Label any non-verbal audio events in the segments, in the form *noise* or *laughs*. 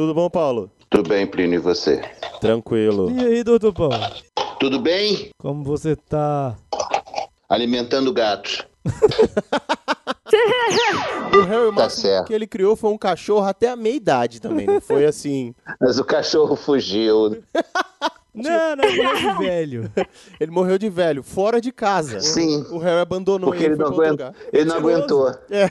Tudo bom, Paulo? Tudo bem, Plínio, e você? Tranquilo. E aí, doutor Paulo? Tudo bem? Como você tá? Alimentando gatos. *laughs* O Harry, o Tá certo. que ele criou foi um cachorro até a meia idade também. Não foi assim. *laughs* Mas o cachorro fugiu. *laughs* Não, não, morreu de velho. Ele morreu de velho, fora de casa. Sim. O Harry abandonou Porque ele foi não, pra outro aguenta, ele não aguentou. É.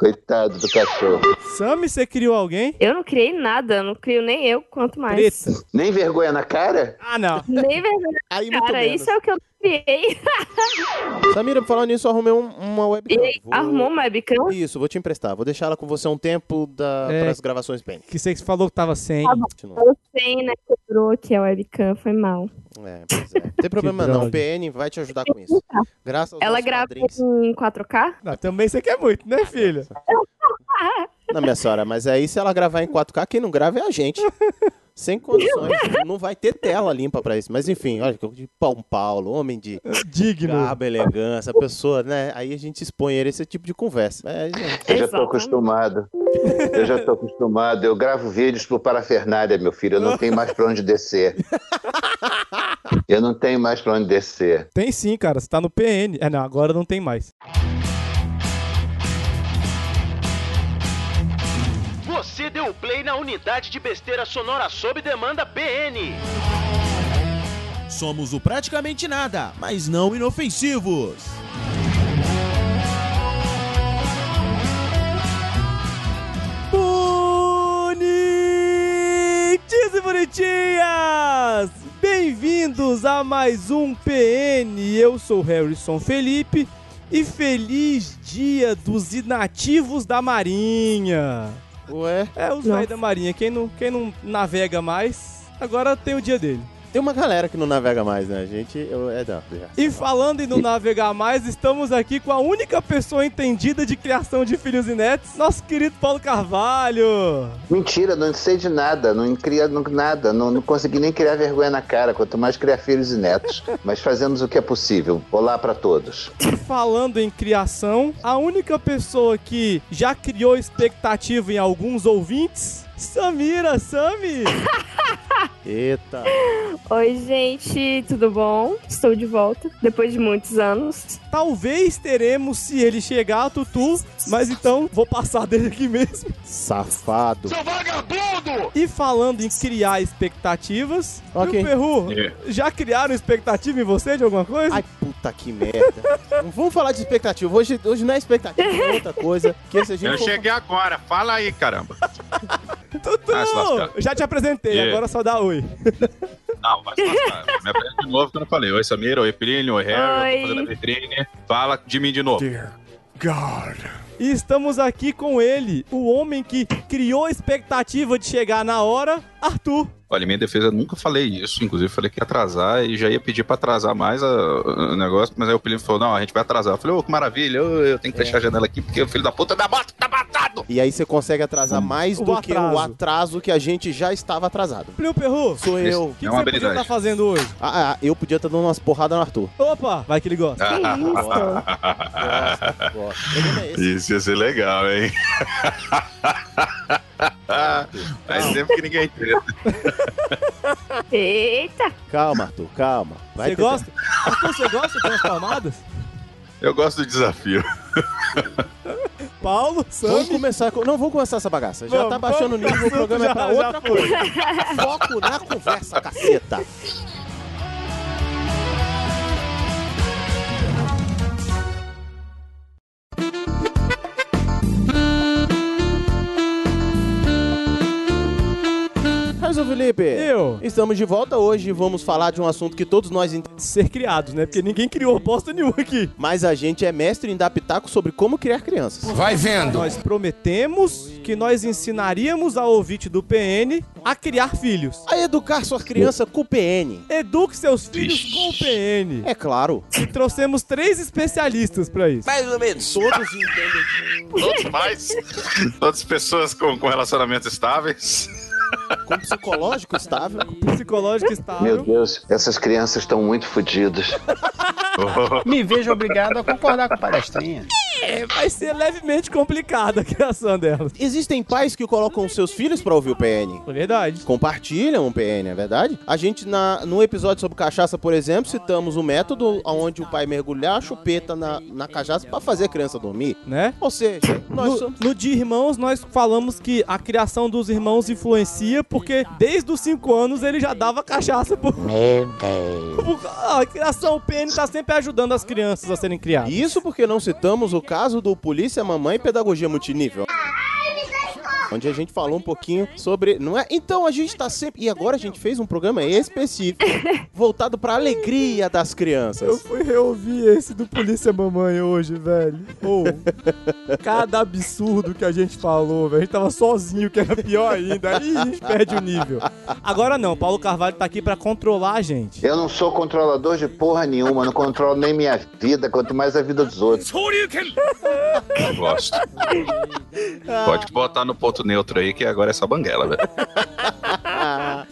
Coitado do cachorro. Sammy, você criou alguém? Eu não criei nada, não crio nem eu, quanto mais. Preta. Nem vergonha na cara? Ah, não. Nem vergonha, Aí muito cara. Isso é o que eu criei. *laughs* Samira, falando nisso, eu arrumei um- uma E webcam. aí, arrumou uma webcam? Isso, vou te emprestar. Vou deixar ela com você um tempo da... É. para as gravações PN. Que você falou que tava sem. Eu sei, né? Quebrou aqui a webcam, foi mal. É, pois é. Não tem *laughs* problema não, o PN vai te ajudar com isso. Graças Ela grava padrinhos. em 4K? Ah, também você quer muito, né, filha? *laughs* Não, minha senhora, mas aí se ela gravar em 4K, quem não grava é a gente. Sem condições. não vai ter tela limpa pra isso. Mas enfim, olha, de Pão Paulo, homem de Digno. garbo, elegância, pessoa, né? Aí a gente expõe ele a esse tipo de conversa. Mas, gente, Eu já estou Exatamente. acostumado. Eu já estou acostumado. Eu gravo vídeos pro Parafernália, meu filho. Eu não tenho mais pra onde descer. Eu não tenho mais pra onde descer. Tem sim, cara. Você tá no PN. É, não, agora não tem mais. Você deu play na unidade de besteira sonora sob demanda PN. Somos o praticamente nada, mas não inofensivos. Bonitinhos e bonitinhas! Bem-vindos a mais um PN. Eu sou Harrison Felipe e feliz dia dos inativos da Marinha. Ué, É, os velhos da Marinha. Quem não, quem não navega mais, agora tem o dia dele. Tem uma galera que não navega mais, né? A gente. Eu, é, não, já. E falando em não navegar mais, estamos aqui com a única pessoa entendida de criação de filhos e netos, nosso querido Paulo Carvalho. Mentira, não sei de nada. Não cria não- nada. Não, não consegui nem criar vergonha na cara. Quanto mais criar filhos e netos. *laughs* Mas fazemos o que é possível. Olá pra todos. E falando em criação, a única pessoa que já criou expectativa em alguns ouvintes, Samira, Sami. *laughs* Eita. Oi, gente, tudo bom? Estou de volta, depois de muitos anos. Talvez teremos se ele chegar a Tutu, mas então vou passar dele aqui mesmo. Safado. E falando em criar expectativas, Ok. meu Perru, É. já criaram expectativa em você de alguma coisa? Ai, puta que merda. Não *laughs* vamos falar de expectativa. Hoje, hoje não é expectativa, é outra coisa. Que se a gente Eu for- cheguei agora, fala aí, caramba. *laughs* Tutu! Ah, já te apresentei, Yeah. agora só dá oi. *laughs* Não, vai se lascar. Me apresenta de novo que eu não falei. Oi, Samira, oi, Plínio, oi, Harry, eu Oi. tô fazendo a vitrine. Fala de mim de novo. E estamos aqui com ele, o homem que criou a expectativa de chegar na hora, Arthur. Olha, em minha defesa, eu nunca falei isso. Inclusive, falei que ia atrasar e já ia pedir pra atrasar mais a- o negócio. Mas aí o Plínio falou: não, a gente vai atrasar. Eu falei: ô, que maravilha, eu, eu tenho que fechar a janela aqui porque o filho da puta da moto tá matado. E aí você consegue atrasar mais O do que o atraso. atraso que a gente já estava atrasado. Plio Perru, o Sou eu. que, que É uma você podia estar fazendo hoje? Ah, ah, eu podia estar dando umas porradas no Arthur. Opa, vai que ele gosta. Que isso? *laughs* O problema é esse. Isso ia ser legal, hein? *laughs* Faz tempo que ninguém entende. Eita! Calma, Arthur, calma. Vai Você gosta? Arthur, você gosta de umas palmadas? Eu gosto do desafio. *laughs* Paulo, Vamos Sami. começar com... Não, vamos começar essa bagaça. Já Vamos, tá baixando o vamos, nível, o programa é pra já- já outra coisa. Foco na conversa, caceta. Felipe, Eu. estamos de volta hoje e vamos falar de um assunto que todos nós entendemos. Ser criados, né? Porque ninguém criou bosta nenhuma aqui. Mas a gente é mestre em dar pitaco sobre como criar crianças. Vai vendo. Nós prometemos que nós ensinaríamos ao ouvinte do PN a criar filhos. A educar sua criança com o PN. Eduque seus filhos com o PN. É claro. E trouxemos três especialistas pra isso. Mais ou menos. Todos entendem Todos mais. Todas pessoas com, com relacionamentos estáveis. Com psicológico estável. Psicológico Meu estável. Deus, essas crianças estão muito fodidas. *laughs* Me vejo obrigado a concordar com a palestrinha. É, vai ser levemente complicada a criação delas. Existem pais que colocam seus filhos pra ouvir o PN. É verdade. Compartilham o PN, é verdade? A gente, na, no episódio sobre cachaça, por exemplo, citamos o método onde o pai mergulhar a chupeta na, na cachaça pra fazer a criança dormir. Né? Ou seja, nós No, somos. no de irmãos, nós falamos que a criação dos irmãos influencia, porque desde os 5 anos ele já dava cachaça por. Meu Deus. por- *laughs* A criação, o PN tá sempre ajudando as crianças a serem criadas. Isso porque não citamos o caso do Polícia Mamãe Pedagogia Multinível. Onde a gente falou um pouquinho sobre. Não é? Então a gente tá sempre. E agora a gente fez um programa específico voltado pra alegria das Eu crianças. fui reouvir esse do Polícia Mamãe hoje, velho. Ou cada absurdo que a gente falou, velho. A gente tava sozinho, que era pior ainda. Aí a gente perde o nível. Agora não, Paulo Carvalho tá aqui pra controlar a gente. Eu não sou controlador de porra nenhuma, não controlo nem minha vida, quanto mais a vida dos outros. Gosto. Pode botar no ponto neutro aí, que agora é só banguela, velho. *laughs*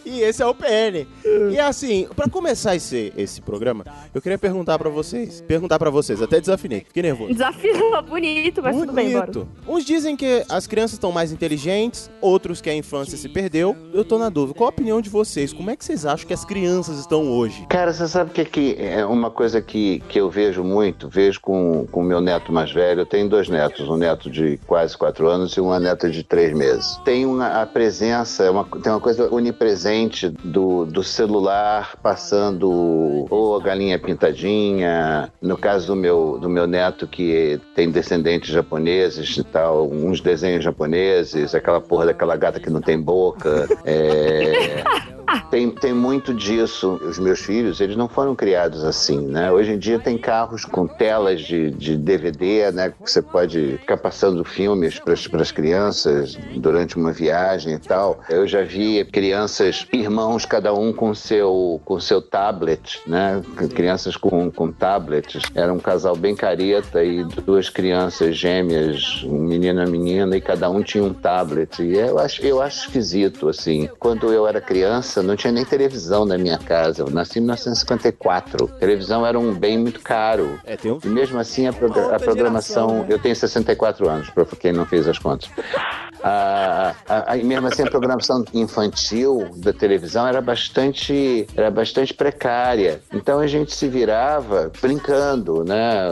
e esse é o PN. E assim, pra começar esse, esse programa, eu queria perguntar pra vocês. Perguntar pra vocês, até desafinei. Fiquei nervoso. Desafio *laughs* bonito, mas tudo bem, bora. Bonito. Uns dizem que as crianças estão mais inteligentes, outros que a infância se perdeu. Eu tô na dúvida. Qual a opinião de vocês? Como é que vocês acham que as crianças estão hoje? Cara, você sabe o que, que é uma coisa que, que eu vejo muito? Vejo com o meu neto mais velho. Eu tenho dois netos, um neto de quase quatro anos e uma neta de três meses. Tem uma, a presença, é uma, tem uma coisa onipresente do, do celular passando ou a galinha pintadinha. No caso do meu, do meu neto, que tem descendentes japoneses e tal, uns desenhos japoneses, aquela porra daquela gata que não tem boca. É. *laughs* Tem, tem muito disso. Os meus filhos, eles não foram criados assim, né? Hoje em dia tem carros com telas de, de DVD, né? Que você pode ficar passando filmes para as crianças durante uma viagem e tal. Eu já vi crianças, irmãos, cada um com seu com seu tablet, né? Crianças com, com tablets. Era um casal bem careta e duas crianças gêmeas, um menino e uma menina, e cada um tinha um tablet. E eu acho, eu acho esquisito, assim. Quando eu era criança, não tinha nem televisão na minha casa. Eu nasci em 1954. Televisão era um bem muito caro. É, tem um. E mesmo assim, a, a programação. geração, né? Eu tenho 64 anos, para quem não fez as contas. Ah, ah, e mesmo assim, a programação infantil da televisão era bastante, era bastante precária. Então a gente se virava brincando, né?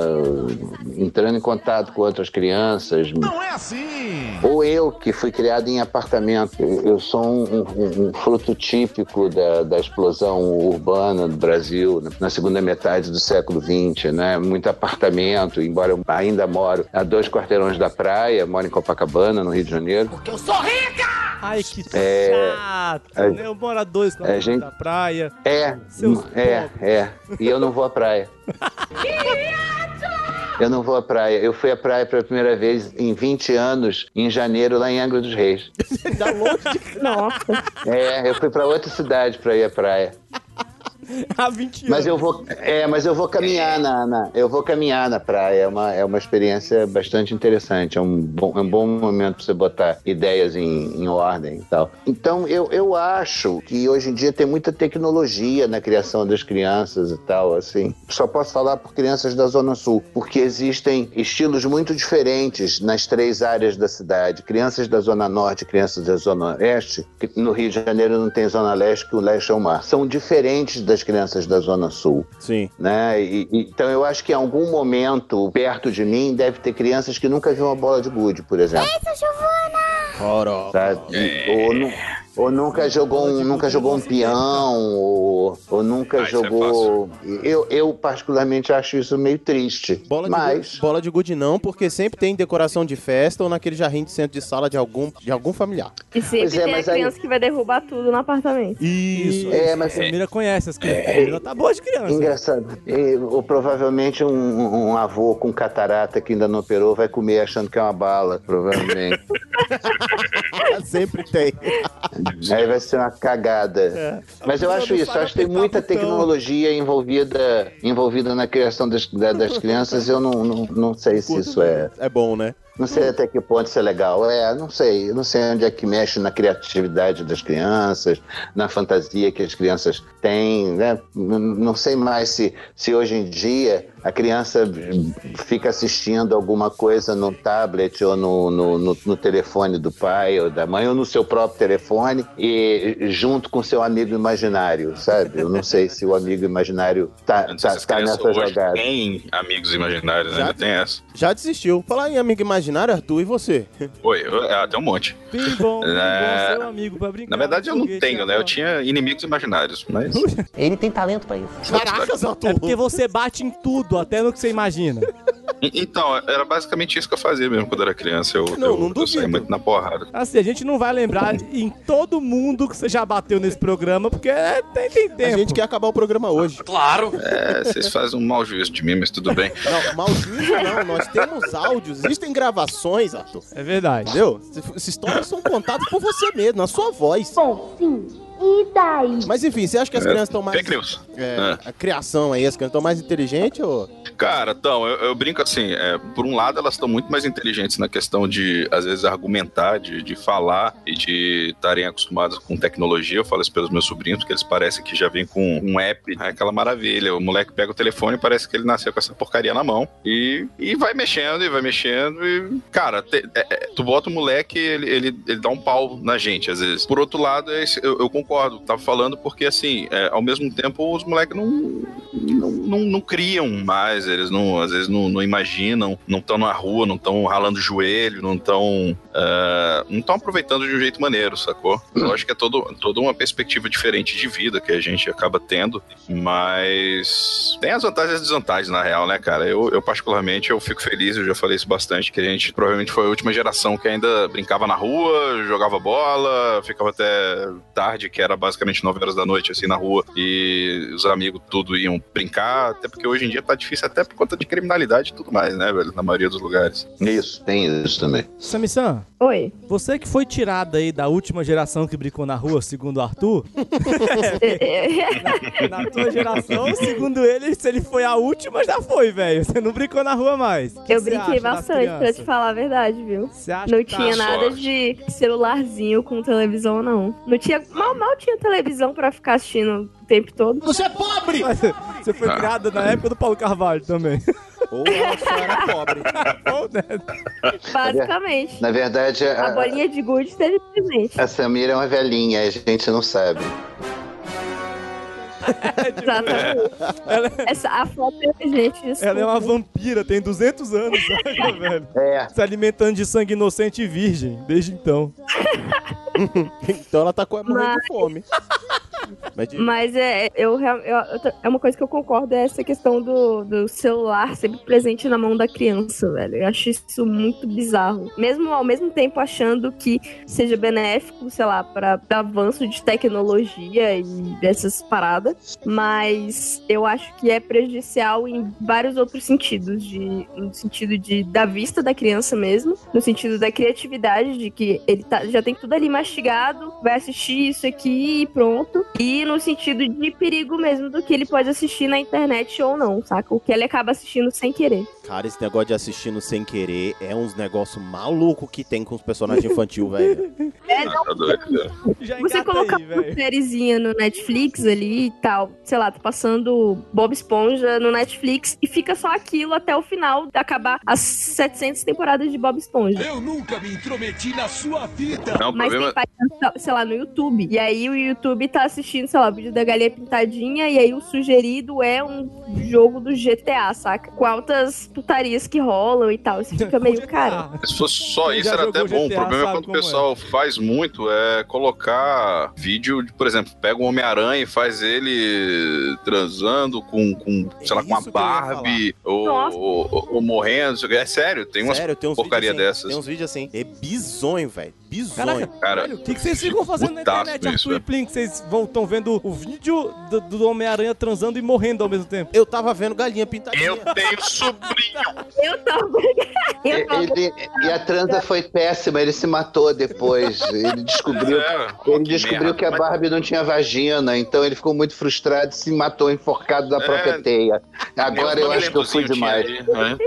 Entrando em contato com outras crianças. Não é assim! Ou eu, que fui criado em apartamento. Eu sou um, um- um fruto típico da, da explosão urbana do Brasil na- na segunda metade do século XX, né? Muito apartamento, embora eu ainda moro a dois quarteirões da praia, moro em Copacabana, no Rio de Janeiro. Ai, que É, chato. né? Eu moro a dois a quilômetros gente- da praia. É, Seus é, é. E eu não vou à praia. *laughs* Eu não vou à praia. Eu fui à praia pela primeira vez em 20 anos, em janeiro, lá em Angra dos Reis. *laughs* Dá longe de... Nossa. É, eu fui para outra cidade para ir à praia. *laughs* Há 20 anos. Mas eu vou, é, mas eu vou caminhar na, na- eu vou caminhar na praia. É uma, é uma experiência bastante interessante. É um bom, é um bom momento para você botar ideias em, em ordem e tal. Então eu, eu acho que hoje em dia tem muita tecnologia na criação das crianças e tal. Assim, só posso falar por crianças da Zona Sul, porque existem estilos muito diferentes nas três áreas da cidade. Crianças da Zona Norte, crianças da Zona Oeste. No Rio de Janeiro não tem Zona Leste, que o Leste é o mar. São diferentes das crianças da Zona Sul Sim. né? E- e- então eu acho que em algum momento perto de mim deve ter crianças que nunca viram uma bola de gude, por exemplo. Ora. Sabe? E- Ou, nu- ou nunca jogou um, nunca jogou um peão, ou, ou nunca Ah, é jogou. eu, eu particularmente acho isso meio triste. Bola de, mas gude, bola de gude não, porque sempre tem decoração de festa ou naquele jardim de centro de sala de algum, de algum familiar. E sempre Pois é, tem a mas aí- criança que vai derrubar tudo no apartamento. Isso. É, mas- A Mira conhece as crianças. A Mira tá boa de criança. Engraçado. E, ou provavelmente um, um avô com catarata que ainda não operou vai comer achando que é uma bala, provavelmente. *laughs* sempre tem. Aí vai ser uma cagada. Mas eu acho isso, acho que tem apertar muita tecnologia envolvida, envolvida na criação das, da- das crianças. Eu não, não, não sei se isso é. É bom, né? Não sei até que ponto isso é legal. É, não sei. Não sei onde é que mexe na criatividade das crianças, na fantasia que as crianças têm, né? Não sei mais se, se hoje em dia a criança fica assistindo alguma coisa no tablet ou no, no, no, no telefone do pai ou da mãe ou no seu próprio telefone e junto com seu amigo imaginário, sabe? Eu não sei se o amigo imaginário tá, tá, tá nessa hoje jogada. Tem amigos imaginários, Já- ainda tem essa. Já desistiu. Falar em amigo imaginário, Arthur, e você? Oi, eu, é, tem um monte. Bem bom, bem É. bom, seu amigo pra brincar. Na verdade, eu não tenho, né? Eu agora. tinha inimigos imaginários, mas. Ele tem talento pra isso. Caracas, Arthur. É porque você bate em tudo, até no que você imagina. Então, era basicamente isso que eu fazia mesmo quando era criança. Eu, Não, eu, não eu saía duvido. muito na porrada. Assim, a gente não vai lembrar em todo mundo que você já bateu nesse programa, porque é, tem, tem tempo. A gente quer acabar o programa hoje. É, vocês fazem um mau juízo de mim, mas tudo bem. *laughs* Não, mal juízo não. Nós temos áudios, existem gravações, Arthur. É verdade. Entendeu? Essas histórias são contadas por você mesmo, na sua voz. Bom, sim. E daí? Mas enfim, você acha que as É, crianças estão mais. Fake news. É, A criação aí, as crianças estão mais inteligentes ou. Cara, então, eu, eu brinco assim, é, por um lado elas estão muito mais inteligentes na questão de, às vezes, argumentar, de, de falar e de estarem acostumadas com tecnologia. Eu falo isso pelos meus sobrinhos, porque eles parecem que já vêm com um app, é aquela maravilha. O moleque pega o telefone e parece que ele nasceu com essa porcaria na mão e, e vai mexendo, e vai mexendo e, cara, te- é- é, tu bota o moleque, ele, ele, ele dá um pau na gente, às vezes. Por outro lado, é esse- eu, eu concordo, tava falando, porque, assim, é, ao mesmo tempo, os moleques não, não, não, não criam mais, eles não, às vezes não, não imaginam, não estão na rua, não estão ralando o joelho, não estão não estão aproveitando de um jeito maneiro, sacou? Eu acho que é todo, toda uma perspectiva diferente de vida que a gente acaba tendo, mas tem as vantagens e as desvantagens na real, né, cara? Eu, eu particularmente, eu fico feliz, eu já falei isso bastante, que a gente provavelmente foi a última geração que ainda brincava na rua, jogava bola, ficava até tarde, que era basicamente 9 horas da noite, assim, na rua, e os amigos tudo iam brincar, até porque hoje em dia tá difícil até por conta de criminalidade e tudo mais, né, velho? Na maioria dos lugares. Isso, tem isso também. Sami-san, Oi. você que foi tirada aí da última geração que brincou na rua, segundo o Arthur, *laughs* na tua geração, segundo ele, se ele foi a última, já foi, velho. Você não brincou na rua mais. Que Eu você brinquei bastante, pra te falar a verdade, viu? Você acha Não que tá tinha sorte. nada de celularzinho com televisão, não. Não tinha. Mal, mal tinha televisão pra ficar assistindo o tempo todo. Mas Você foi Ah. criada na época do Paulo Carvalho também. Ou ela só era pobre. *laughs* Ou, né? Basicamente. Na verdade, A a, bolinha de gude esteve presente. a Samira é uma velhinha, a gente não sabe. *laughs* Exatamente. Ela, Essa, a foto é gente. ela é uma vampira, tem 200 anos, *laughs* sabe, velho? É, Se alimentando de sangue inocente e virgem, desde então. *laughs* Então ela tá com- morrendo Mas- de fome. Mas é, eu, eu- eu é uma coisa que eu concordo, é essa questão do, do celular sempre presente na mão da criança, velho. Eu acho isso muito bizarro. Mesmo ao mesmo tempo achando que seja benéfico, sei lá, para avanço de tecnologia e dessas paradas, mas eu acho que é prejudicial em vários outros sentidos, de, no sentido de da vista da criança mesmo, no sentido da criatividade, de que ele tá, já tem tudo ali mastigado, vai assistir isso aqui e pronto. E no sentido de perigo mesmo do que ele pode assistir na internet ou não, saca? O que ele acaba assistindo sem querer. Cara, esse negócio de assistindo sem querer é uns negócios malucos que tem com os personagens infantil, velho. *laughs* É, Ah, tá doido. Você colocar aí, uma sériezinha no Netflix ali e tal, sei lá, tá passando Bob Esponja no Netflix e fica só aquilo até o final, acabar as 700 temporadas de Bob Esponja. Eu nunca me intrometi na sua vida. Não, Mas problema. tem sei lá, no YouTube. E aí o YouTube tá assistindo, sei lá, o vídeo da galinha pintadinha. E aí o sugerido é um jogo do GTA, saca? Com altas putarias que rolam e tal. Você fica meio, cara. Ah, Se fosse só isso, era até bom. GTA o problema é quando o é. pessoal faz muito é colocar vídeo, de, por exemplo, pega um Homem-Aranha e faz ele transando com, com sei lá, com a Isso que eu ia Barbie ou, ou- ou- ou morrendo. o. É sério, tem umas Sério, tem uns porcaria vídeos assim, dessas. Tem uns vídeos assim. É bizonho, velho. Bizonho. Caraca, Cara, o que, que vocês ficam fazendo na internet, Arthur e velho. Plin? Que vocês estão vendo o vídeo do, do Homem-Aranha transando e morrendo ao mesmo tempo? Eu tava vendo galinha pintadinha. Eu tenho sobrinho. Eu tava. ele, e a transa foi péssima, ele se matou depois. Ele descobriu, É, ele que descobriu merda. que a Barbie não tinha vagina, então ele ficou muito frustrado e se matou enforcado da própria É. teia. Agora eu acho que eu fui demais. aí, né?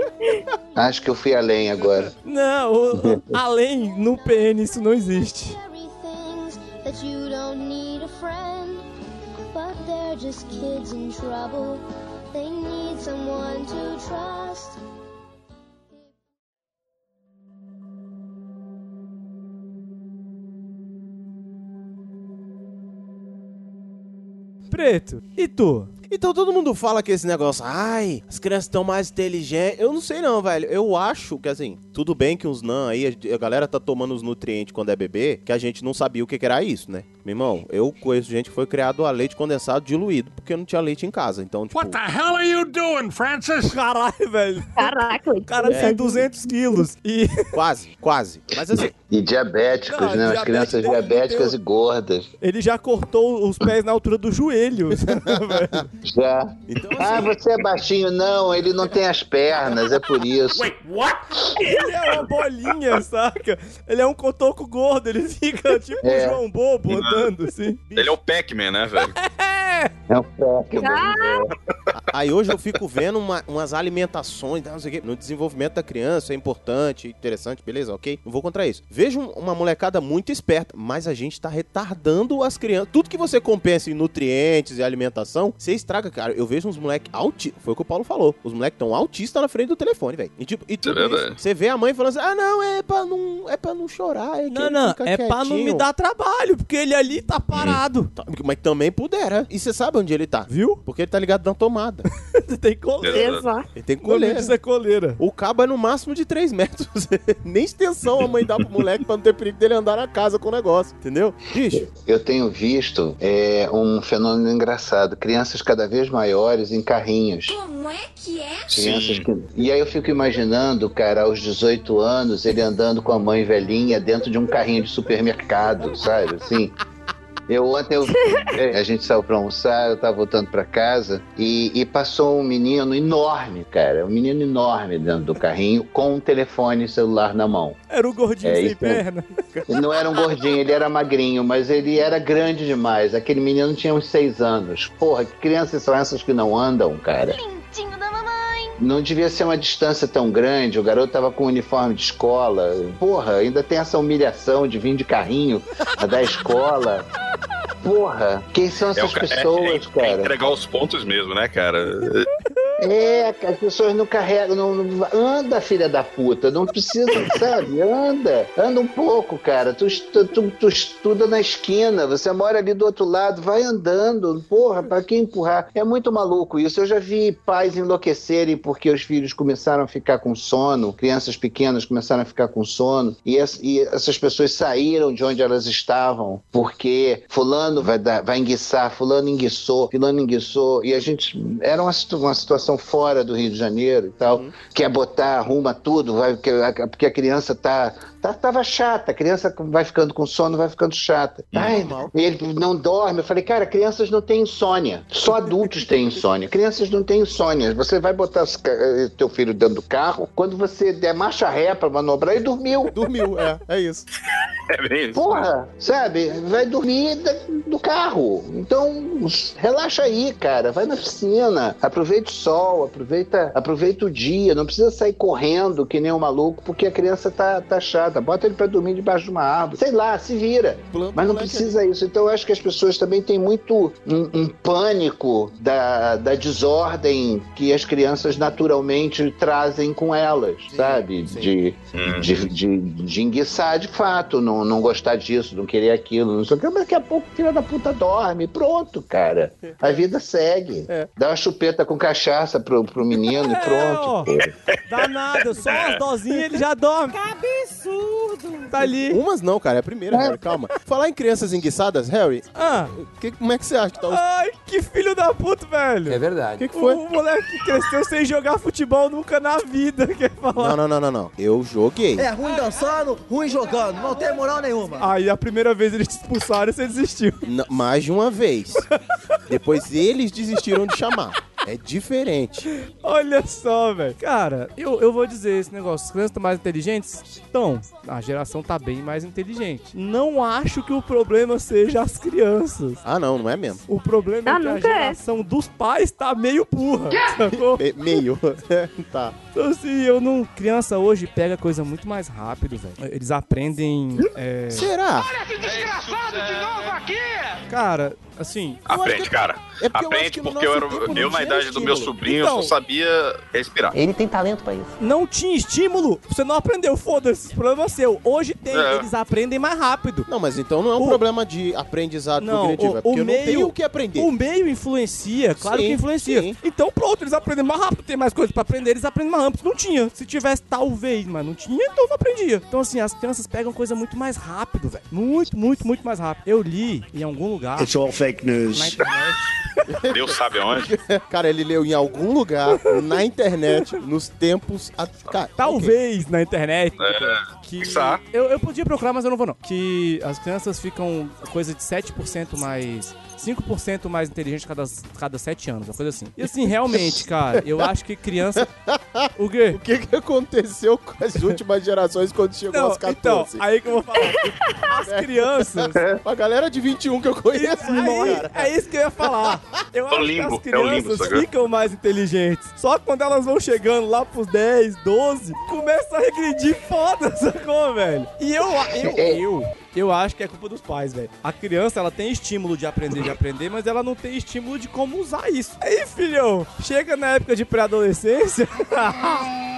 Acho que eu fui além agora. Não, o- além, no PN isso não existe. things that you don't need a friend, but they're just kids in trouble. They need someone to trust. Preto, e tu? Então todo mundo fala que esse negócio, ai, as crianças estão mais inteligentes. Eu não sei não, velho. Eu acho que assim, tudo bem que uns nan aí, a galera tá tomando os nutrientes quando é bebê, que a gente não sabia o que que era isso, né? Meu irmão, eu conheço gente que foi criado a leite condensado diluído, porque não tinha leite em casa. Então, tipo, What the hell are you doing, Francis? Caralho, velho. Caraca, O cara tem 200 quilos. E quase, quase. Mas assim, E diabéticos, Não, né? As crianças diabéticas e gordas. ele já cortou os pés na altura do joelho. velho. *laughs* Já. então Ah, assim, você é baixinho. Não, ele não tem as pernas, é por isso. ele é uma bolinha, saca? Ele é um cotoco gordo, ele fica tipo É. um João Bobo andando assim. Ele é o Pac-Man, né, velho? *laughs* É um pé. aí hoje eu fico vendo uma- umas alimentações, não sei o quê, no desenvolvimento da criança, é importante, interessante, beleza, ok? Não vou contra isso. Vejo um- uma molecada muito esperta, mas a gente tá retardando as crianças. Tudo que você compensa em nutrientes e alimentação, você estraga, cara. Eu vejo uns moleques autistas, foi o que o Paulo falou. Os moleques tão autistas na frente do telefone, velho. E tipo, e tudo é isso, você vê a mãe falando assim: "Ah, não, é pra não, é para não chorar, é que Não, não, é pra não me quietinho." dar trabalho, porque ele ali tá parado. Tá, Mas também pudera. E você sabe onde ele tá? Viu? Porque ele tá ligado na tomada. *laughs* Você tem coleira. Exato. Ele tem Coleira. coleira. Isso é coleira. O cabo é no máximo de 3 metros. *laughs* Nem extensão a mãe dá pro moleque pra não ter perigo dele andar na casa com o negócio. Entendeu? Bicho, Eu tenho visto é, um fenômeno engraçado. Crianças cada vez maiores em carrinhos. Como é que é? Crianças que... E aí eu fico imaginando, cara, aos 18 anos, ele andando com a mãe velhinha dentro de um carrinho de supermercado, sabe? Assim. Eu ontem eu- *laughs* é, a gente saiu pra almoçar, eu tava voltando pra casa e, e passou um menino enorme, cara, um menino enorme dentro do carrinho com um telefone celular na mão. Era o gordinho É sem perna. Não era um gordinho, ele era magrinho, mas ele era grande demais. Aquele menino tinha uns seis anos. Porra, que crianças são essas que não andam, cara? Lindinho da mamãe. Não devia ser uma distância tão grande. O garoto tava com um uniforme de escola. Porra, ainda tem essa humilhação de vir de carrinho da escola. Porra, quem são É, essas é- pessoas, é- é cara? entregar os pontos mesmo, né, cara? *laughs* É, as pessoas não carregam. Não, não- anda, filha da puta. Não precisa, sabe? Anda. Anda um pouco, cara. Tu, tu, tu estuda na esquina. Você mora ali do outro lado. Vai andando. Porra, pra que empurrar? É muito maluco isso. Eu já vi pais enlouquecerem porque os filhos começaram a ficar com sono. Crianças pequenas começaram a ficar com sono. E, es- e essas pessoas saíram de onde elas estavam porque Fulano vai, dar, vai enguiçar. Fulano enguiçou. Fulano enguiçou. E a gente. Era uma, uma situação fora do Rio de Janeiro e tal. Quer botar, arruma tudo, vai, porque, a, criança tá. Tava chata, a criança vai ficando com sono, vai ficando chata. Ai, ele não dorme. Eu falei, cara, crianças não têm insônia. Só adultos têm insônia. Crianças não têm insônia. Você vai botar eh, teu filho dentro do carro, quando você der marcha ré pra manobrar, ele dormiu. dormiu, é, é isso. É bem isso. Porra, sabe? Vai dormir do carro. Então, relaxa aí, cara. Vai na piscina. Aproveita o sol, aproveita, aproveita o dia. Não precisa sair correndo que nem um maluco, porque a criança tá, tá chata. Bota ele pra dormir debaixo de uma árvore. Sei lá, se vira. Mas não precisa isso. Então, eu acho que as pessoas também têm muito um, um pânico da, da desordem que as crianças naturalmente trazem com elas, sabe? De, de, de, de enguiçar de fato, não, não gostar disso, não querer aquilo, não sei o que, mas daqui a pouco filha da puta dorme, pronto, cara. A vida segue. Dá uma chupeta com cachaça pro, pro menino e pronto. ó. Dá nada, só umas dosinhas ele já dorme. Que absurdo. Tá ali. Umas não, cara, é a primeira, Harry, calma. Falar em crianças enguiçadas, Harry, Ah, que- como é que você acha que tá os... ai, que filho da puta, velho. É O verdade. que, que foi? O moleque que cresceu sem jogar futebol nunca na vida, *laughs* quer falar. Não, não, não, não, não. Eu joguei. É ruim dançando, ruim jogando, não tem moral nenhuma. Aí a primeira vez eles te expulsaram e você desistiu. N- mais de uma vez. *laughs* Depois eles desistiram de chamar. É diferente. Olha só, velho. Cara, eu, eu vou dizer esse negócio. As crianças estão mais inteligentes? Estão. A geração tá bem mais inteligente. Não acho que o problema seja as crianças. Ah, não, não é mesmo. O problema Ah, é que a é. geração dos pais tá meio burra. Sacou? Me- meio. *laughs* tá. Então, assim, eu não. Criança hoje pega coisa muito mais rápido, velho. Eles aprendem. é, Será? Cara, Assim, Aprende, cara. É porque eu acho Aprende que no porque eu, era, não eu na idade do meu estímulo. sobrinho, Então- eu só sabia respirar. Ele tem talento pra isso. não tinha estímulo, você não aprendeu, foda-se. Problema seu. Hoje tem, É. eles aprendem mais rápido. Não, mas então não é um O- problema de aprendizado Não, cognitivo, o- é porque o eu não meio- tenho o que aprender. O meio influencia, claro Sim, que influencia. sim. Então, pronto, eles aprendem mais rápido, tem mais coisas pra aprender, eles aprendem mais Não tinha. Se tivesse, talvez, mas não tinha, então não aprendia. Então, assim, as crianças pegam coisa muito mais rápido, velho. Muito, muito, muito mais rápido. Eu li em algum lugar, It's all fake na news. internet, Deus sabe aonde. *laughs* Cara, ele leu em algum lugar, na internet, nos tempos... A... Cara, talvez na internet, que... Pensar. Eu, eu podia procurar, mas eu não vou não. Que as crianças ficam coisa de 7% mais... 5% mais inteligentes cada, cada 7 anos, uma coisa assim. E assim, realmente, cara, eu acho que criança... O quê? O que, que aconteceu com as últimas gerações quando chegou Não, aos então, 14? aí que eu vou falar. As *laughs* crianças. A galera de 21 que eu conheço, Aí, cara. é isso que eu ia falar. Eu É acho limbo, que é as limbo, crianças sacou? ficam mais inteligentes. Só que quando elas vão chegando lá pros 10, 12, começa a regredir foda, *laughs* sacou, velho? E eu, eu, eu, eu acho que é culpa dos pais, velho. A criança, ela tem estímulo de aprender, de aprender, mas ela não tem estímulo de como usar isso. Aí, filhão, chega na época de pré-adolescência. *laughs*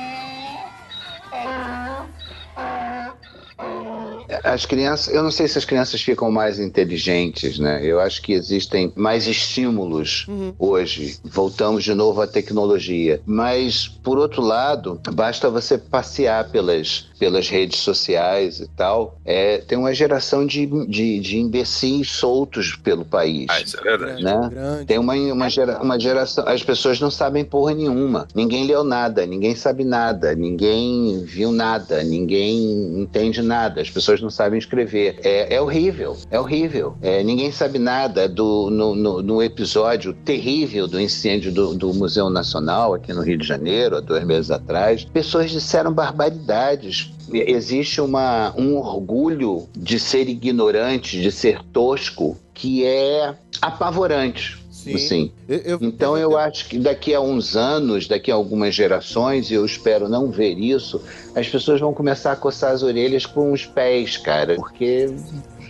As crianças, eu não sei se as crianças ficam mais inteligentes, né? Eu acho que existem mais estímulos hoje. Voltamos de novo à tecnologia. Mas, por outro lado, basta você passear pelas, pelas redes sociais e tal. É, tem uma geração de, de, de imbecis soltos pelo país. Ah, isso é verdade. né? Grande. Tem uma, uma, gera, uma geração. As pessoas não sabem porra nenhuma. Ninguém leu nada, ninguém sabe nada, ninguém viu nada, ninguém entende nada. As pessoas não sabem escrever. É, é horrível, é horrível. É, ninguém sabe nada do, no, no, no episódio terrível do incêndio do, do Museu Nacional aqui no Rio de Janeiro, há dois meses atrás. Pessoas disseram barbaridades. Existe uma, um orgulho de ser ignorante, de ser tosco, que é apavorante. Sim. Assim. Eu- eu- Então eu acho que daqui a uns anos, daqui a algumas gerações, e eu espero não ver isso, as pessoas vão começar a coçar as orelhas com os pés, cara, porque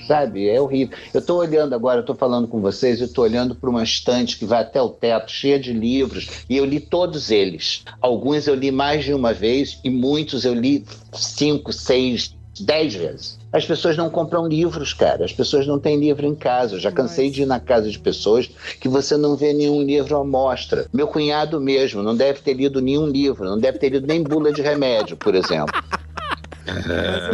sabe, é horrível. Eu tô olhando agora, eu tô falando com vocês, eu tô olhando para uma estante que vai até o teto, cheia de livros, e eu li todos eles. Alguns eu li mais de uma vez e muitos eu li cinco, seis, dez vezes. As pessoas não compram livros, cara. As pessoas não têm livro em casa. Eu já cansei de ir na casa de pessoas que você não vê nenhum livro à mostra. Meu cunhado mesmo não deve ter lido nenhum livro, não deve ter lido nem bula de remédio, por exemplo.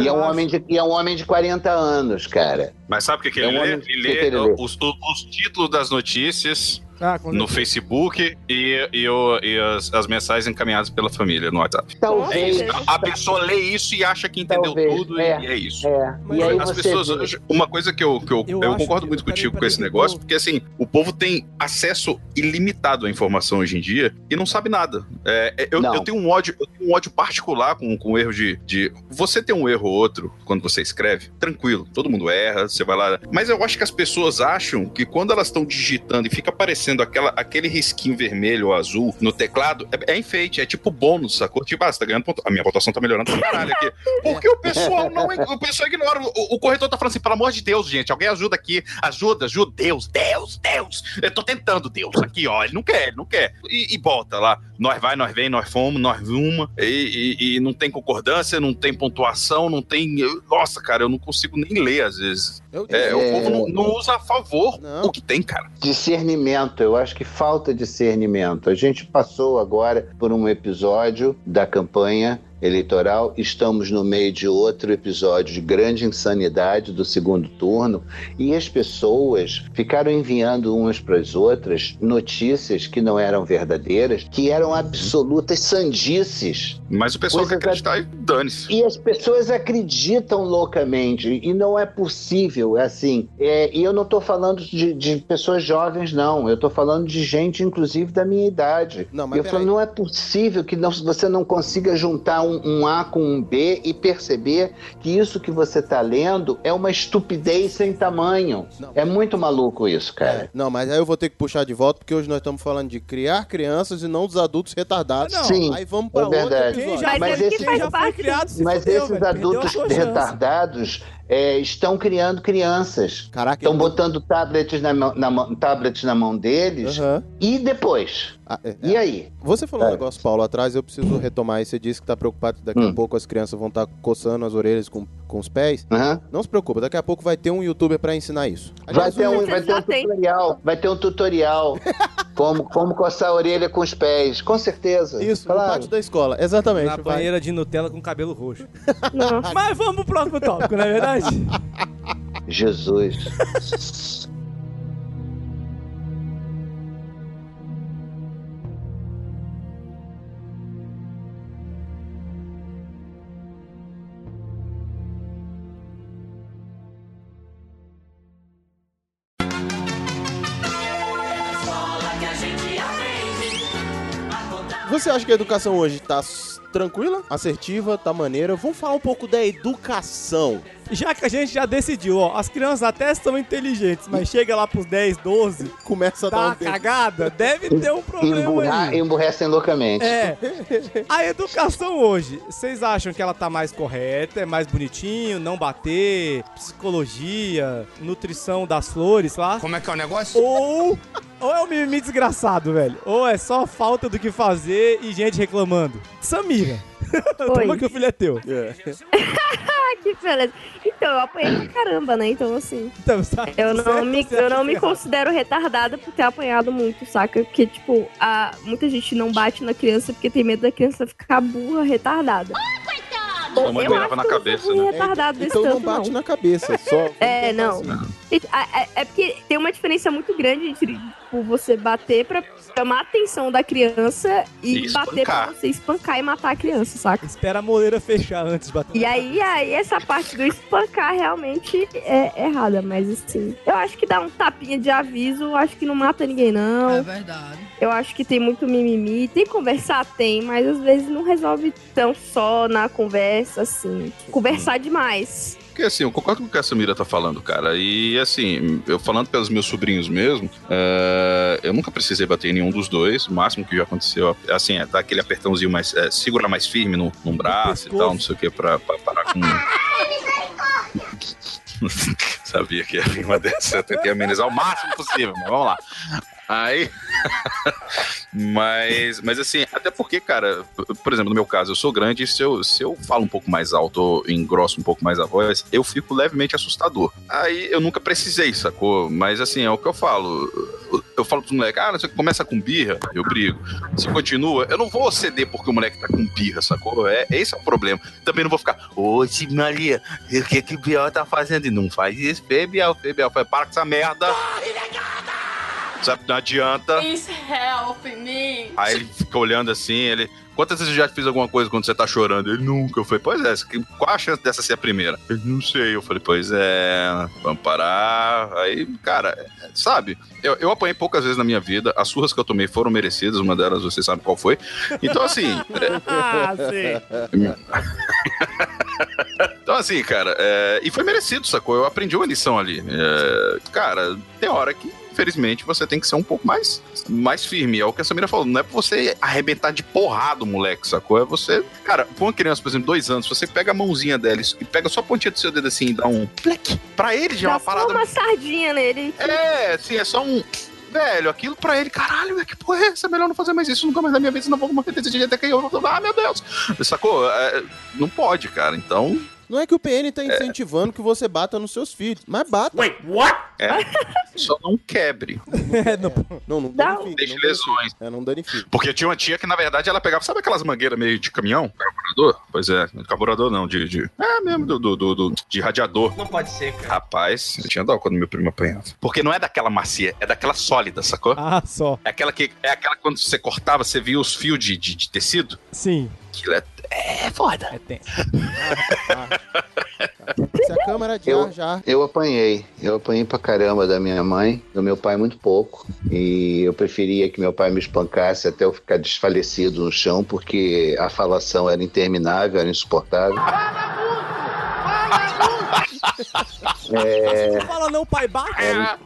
E é um homem de, e é um homem de 40 anos, cara. Mas sabe o que, que É ele um lê? que Ele lê ele lê. os, os- os títulos das notícias Ah, com no. Facebook e, e, o- e as, as mensagens encaminhadas pela família no WhatsApp. É Talvez. isso. A, a pessoa lê isso e acha que entendeu Talvez, tudo é. e é isso. É. E aí As pessoas vê- hoje, uma coisa que eu, que eu, Eu eu, concordo que- muito peraí, contigo com peraí, esse que o negócio, porque assim, o povo tem acesso ilimitado à informação hoje em dia e não sabe nada. É, é, eu, Não. eu tenho um ódio, eu tenho um ódio particular com, com o erro de, de. Você tem um erro ou outro quando você escreve, tranquilo, todo mundo erra, você vai lá. Mas eu acho que as pessoas acham que quando elas estão digitando e fica aparecendo aquela, aquele risquinho vermelho ou azul no teclado, é, é enfeite, é tipo bônus, sacou? Tipo, ah, você tá ganhando ponto. A minha pontuação tá melhorando pra caralho aqui. Porque o pessoal não. O pessoal ignora. O, o corretor tá falando assim, pelo amor de Deus, gente, alguém ajuda aqui. Ajuda, ajuda. Deus, Deus, Deus. Eu tô tentando, Deus, aqui, ó. Ele não quer, ele não quer. E, e bota lá. Nós vai, nós vem, nós fomos, nós vuma. E, e- e não tem concordância, não tem pontuação, não tem. nossa, cara, eu não consigo nem ler às vezes. Eu- É, O É. povo não, não usa a favor Não. o que tem, cara. Discernimento, eu acho que falta discernimento. A gente passou agora por um episódio da campanha eleitoral, estamos no meio de outro episódio de grande insanidade do segundo turno e as pessoas ficaram enviando umas para as outras notícias que não eram verdadeiras, que eram absolutas sandices. Mas o pessoal quer acreditar e dane-se. E as pessoas acreditam loucamente, e não é possível, assim. é, e eu não estou falando de, de pessoas jovens, não. Eu estou falando de gente, inclusive, da minha idade. Não, mas eu falo, não é possível que não- você não consiga juntar um, um A com um B e perceber que isso que você está lendo é uma estupidez sem tamanho. Não. É muito maluco isso, cara. É, não, mas aí eu vou ter que puxar de volta, porque hoje nós estamos falando de criar crianças e não dos adultos retardados. Não. Sim, Aí vamos é pra outro verdade. já, Mas é já foi criado esses velho, adultos retardados é, estão criando crianças. Caraca, Estão botando tablets na, mão- na tablets na mão deles. Aham. E depois? Ah, é, E aí? Você falou um É. negócio, Paulo, atrás, eu preciso retomar. E você disse que tá preocupado que daqui a Hum. pouco as crianças vão estar coçando as orelhas com, com os pés. Aham. Não se preocupa, daqui a pouco vai ter um youtuber pra ensinar isso. Vai ter, um, vai ter um tutorial. Vai ter um tutorial. *laughs* como, como coçar a orelha com os pés. Com certeza. Isso, no claro. pátio da escola. Exatamente. Na vai. banheira de Nutella com cabelo roxo. Mas vamos pro próximo tópico, não é verdade? *laughs* Jesus. Acha que a educação hoje tá s- tranquila, assertiva, tá maneira? Vamos falar um pouco da educação. Já que a gente já decidiu, ó, as crianças até são inteligentes, mas chega lá pros 10, 12, Começa a tá dar uma um cagada, deve ter um problema Emburrar, aí. emburrecem loucamente. É. A educação hoje, vocês acham que ela tá mais correta, é mais bonitinho, não bater, psicologia, nutrição das flores lá? Como é que é o negócio? Ou, ou é um mimimi desgraçado, velho? Ou é só falta do que fazer e gente reclamando? Samira, *laughs* toma que o filho é teu. É. *laughs* Que beleza. Então, eu apanhei pra caramba, né? Então, assim. Então, tá Eu não, certo, me, eu não me errado? considero retardada por ter apanhado muito, saca? Porque, tipo, a, muita gente não bate na criança porque tem medo da criança ficar burra, retardada. Mãe Eu ganhava acho na não cabeça, sou né? retardado desse Então não tanto, bate não. na cabeça, só. *laughs* É, não. Assim. A- a- É porque tem uma diferença muito grande entre tipo, você bater pra chamar a atenção da criança e, E bater pra espancar. você espancar e matar a criança, saca? Espera a moleira fechar antes de bater. E aí, aí essa parte do espancar realmente é errada, mas assim, eu acho que dá um tapinha de aviso, acho que não mata ninguém, não. É verdade. Eu acho que tem muito mimimi. Tem que conversar? Tem, mas às vezes não resolve tão só na conversa, assim. Conversar demais. Porque assim, eu concordo com o que a Samira tá falando, cara. E assim, eu falando pelos meus sobrinhos mesmo, é, eu nunca precisei bater em nenhum dos dois. O máximo que já aconteceu, assim, é dar aquele apertãozinho mais. É, segurar mais firme no, num braço e tal, não sei o que, pra, pra parar com. *laughs* *laughs* Sabia que ia vir uma dessa. Eu tentei amenizar o máximo possível, mas vamos lá. Aí. *laughs* mas, mas assim, até porque, cara, por exemplo, no meu caso, eu sou grande e se eu, se eu falo um pouco mais alto ou engrosso um pouco mais a voz, eu fico levemente assustador. Aí eu nunca precisei, sacou? Mas assim, é o que eu falo. Eu falo pros moleques, ah, você começa com birra, eu brigo. Se continua, eu não vou ceder porque o moleque tá com birra, sacou? É, esse é o problema. Também não vou ficar, ô, Maria, o que que o Biel tá fazendo? E não faz isso, Biel, Biel. Para com essa merda. Sabe, não adianta. Please help me. Aí ele fica olhando assim, ele. Quantas vezes eu já fiz alguma coisa quando você tá chorando? Ele nunca. Eu falei, pois é, qual a chance dessa ser a primeira? Ele, não sei. Eu falei, pois é, vamos parar. Aí, cara, sabe? Eu, eu apanhei poucas vezes na minha vida. As surras que eu tomei foram merecidas, uma delas você sabe qual foi. Então, assim. *laughs* é, Ah, sim. *laughs* então, assim, cara, é, e foi merecido, sacou? Eu aprendi uma lição ali. É, cara, tem hora que, infelizmente, você tem que ser um pouco mais, mais firme. É o que a Samira falou. Não é pra você arrebentar de porrada o moleque, sacou? É você. Cara, pra uma criança, por exemplo, dois anos, você pega a mãozinha dela e pega só a pontinha do seu dedo assim e dá um. Plec. Pra ele já é uma só parada. uma sardinha nele. É, assim, é só um. Velho, aquilo pra ele, caralho, velho, que porra é essa? É melhor não fazer mais isso nunca mais na minha vida, senão vou morrer desse jeito aqui. Eu vou... Ah, meu Deus. Sacou? É, não pode, cara. Então. Não é que o PN tá incentivando que você bata nos seus filhos, mas bata. Wait, what? É, só não quebre. *laughs* É, não. Não, não. Deixe não danifique. lesões. É, não danifique. Porque tinha uma tia que, na verdade, ela pegava, sabe aquelas mangueiras meio de caminhão? Carburador? Pois é, carburador não, de. de é mesmo, do, do, do- do- de radiador. Não pode ser, cara. Rapaz, eu tinha dó quando meu primo apanhava. Porque não é daquela macia, é daquela sólida, sacou? Ah, só. É aquela que é aquela que quando você cortava, você via os fios de, de, de tecido. Sim. Aquilo é, é foda. É tenso. Se a câmera de Eu- ar já. Eu apanhei. Eu apanhei pra caramba da minha mãe, do meu pai muito pouco. E eu preferia que meu pai me espancasse até eu ficar desfalecido no chão, porque a falação era interminável, era insuportável. É, Não fala não, pai, bate.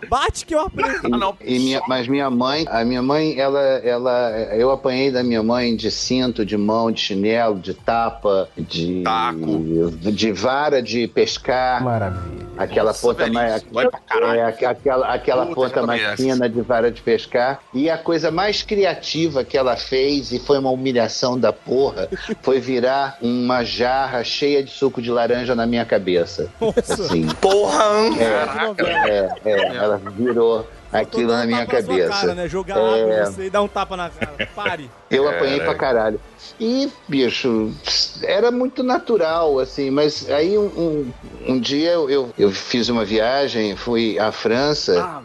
Bate que eu aprendo. E minha- mas minha mãe, a minha mãe, ela, ela, eu apanhei da minha mãe de cinto, de mão, de chinelo, de tapa, de de vara de pescar. Maravilha. Aquela ponta mais, é, aqu- aquela, aquela Puta, ponta mais fina de vara de pescar. E a coisa mais criativa que ela fez e foi uma humilhação da porra, foi virar uma jarra cheia de suco de laranja na minha cabeça. *laughs* Assim. Porra! É, é, é, ela virou aquilo na minha Tapa na sua cabeça. cara, né? Jogar água É, em você e dar um tapa na cara. Pare. eu apanhei Caraca. pra caralho. E, bicho, era muito natural, assim, mas aí um, um, um dia eu, eu, eu fiz uma viagem, fui à França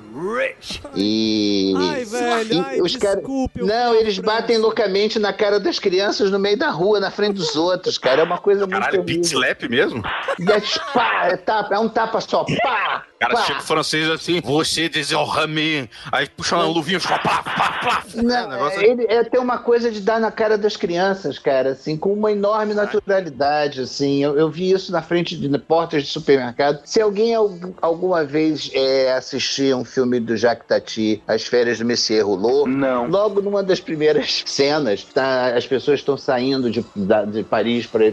e. Ai, velho, e ai, os caras. Não, eles França. batem loucamente na cara das crianças no meio da rua, na frente dos outros, cara. É uma coisa muito Caralho, pit slap mesmo? E é, pá, é, tapa, é um tapa só, pá! Cara, pá. chega o francês assim, você desonra-me. Aí puxa uma luvinha, pá, pá, pá, pá. Não, É, ele é ter uma coisa de dar na cara das crianças, cara, assim, com uma enorme naturalidade, assim. Eu, eu vi isso na frente de na portas de supermercado. Se alguém al- alguma vez é, assistir um filme do Jacques Tati, As Férias do Messier Rouleau, não. logo numa das primeiras *laughs* cenas, tá, as pessoas estão saindo de, da- de Paris para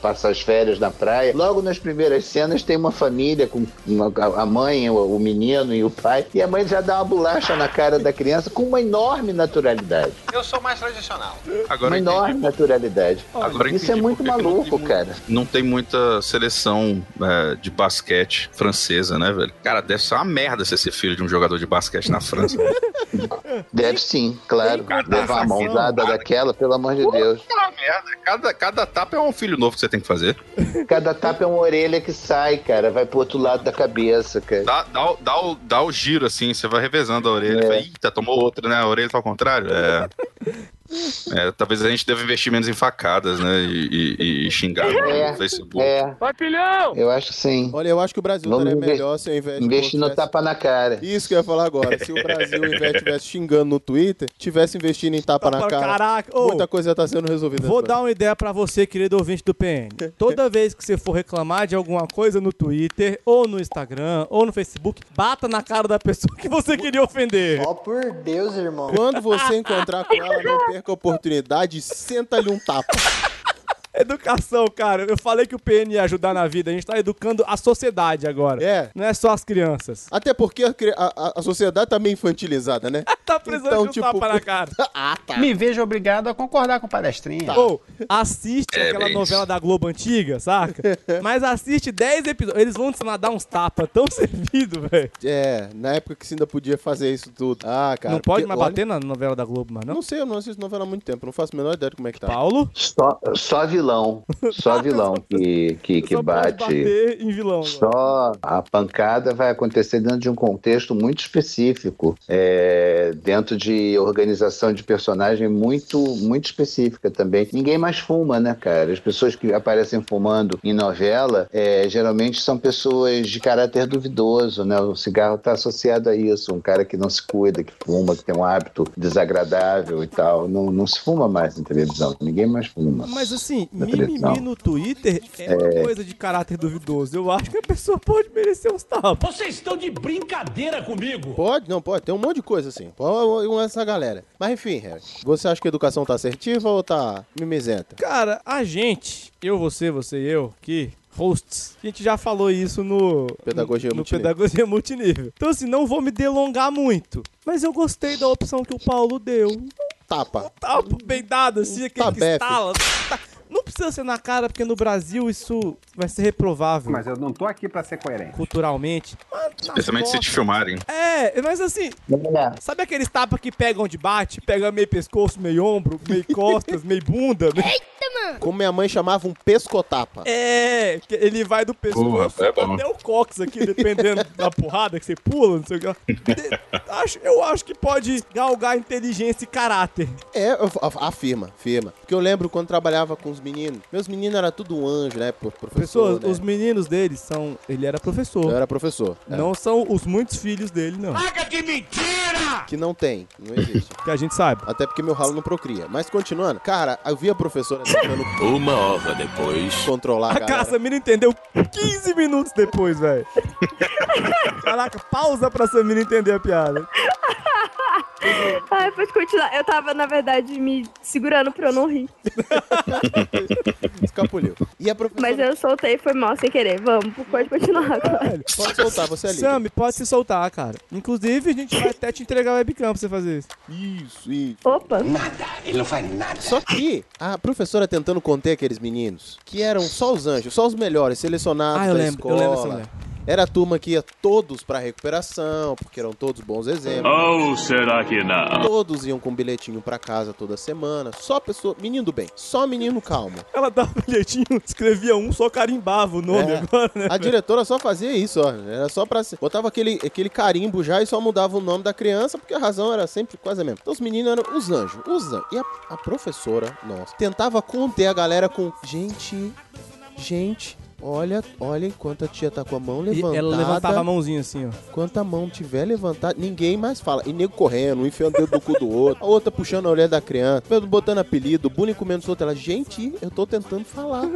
passar as férias na praia. Logo nas primeiras cenas tem uma família com uma- a mãe, o, o menino e o pai, e a mãe já dá uma bolacha na cara da criança com uma enorme naturalidade. Eu sou mais tradicional. Agora uma enorme naturalidade. Agora Isso é muito não maluco, cara. Não tem muita seleção é, de basquete francesa, né, velho? Cara, deve ser uma merda você ser filho de um jogador de basquete na França. *laughs* Deve sim, claro. Levar uma mãozada daquela, pelo amor de Deus. Merda. Cada, cada tapa é um filho novo que você tem que fazer. *laughs* Cada tapa é uma orelha que sai, cara. Vai pro outro lado da cabeça, cara. Dá, dá, o- dá, o, dá o giro assim, você vai revezando a orelha. É. Fala, Eita, tomou outra, né? A orelha tá ao contrário. É. *laughs* É, talvez a gente deva investir menos em facadas, né? E, e- e xingar É, no Facebook. É, Vai, filhão! eu acho que sim. Olha, eu acho que o Brasil Vamos estaria melhor se ao invés de. Investir no tivesse- tapa na cara. Isso que eu ia falar agora. Se o Brasil, ao invés de estivesse xingando no Twitter, tivesse investindo em tapa, na cara, caraca, ô. muita coisa já tá sendo resolvida. Vou nesse dar uma ideia pra você, querido ouvinte do PN. Toda *laughs* vez que você for reclamar de alguma coisa no Twitter, ou no Instagram, ou no Facebook, bata na cara da pessoa que você queria ofender. Ó, por Deus, irmão. Quando você encontrar com ela, não *laughs* perca a oportunidade, senta-lhe um tapa. Educação, cara. Eu falei que o PN ia ajudar na vida. A gente tá educando a sociedade agora. É. Não é só as crianças. Até porque a, a- a- sociedade tá meio infantilizada, né? *laughs* Tá precisando Então, de um tipo, tapa na cara. *laughs* ah, tá. Me vejo obrigado a concordar com o palestrinha. Ou, assiste É, aquela bem novela da Globo antiga, saca? *laughs* Mas assiste 10 episódios. Eles vão te dar uns tapas tão servido, velho. É, na época que você ainda podia fazer isso tudo. Ah, cara. Não pode porque, mais olha, bater na novela da Globo, mas não? Não sei, eu não assisto novela há muito tempo. Não faço a menor ideia de como é que tá. Paulo? Só, só vilão. Só *laughs* vilão que, que, que bate. em vilão. Só a pancada vai acontecer dentro de um contexto muito específico, é, dentro de organização de personagem muito, muito específica também. Ninguém mais fuma, né, cara? As pessoas que aparecem fumando em novela é, geralmente são pessoas de caráter duvidoso, né? O cigarro está associado a isso. Um cara que não se cuida, que fuma, que tem um hábito desagradável e tal. Não, não se fuma mais na televisão. Ninguém mais fuma. Mas assim, mimimi no Twitter é uma coisa de caráter duvidoso. Eu acho que a pessoa pode merecer uns tapas. Vocês estão de brincadeira comigo? Pode, não, pode. Tem um monte de coisa assim. Pode essa galera. Mas enfim, Harry, você acha que a educação tá assertiva ou tá mimizenta? Cara, a gente, eu, você, você e eu, aqui, hosts, a gente já falou isso no Pedagogia no, no multinível. Pedagogia Multinível. Então, assim, não vou me delongar muito. Mas eu gostei da opção que o Paulo deu. Tapa. Tapa bem dado, assim, aquele que Tabefe. estala. Não precisa ser na cara, porque no Brasil isso vai ser reprovável. Mas eu não tô aqui pra ser coerente. Culturalmente. Especialmente se te filmarem. É, mas assim, É. sabe aqueles tapas que pegam onde bate? Pega meio pescoço, meio ombro, meio *laughs* costas, meio bunda? meio- Como minha mãe chamava um pescotapa. É, ele vai do pescoço Porra, é até o cox aqui, dependendo *laughs* da porrada que você pula, não sei o que. De- acho, eu acho que pode galgar inteligência e caráter. É, afirma, afirma. Porque eu lembro quando trabalhava com os meninos meninos. Meus meninos eram tudo um anjo, né? Pro- Professor, Pessoas, né? os meninos deles são. Ele era professor. Eu era professor. é. Não são os muitos filhos dele, não. Que não tem, não existe. *laughs* Que a gente sabe. Até porque meu ralo não procria. Mas continuando, cara, eu vi a professora tentando *laughs* Uma hora depois. controlar a A. Casamina entendeu 15 minutos depois, velho. *laughs* Caraca, pausa pra Samira entender a piada. *laughs* Ai, pode continuar. Eu tava, na verdade, me segurando pra eu não rir. *laughs* Escapuliu. E a professora... Mas eu soltei e foi mal sem querer. Vamos, pode continuar agora. Pode soltar, você é livre. Sammy, pode se soltar, cara. Inclusive, a gente vai até te entregar o webcam pra você fazer isso. Isso, isso. Opa. Ele não faz nada. Só que a professora tentando conter aqueles meninos, que eram só os anjos, só os melhores, selecionados Ah, eu da lembro, eu escola. lembro dessa mulher. Era a turma que ia todos pra recuperação, porque eram todos bons exemplos. Ou será que não? Todos iam com um bilhetinho pra casa toda semana. Só pessoa. Menino do bem. Só menino calmo. Ela dava um bilhetinho, *laughs* escrevia um, só carimbava o nome É. agora, né? A diretora só fazia isso, ó. Era só pra. Botava aquele, aquele carimbo já e só mudava o nome da criança, porque a razão era sempre quase a mesma. Então os meninos eram os anjos. Os anjos. E a, a professora, nossa, tentava conter a galera com. Gente. Gente. Olha, olha enquanto a tia tá com a mão E levantada. ela levantava a mãozinha assim, ó. Enquanto a mão tiver levantada, ninguém mais fala. E nego correndo, um enfiando o dedo no cu do outro, a outra puxando a orelha da criança, botando apelido, o bullying comendo solto. Ela, gente, eu tô tentando falar.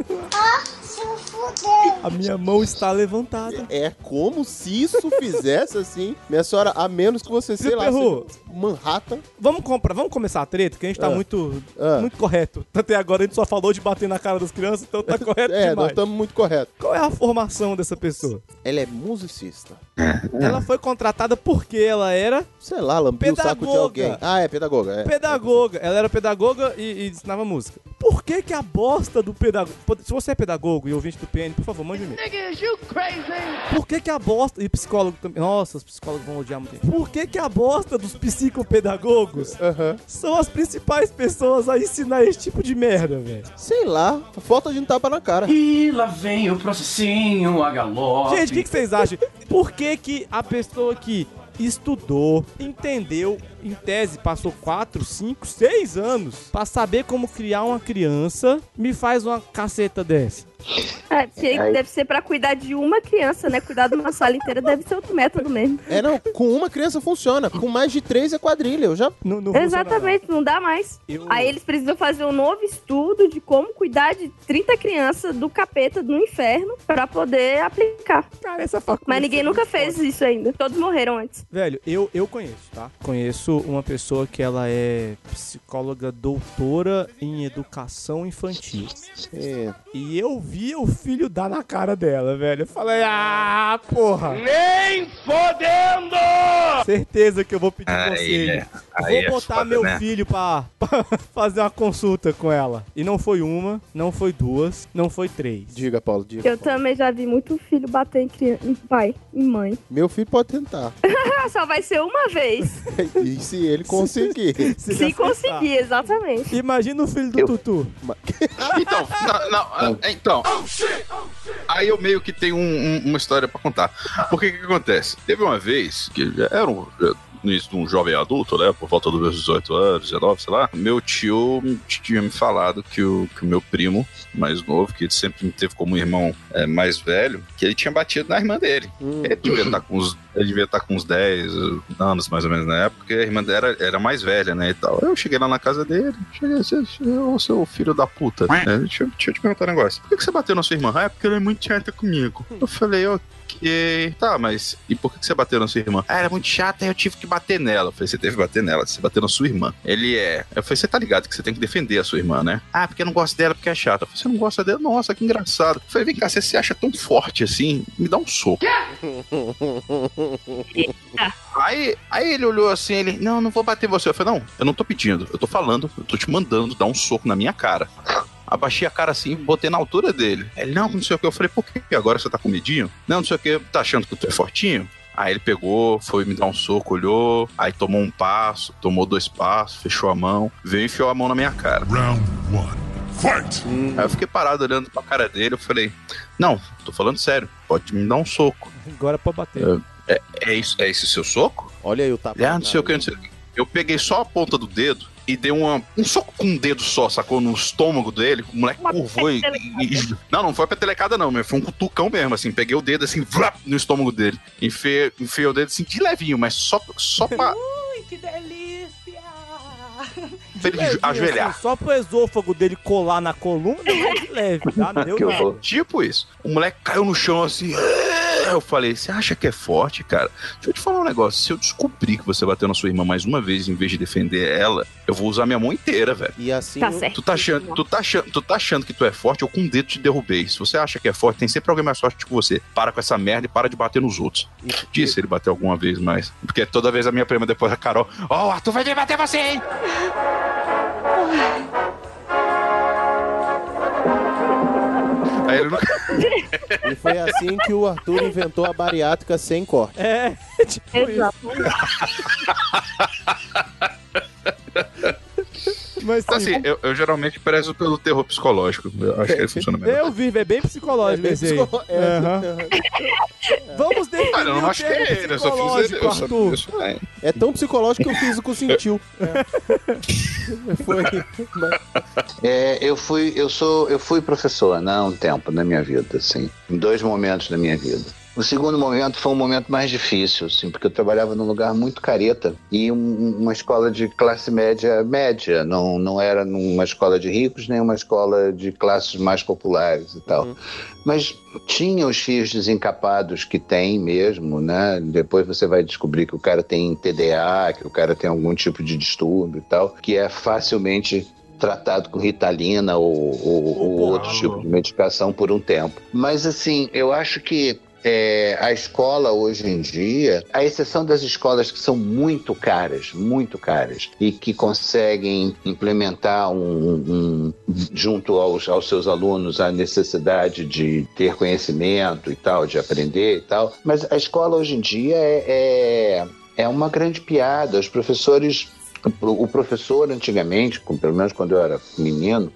A minha mão está levantada. É como se isso fizesse assim. Minha senhora, a menos que você, sei Seu lá, Perru. seja Manhattan. Vamos comprar, vamos começar a treta, que a gente tá Ah. muito, Ah. muito correto. Até agora a gente só falou de bater na cara das crianças, então tá *laughs* correto É, nós demais. estamos muito corretos. Qual é a formação dessa pessoa? Ela é musicista. Ela foi contratada porque ela era Sei lá, lambiu o saco de Pedagoga. alguém. Ah, é pedagoga. É. pedagoga. Ela era pedagoga e, e ensinava música. Por que que a bosta do pedagogo... Se você é pedagogo e ouvinte do PN, por favor, mande um. Por que que a bosta... E psicólogo também... Nossa, os psicólogos vão odiar muito. Por que que a bosta dos psicopedagogos são as principais pessoas a ensinar esse tipo de merda, velho? Sei lá, falta de um tapa na cara. E lá vem o processinho, a galope. Gente, o que, que vocês acham? Por que, que a pessoa que estudou, entendeu, em tese passou 4, 5, 6 anos pra saber como criar uma criança, me faz uma caceta dessa? É, deve ser pra cuidar de uma criança, né? Cuidar de uma sala inteira deve ser outro método mesmo. É, não, com uma criança funciona. Com mais de três é quadrilha. Eu já. Não, não Exatamente, não dá mais. Eu- Aí eles precisam fazer um novo estudo de como cuidar de 30 crianças do capeta do inferno pra poder aplicar. Cara, essa faculdade Mas ninguém é nunca fez isso ainda. Todos morreram antes. Velho, eu, eu conheço, tá? Conheço uma pessoa que ela é psicóloga doutora em educação infantil. É. E eu vi o filho dar na cara dela, velho. Eu falei, ah, porra. Nem fodendo! Certeza que eu vou pedir conselho. é. Aí vou é botar foda, meu né? filho pra, *laughs* pra fazer uma consulta com ela. E não foi uma, não foi duas, não foi três. Diga, Paulo, diga. Eu também já vi muito filho bater em, criança, em pai, em mãe. *laughs* Meu filho pode tentar. Ah, *laughs* só vai ser uma vez. e se ele conseguir? Se se conseguir, exatamente. Imagina o filho do Tutu. Então, não, não, ah, então. Aí eu meio que tenho um- um- uma história pra contar. Porque o que acontece? Teve uma vez que já era um. já no início de um jovem adulto, né? Por volta dos meus 18 anos, 19, sei lá. Meu tio tinha me falado que o, que o meu primo mais novo, que ele sempre me teve como irmão é, mais velho, que ele tinha batido na irmã dele. Hum. Ele devia estar com uns. Ele devia estar com uns 10 anos, mais ou menos, na época, porque a irmã dele era, era mais velha, né? E tal. Eu cheguei lá na casa dele, cheguei ô seu filho da puta. É, deixa, eu- deixa eu te perguntar um negócio. Por que, que você bateu na sua irmã? Ah, é porque ela é muito chata comigo. Eu falei, ok. Tá, mas e por que, você bateu na sua irmã? Ah, ela é muito chata, eu tive que bater nela. Eu falei, você teve que bater nela, você bateu na sua irmã. Ele é. Eu falei, você tá ligado que você tem que defender a sua irmã, né? Ah, porque eu não gosto dela, porque é chata. Eu falei, você não gosta dela? Nossa, que engraçado. Eu falei, vem cá, você se acha tão forte assim? Me dá um soco. *laughs* Aí, aí ele olhou assim, ele, não, não vou bater você. Eu falei, não, eu não tô pedindo, eu tô falando, eu tô te mandando dar um soco na minha cara. Abaixei a cara assim, botei na altura dele. Ele, não, não sei o que. Eu falei, por que agora você tá com medinho? Não, não sei o que, tá achando que tu é fortinho? Aí ele pegou, foi me dar um soco, olhou, aí tomou um passo, tomou dois passos, fechou a mão, veio e enfiou a mão na minha cara. Round one. Fight! Aí eu fiquei parado olhando pra cara dele, eu falei, não, tô falando sério, pode me dar um soco. Agora pode bater. É, é isso, é esse seu soco? Olha aí o tapa. Ah, não sei o que, não sei o que. Eu peguei só a ponta do dedo e dei uma, um soco com um dedo só, sacou? No estômago dele. O moleque curvou e, e- e- Não, não foi petelecada, não, meu. Foi um cutucão mesmo, assim. Peguei o dedo assim, vrap, no estômago dele. Enfiei, enfiei o dedo assim, de levinho, mas só, só pra. *laughs* Ui, que delícia! *laughs* pra ele Levinho, ajoelhar. assim, só pro esôfago dele colar na coluna, mas de leve, tá? *laughs* Deu. Tipo isso. O moleque caiu no chão assim. Eu falei, você acha que é forte, cara? Deixa eu te falar um negócio. Se eu descobrir que você bateu na sua irmã mais uma vez em vez de defender ela, eu vou usar minha mão inteira, velho. E assim. Tá certo. Tu tá, achando, tu, tá achando, tu tá achando que tu é forte, eu com um dedo te derrubei. Se você acha que é forte, tem sempre alguém mais forte que você. Para com essa merda e para de bater nos outros. Disse ele bateu alguma vez mais. Porque toda vez a minha prima depois a Carol, ó, o Arthur vai vir bater você, hein? Aí ele nunca. *laughs* E foi assim que o Arthur inventou a bariátrica sem corte. É, *laughs* tipo isso. Mas Então, assim, eu, eu geralmente prezo pelo terror psicológico. Eu acho que ele funciona melhor. eu vi, é bem psicológico É bem esse aí. psico- é, Aham. Vamos definir Olha, eu não acho que é ele, eu só fiz ele. só aí. É tão psicológico que o físico sentiu. É. Foi. É, eu fui, eu sou, eu fui professor, né, há um tempo na minha vida, assim, em dois momentos da minha vida. O segundo momento foi um momento mais difícil, assim, porque eu trabalhava num lugar muito careta e um- uma escola de classe média média, não, não era numa escola de ricos nem uma escola de classes mais populares e tal. Mas tinha os fios desencapados que tem mesmo, né? Depois você vai descobrir que o cara tem TDA, que o cara tem algum tipo de distúrbio e tal, que é facilmente tratado com ritalina ou, ou- ou outro tipo de medicação por um tempo. Mas assim, eu acho que é, a escola hoje em dia, à exceção das escolas que são muito caras, muito caras, e que conseguem implementar um, um- junto aos, aos seus alunos a necessidade de ter conhecimento e tal, de aprender e tal, mas a escola hoje em dia é, é, é uma grande piada. Os professores o professor antigamente, pelo menos quando eu era menino,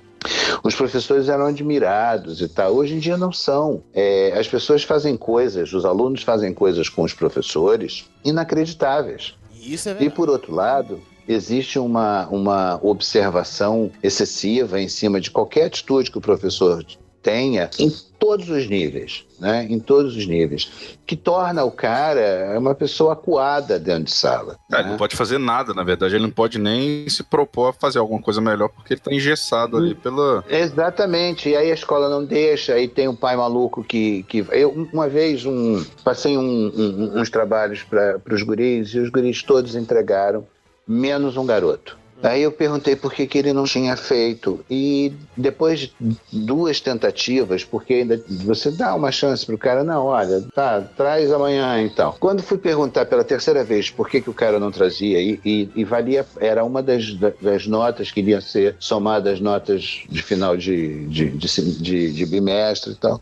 os professores eram admirados e tal. Hoje em dia não são. É, as pessoas fazem coisas, os alunos fazem coisas com os professores inacreditáveis. Isso é E por outro lado, existe uma, uma observação excessiva em cima de qualquer atitude que o professor tenha em todos os níveis, né? Em todos os níveis, que torna o cara uma pessoa acuada dentro de sala. É, ele né? não pode fazer nada, na verdade, ele não pode nem se propor a fazer alguma coisa melhor, porque ele tá engessado ali pela. Exatamente, e aí a escola não deixa, aí tem um pai maluco que. que eu, uma vez, um, passei um- um- uns trabalhos para os guris e os guris todos entregaram, menos um garoto. Aí eu perguntei por que, que ele não tinha feito. E depois de duas tentativas, porque ainda você dá uma chance pro cara, não, olha, tá, traz amanhã então. Quando fui perguntar pela terceira vez por que, que o cara não trazia, e, e- e valia, era uma das, da- das notas que iriam ser somadas às notas de final de, de, de, de- de bimestre e tal.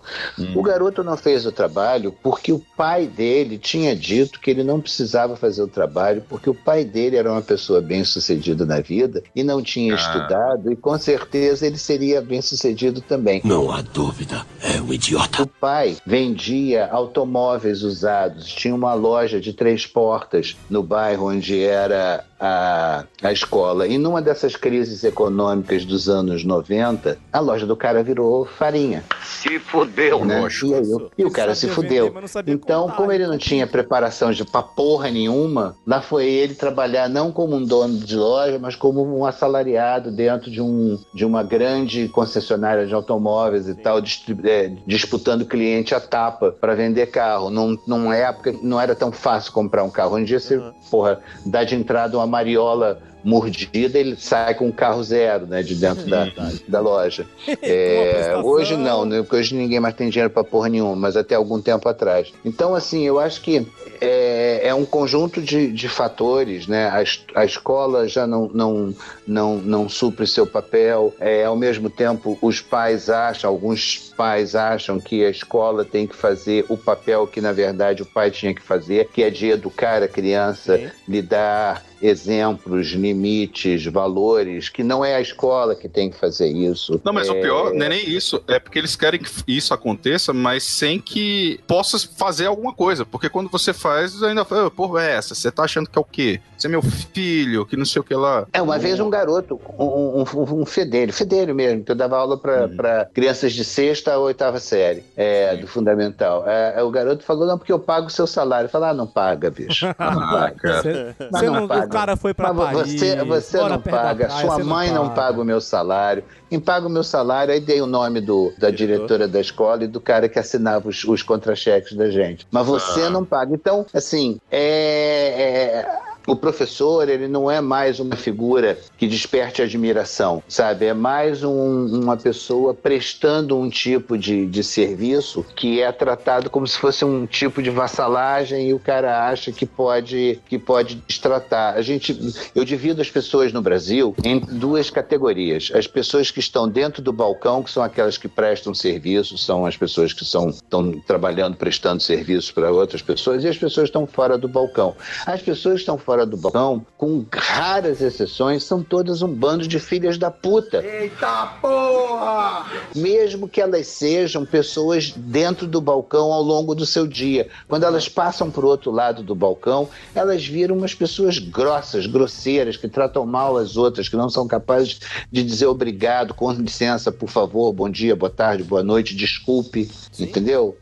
O garoto não fez o trabalho porque o pai dele tinha dito que ele não precisava fazer o trabalho, porque o pai dele era uma pessoa bem sucedida na vida e não tinha Ah. estudado, e com certeza ele seria bem sucedido também. Não há dúvida, é um idiota. O pai vendia automóveis usados, tinha uma loja de três portas no bairro onde era a, a escola. E numa dessas crises econômicas dos anos 90, a loja do cara virou farinha. Se fudeu, né? E, aí, o- e o cara se fudeu. vender, Então, contar, como ele não tinha preparação de pra porra nenhuma, lá foi ele trabalhar não como um dono de loja, mas como um assalariado dentro de, um, de uma grande concessionária de automóveis e tal, distri- é, disputando cliente à tapa para vender carro. Num, numa época não era tão fácil comprar um carro. Hoje em dia você, porra, dá de entrada uma mariola mordida, ele sai com um carro zero, né, de dentro da, da loja. *laughs* É, hoje não, né? Porque hoje ninguém mais tem dinheiro pra porra nenhuma, mas até algum tempo atrás. Então, assim, eu acho que é, é um conjunto de, de fatores, né? A, a escola já não, não, não, não supre seu papel, é, ao mesmo tempo os pais acham, alguns pais acham que a escola tem que fazer o papel que na verdade o pai tinha que fazer, que é de educar a criança, lhe dar exemplos, limites, valores, que não é a escola que tem que fazer isso. Não, mas é... o pior não é nem isso. É porque eles querem que isso aconteça, mas sem que possa fazer alguma coisa. Porque quando você faz, ainda fala, porra, é essa? Você tá achando que é o quê? Você é meu filho, que não sei o que lá. É, uma vez um garoto, um, um, um fedelho, fedelho mesmo, que eu dava aula para Uhum. crianças de sexta a oitava série é, do fundamental. É, o garoto falou, não, porque eu pago o seu salário. Eu falei, ah, não paga, bicho. *laughs* Não Ah, paga. cara. Você- Mas não não- paga. o cara foi pra Mas Paris. Você, você não paga, praia, sua mãe não paga. o meu salário. Quem paga o meu salário, aí dei o nome do, da diretora da escola e do cara que assinava os, os contra-cheques da gente. Mas você Ah. não paga. Então, assim, é- é o professor ele não é mais uma figura que desperte admiração, sabe? É mais um- uma pessoa prestando um tipo de, de serviço que é tratado como se fosse um tipo de vassalagem e o cara acha que pode que pode destratar. A gente, eu divido as pessoas no Brasil em duas categorias: as pessoas que estão dentro do balcão, que são aquelas que prestam serviço, são as pessoas que são, estão trabalhando, prestando serviço para outras pessoas, e as pessoas que estão fora do balcão. As pessoas que estão fora do balcão, com raras exceções, são todas um bando de filhas da puta. Eita porra! Mesmo que elas sejam pessoas dentro do balcão ao longo do seu dia. Quando elas passam para o outro lado do balcão, elas viram umas pessoas grossas, grosseiras, que tratam mal as outras, que não são capazes de dizer obrigado, com licença, por favor, bom dia, boa tarde, boa noite, desculpe, entendeu?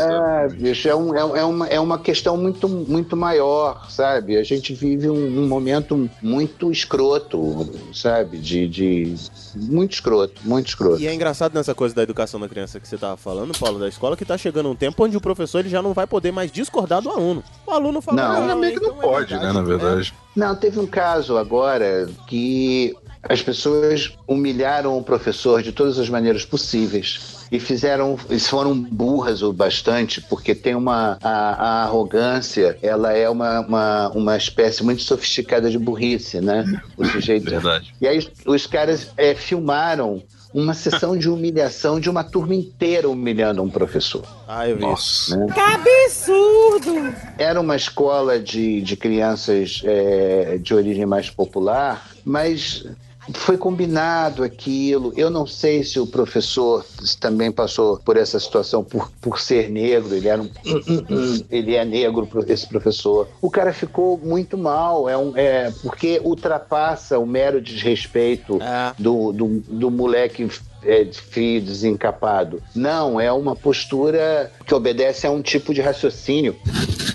É, bicho, é, um- é- é uma, é uma questão muito, muito maior, sabe? A gente vive um, um momento muito escroto, sabe? De, de. Muito escroto, muito escroto. E é engraçado nessa coisa da educação da criança que você tava falando, Paulo, da escola, que tá chegando um tempo onde o professor ele já não vai poder mais discordar do aluno. O aluno fala, Não. não, Meio que não pode, né, na verdade. Não, teve um caso agora que as pessoas humilharam o professor de todas as maneiras possíveis. E fizeram, e foram burras o bastante, porque tem uma. A, a arrogância, ela é uma, uma, uma espécie muito sofisticada de burrice, né? O sujeito. Verdade. E aí os, os caras é, filmaram uma sessão de humilhação de uma turma inteira humilhando um professor. Ah, eu vi. Nossa. Né? Que absurdo! Era uma escola de, de crianças é, de origem mais popular, mas foi combinado aquilo. Eu não sei se o professor também passou por essa situação por, por ser negro. Ele era um, *coughs* ele é negro, esse professor. O cara ficou muito mal, é um, é, porque ultrapassa o mero desrespeito do, do, do moleque é, frio, desencapado. Não, é uma postura que obedece a um tipo de raciocínio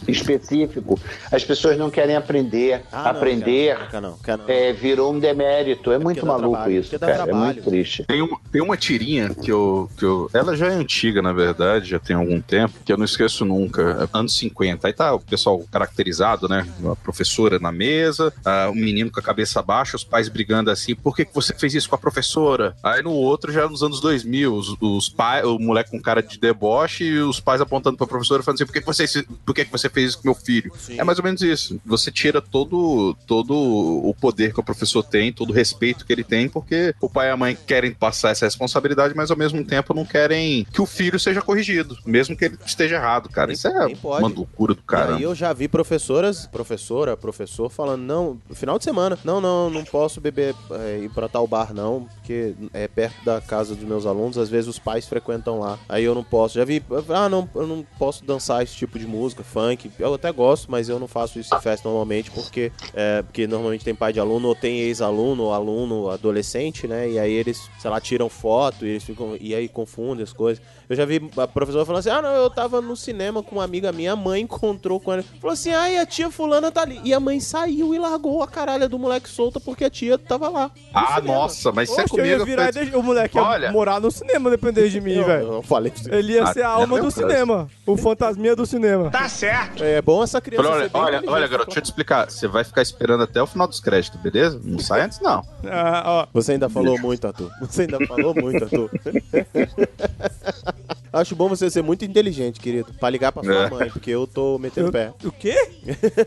específico. As pessoas não querem aprender. Ah, não, aprender quer não, quer não. é, virou um demérito. É muito dá maluco trabalho, isso, cara. É trabalho. muito triste. Tem uma, tem uma tirinha que eu, que eu. Ela já é antiga, na verdade, já tem algum tempo, que eu não esqueço nunca. É Anos 50. Aí tá o pessoal caracterizado, né? A professora na mesa, o menino com a cabeça baixa, os pais brigando assim: por que, que você fez isso com a professora? Aí no outro, já nos anos 2000, os, os pais, o moleque com cara de deboche e os pais apontando pra professora falando assim: por que, você, por que, você fez isso com meu filho? É mais ou menos isso. Você tira todo, todo o poder que o professor tem, todo o respeito que ele tem, porque o pai e a mãe querem passar essa responsabilidade, mas ao mesmo tempo não querem que o filho seja corrigido, mesmo que ele esteja errado, cara. Isso é nem uma loucura do E cara. aí eu já vi professoras, professora, professor falando, não, final de semana, não, não, não posso beber, é, ir pra tal bar não, porque é perto da casa dos meus alunos, às vezes os pais frequentam lá, aí eu não posso, já vi, ah, não, eu não posso dançar esse tipo de música, funk, eu até gosto, mas eu não faço isso em festa normalmente, porque, é, porque normalmente tem pai de aluno, ou tem ex-aluno, ou aluno, adolescente, né, e aí eles, sei lá, tiram foto, e eles ficam, e aí confundem as coisas. Eu já vi a professora falando assim: ah, não, eu tava no cinema com uma amiga minha, a mãe encontrou com ela. Falou assim: ai, a tia Fulana tá ali. E a mãe saiu e largou a caralha do moleque solta porque a tia tava lá. Ah, nossa, mas isso é Poxa, eu ia comigo. virar e o moleque ia Olha. morar no cinema, depender de mim, velho. eu falei pra você. Ele ia Ah, ser a é alma meu do caso. Cinema. O fantasminha do cinema. Tá certo. É bom essa criança Olha, olha, olha, garoto, deixa eu te explicar. Você vai ficar esperando até o final dos créditos, beleza? Não sai antes, não. Ah, ó. Você ainda falou muito, Arthur. Você ainda falou muito, Arthur. *laughs* Acho bom você ser muito inteligente, querido, pra ligar pra sua É. mãe, porque eu tô metendo pé. O quê?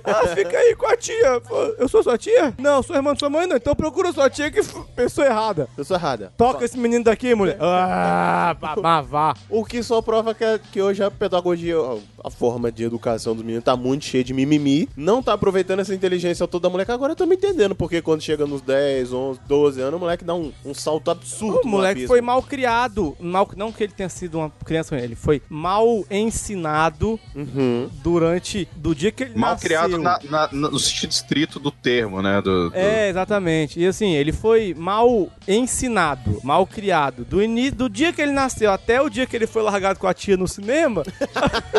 Ah, fica aí com a tia. Eu sou sua tia? Não, sou irmã de sua mãe, não. Então procura sua tia que pessoa errada. Eu sou errada. Toca esse menino daqui, mulher. Ah, babá, vá. O que só prova que, que hoje a pedagogia, a forma de educação dos meninos tá muito cheia de mimimi. Não tá aproveitando essa inteligência toda da moleque. Agora eu tô me entendendo porque quando chega nos 10, 11, 12 anos, o moleque dá um, um salto absurdo. O moleque abismo. foi mal criado. Mal, não que ele tenha sido uma criança ele foi mal ensinado Uhum. durante. do dia que ele Mal nasceu. criado na- na- no sentido estrito do termo, né? Do, do- É, exatamente. E assim, ele foi mal ensinado, mal criado. Do, do dia que ele nasceu até o dia que ele foi largado com a tia no cinema.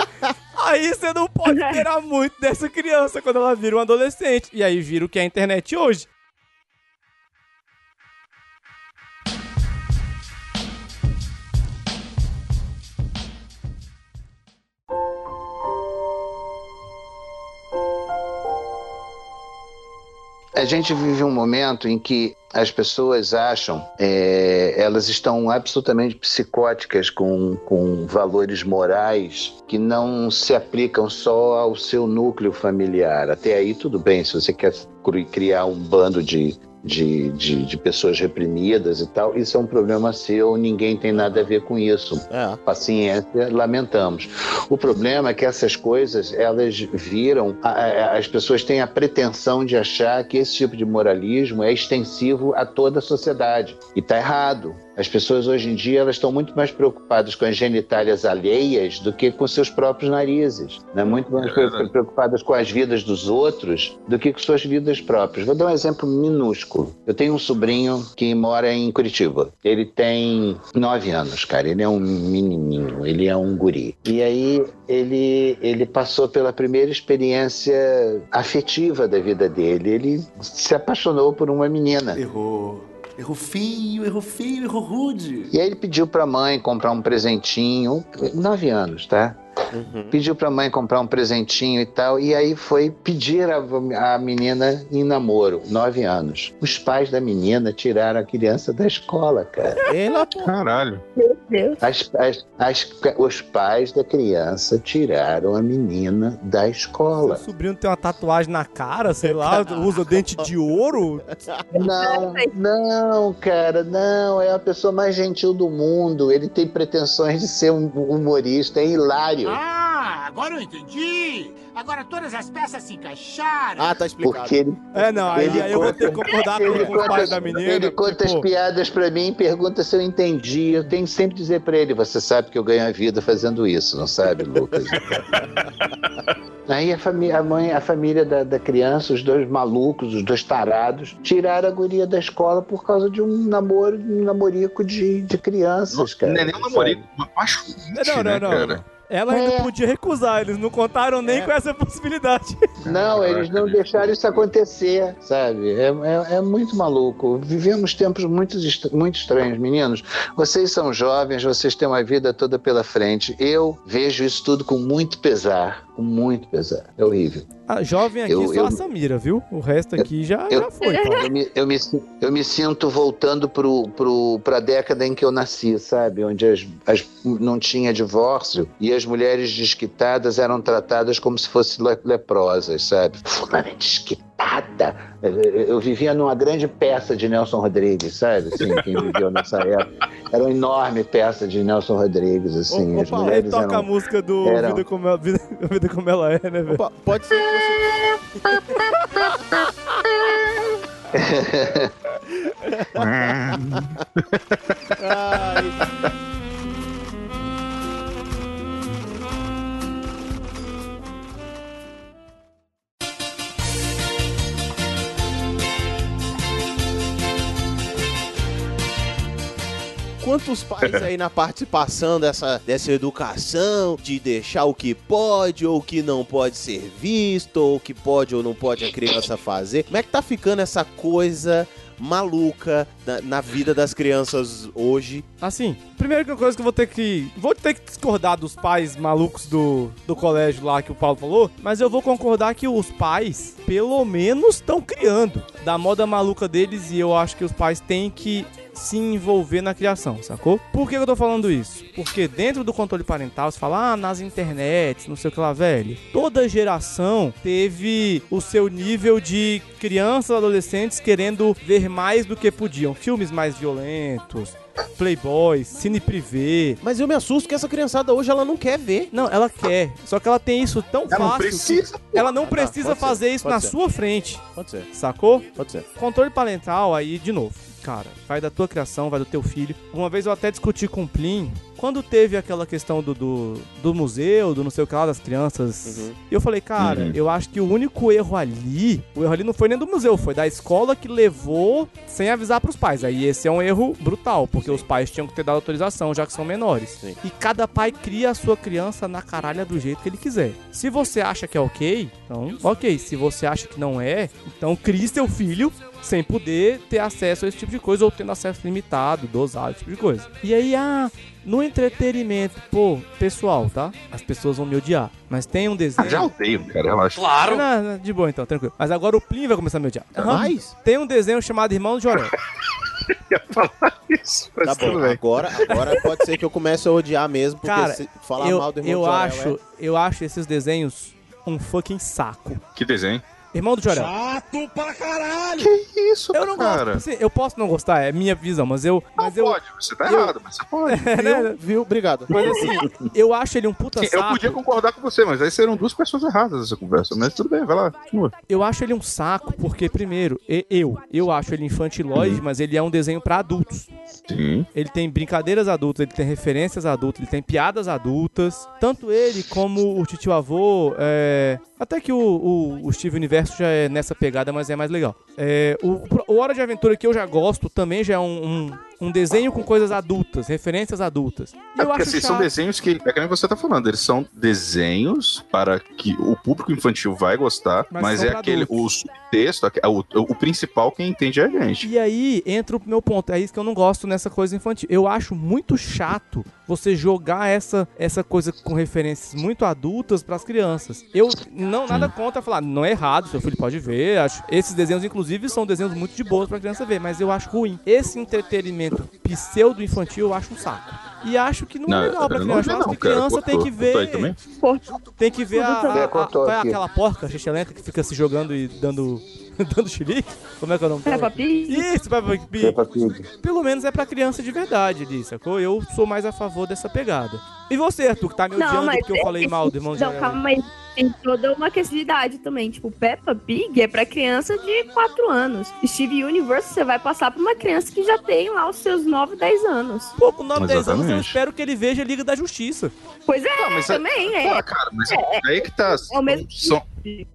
*laughs* aí você não pode esperar muito dessa criança quando ela vira um adolescente. E aí vira o que é a internet hoje. A gente vive um momento em que as pessoas acham, é, elas estão absolutamente psicóticas com, com valores morais que não se aplicam só ao seu núcleo familiar. Até aí tudo bem, se você quer cri- criar um bando de, de, de, de pessoas reprimidas e tal, isso é um problema seu, ninguém tem nada a ver com isso. É. Paciência, lamentamos. O problema é que essas coisas, elas viram, a- a- as pessoas têm a pretensão de achar que esse tipo de moralismo é extensivo a toda a sociedade. E está errado. As pessoas hoje em dia elas estão muito mais preocupadas com as genitálias alheias do que com seus próprios narizes. Né? Muito mais É preocupadas com as vidas dos outros do que com suas vidas próprias. Vou dar um exemplo minúsculo. Eu tenho um sobrinho que mora em Curitiba. Ele tem nove anos, cara. Ele é um menininho, ele é um guri. E aí ele, ele passou pela primeira experiência afetiva da vida dele. Ele se apaixonou por uma menina. Errou. Errou feio, errou feio, errou rude. E aí ele pediu pra mãe comprar um presentinho, nove anos, tá? Uhum. Pediu pra mãe comprar um presentinho e tal, e aí foi pedir a, a menina em namoro, nove anos. Os pais da menina tiraram a criança da escola, cara. Ela. Caralho. Meu Deus. As- as- as- os pais da criança tiraram a menina da escola. Seu sobrinho tem uma tatuagem na cara, sei lá, usa dente de ouro. Não, não, cara, não. É a pessoa mais gentil do mundo. Ele tem pretensões de ser um humorista. É hilário. Ah, agora eu entendi. Agora todas as peças se encaixaram. Ah, tá explicado. Porque ele, É, não, aí, Ele aí eu vou ter que concordar com, ele com o pai da menina. ele conta as tipo, piadas pra mim e pergunta se eu entendi. Eu tenho que sempre dizer pra ele: você sabe que eu ganho a vida fazendo isso, não sabe, Lucas? *laughs* Aí a, a mãe, a família da, da criança, os dois malucos, os dois tarados, tiraram a guria da escola por causa de um namoro, um namorico de, de crianças, cara. Não é nem um namorico, uma paixonite, Não, não, né, não, cara? não. Ela ainda É. podia recusar, eles não contaram nem com essa possibilidade. *laughs* Não, eles não deixaram isso acontecer, sabe? É, é- é muito maluco. Vivemos tempos muito, muito estranhos, meninos. Vocês são jovens, vocês têm uma vida toda pela frente. Eu vejo isso tudo com muito pesar, com muito pesar. É horrível. A jovem aqui Eu- só eu- a Samira, viu? O resto aqui já, eu- já foi. Eu me, eu me, eu me sinto voltando pro, pro, pra década em que eu nasci, sabe? Onde as, as- não tinha divórcio e as mulheres desquitadas eram tratadas como se fossem le- leprosas, sabe? Fulana é desquitada. Eu, eu- vivia numa grande peça de Nelson Rodrigues, sabe? Assim, quem viveu nessa época. Era uma enorme peça de Nelson Rodrigues, assim. Ô, as Paulo, mulheres toca a eram... música do eram- Vida como, ela, Vida, Vida como ela é, né, velho? Opa, pode ser que você. *laughs* Ai, Quantos pais aí na participação dessa, dessa educação, de deixar o que pode ou o que não pode ser visto, ou o que pode ou não pode a criança fazer? Como é que tá ficando essa coisa maluca na, na vida das crianças hoje? Assim, uma coisa que eu vou ter que. Vou ter que discordar dos pais malucos do, do colégio lá que o Paulo falou, mas eu vou concordar que os pais, pelo menos, estão criando da moda maluca deles e eu acho que os pais têm que se envolver na criação, sacou? Por que eu tô falando isso? Porque dentro do controle parental, você fala, ah, nas internets, não sei o que lá, velho. Toda geração teve o seu nível de crianças, adolescentes querendo ver mais do que podiam. Filmes mais violentos, Playboy, Cine Privé. Mas eu me assusto que essa criançada hoje ela não quer ver. Não, ela quer. Só que ela tem isso tão Ela não fácil. precisa, ela não Ah, tá, precisa pode ser, fazer isso pode na ser. sua frente. Pode ser, Sacou? pode ser. Controle parental aí, de novo. Cara, vai da tua criação, vai do teu filho. Uma vez eu até discuti com o Plin, quando teve aquela questão do, do, do museu, do não sei o que lá, das crianças. Uhum. E eu falei, cara, Uhum. eu acho que o único erro ali, o erro ali não foi nem do museu, foi da escola que levou sem avisar pros pais. Aí esse é um erro brutal, porque os pais tinham que ter dado autorização, já que são menores. Sim. E cada pai cria a sua criança na caralha do jeito que ele quiser. Se você acha que é ok, então ok. Se você acha que não é, então crie seu filho sem poder ter acesso a esse tipo de coisa ou tendo acesso limitado, dosado, esse tipo de coisa. E aí, ah, no entretenimento, pô, pessoal, tá? As pessoas vão me odiar. Mas tem um desenho. Ah, já odeio, cara, relaxa. Claro! Não, não, de boa então, tranquilo. Mas agora o Plin vai começar a me odiar. Aham. Mais? Tem um desenho chamado Irmão do Jorel. *laughs* Isso, mas Tá tudo bom, bem. agora, agora pode ser que eu comece a odiar mesmo, porque Cara, se falar eu, mal do irmão eu de Jorel acho, é- eu acho esses desenhos um fucking saco. Que desenho? Irmão do Jorel. Chato pra caralho! Que isso, Eu não cara? gosto. Assim, eu posso não gostar, é minha visão, mas eu. Mas eu. Pode, você tá eu- errado, mas você pode. *laughs* Viu? Viu? Obrigado. Mas assim, eu acho ele um puta Sim, eu podia concordar com você, mas aí seriam duas pessoas erradas nessa conversa. Mas tudo bem, vai lá, continua. Eu acho ele um saco, porque, primeiro, eu, eu acho ele infantilóide, mas ele é um desenho pra adultos. Sim. Ele tem brincadeiras adultas, ele tem referências adultas, ele tem piadas adultas. Tanto ele como o titio avô. é, Até que o, o, o Steve Universo já é nessa pegada, mas é mais legal. É, o, o Hora de Aventura que eu já gosto também já é um, um, um desenho com coisas adultas, referências adultas. E É eu porque acho assim, são chato. desenhos que, é que nem você tá falando, eles são desenhos para que o público infantil vai gostar, Mas mas, são é aquele, o subtexto, aque- o, o principal quem entende é a gente. E aí entra o meu ponto, é isso que eu não gosto nessa coisa infantil. Eu acho muito chato você jogar essa, essa coisa com referências muito adultas pras crianças. Eu não nada contra falar, não é errado, seu filho pode ver. Acho, esses desenhos inclusive são desenhos muito de boas pra criança ver, mas eu acho ruim. Esse entretenimento pseudo infantil eu acho um saco. E acho que não, Não, é legal pra não criança. não, que cara. criança tem que ver. Tem que ver a, a- É, a- qual é aquela porca xixelenta que fica se jogando e dando *laughs* dando xilique? Como é que é o nome? Peppa Pig? Isso, Peppa Pig. Peppa Pig. Pelo menos é pra criança de verdade ali, sacou? Eu sou mais a favor dessa pegada. E você, Arthur, que tá me Não, odiando mas porque eu falei esse- mal do irmão de Não, calma aí. Tem toda uma questão de idade também. Tipo, Peppa Pig é pra criança de 4 anos. Steve Universe você vai passar pra uma criança que já tem lá os seus 9, 10 anos. Pô, com 9, 10 anos eu espero que ele veja a Liga da Justiça. Pois é, Não, mas é- também é. Ah, cara, mas aí que tá. É o mesmo São,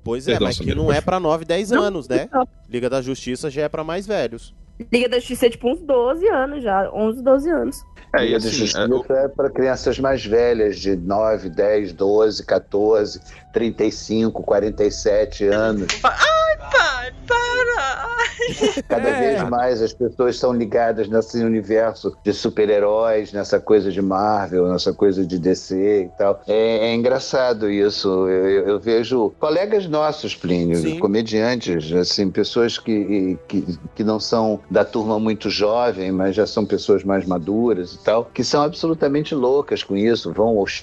Pois é, Perdão, mas que não é pra 9, 10 Não, anos, né? não. Liga da Justiça já é pra mais velhos. Liga da Justiça é tipo uns 12 anos já. 11, 12 anos. é, e Liga da assim, Justiça é, é para crianças mais velhas, de 9, 10, 12, 14, 35, 47 anos. Ai, pai, para! Cada É. vez mais as pessoas são ligadas nesse universo de super-heróis, nessa coisa de Marvel, nessa coisa de DC e tal. É, é engraçado isso. Eu, eu- eu vejo colegas nossos, Plínio, Sim. comediantes, assim, pessoas que, que, que não são da turma muito jovem, mas já são pessoas mais maduras e tal, que são absolutamente loucas com isso, vão aos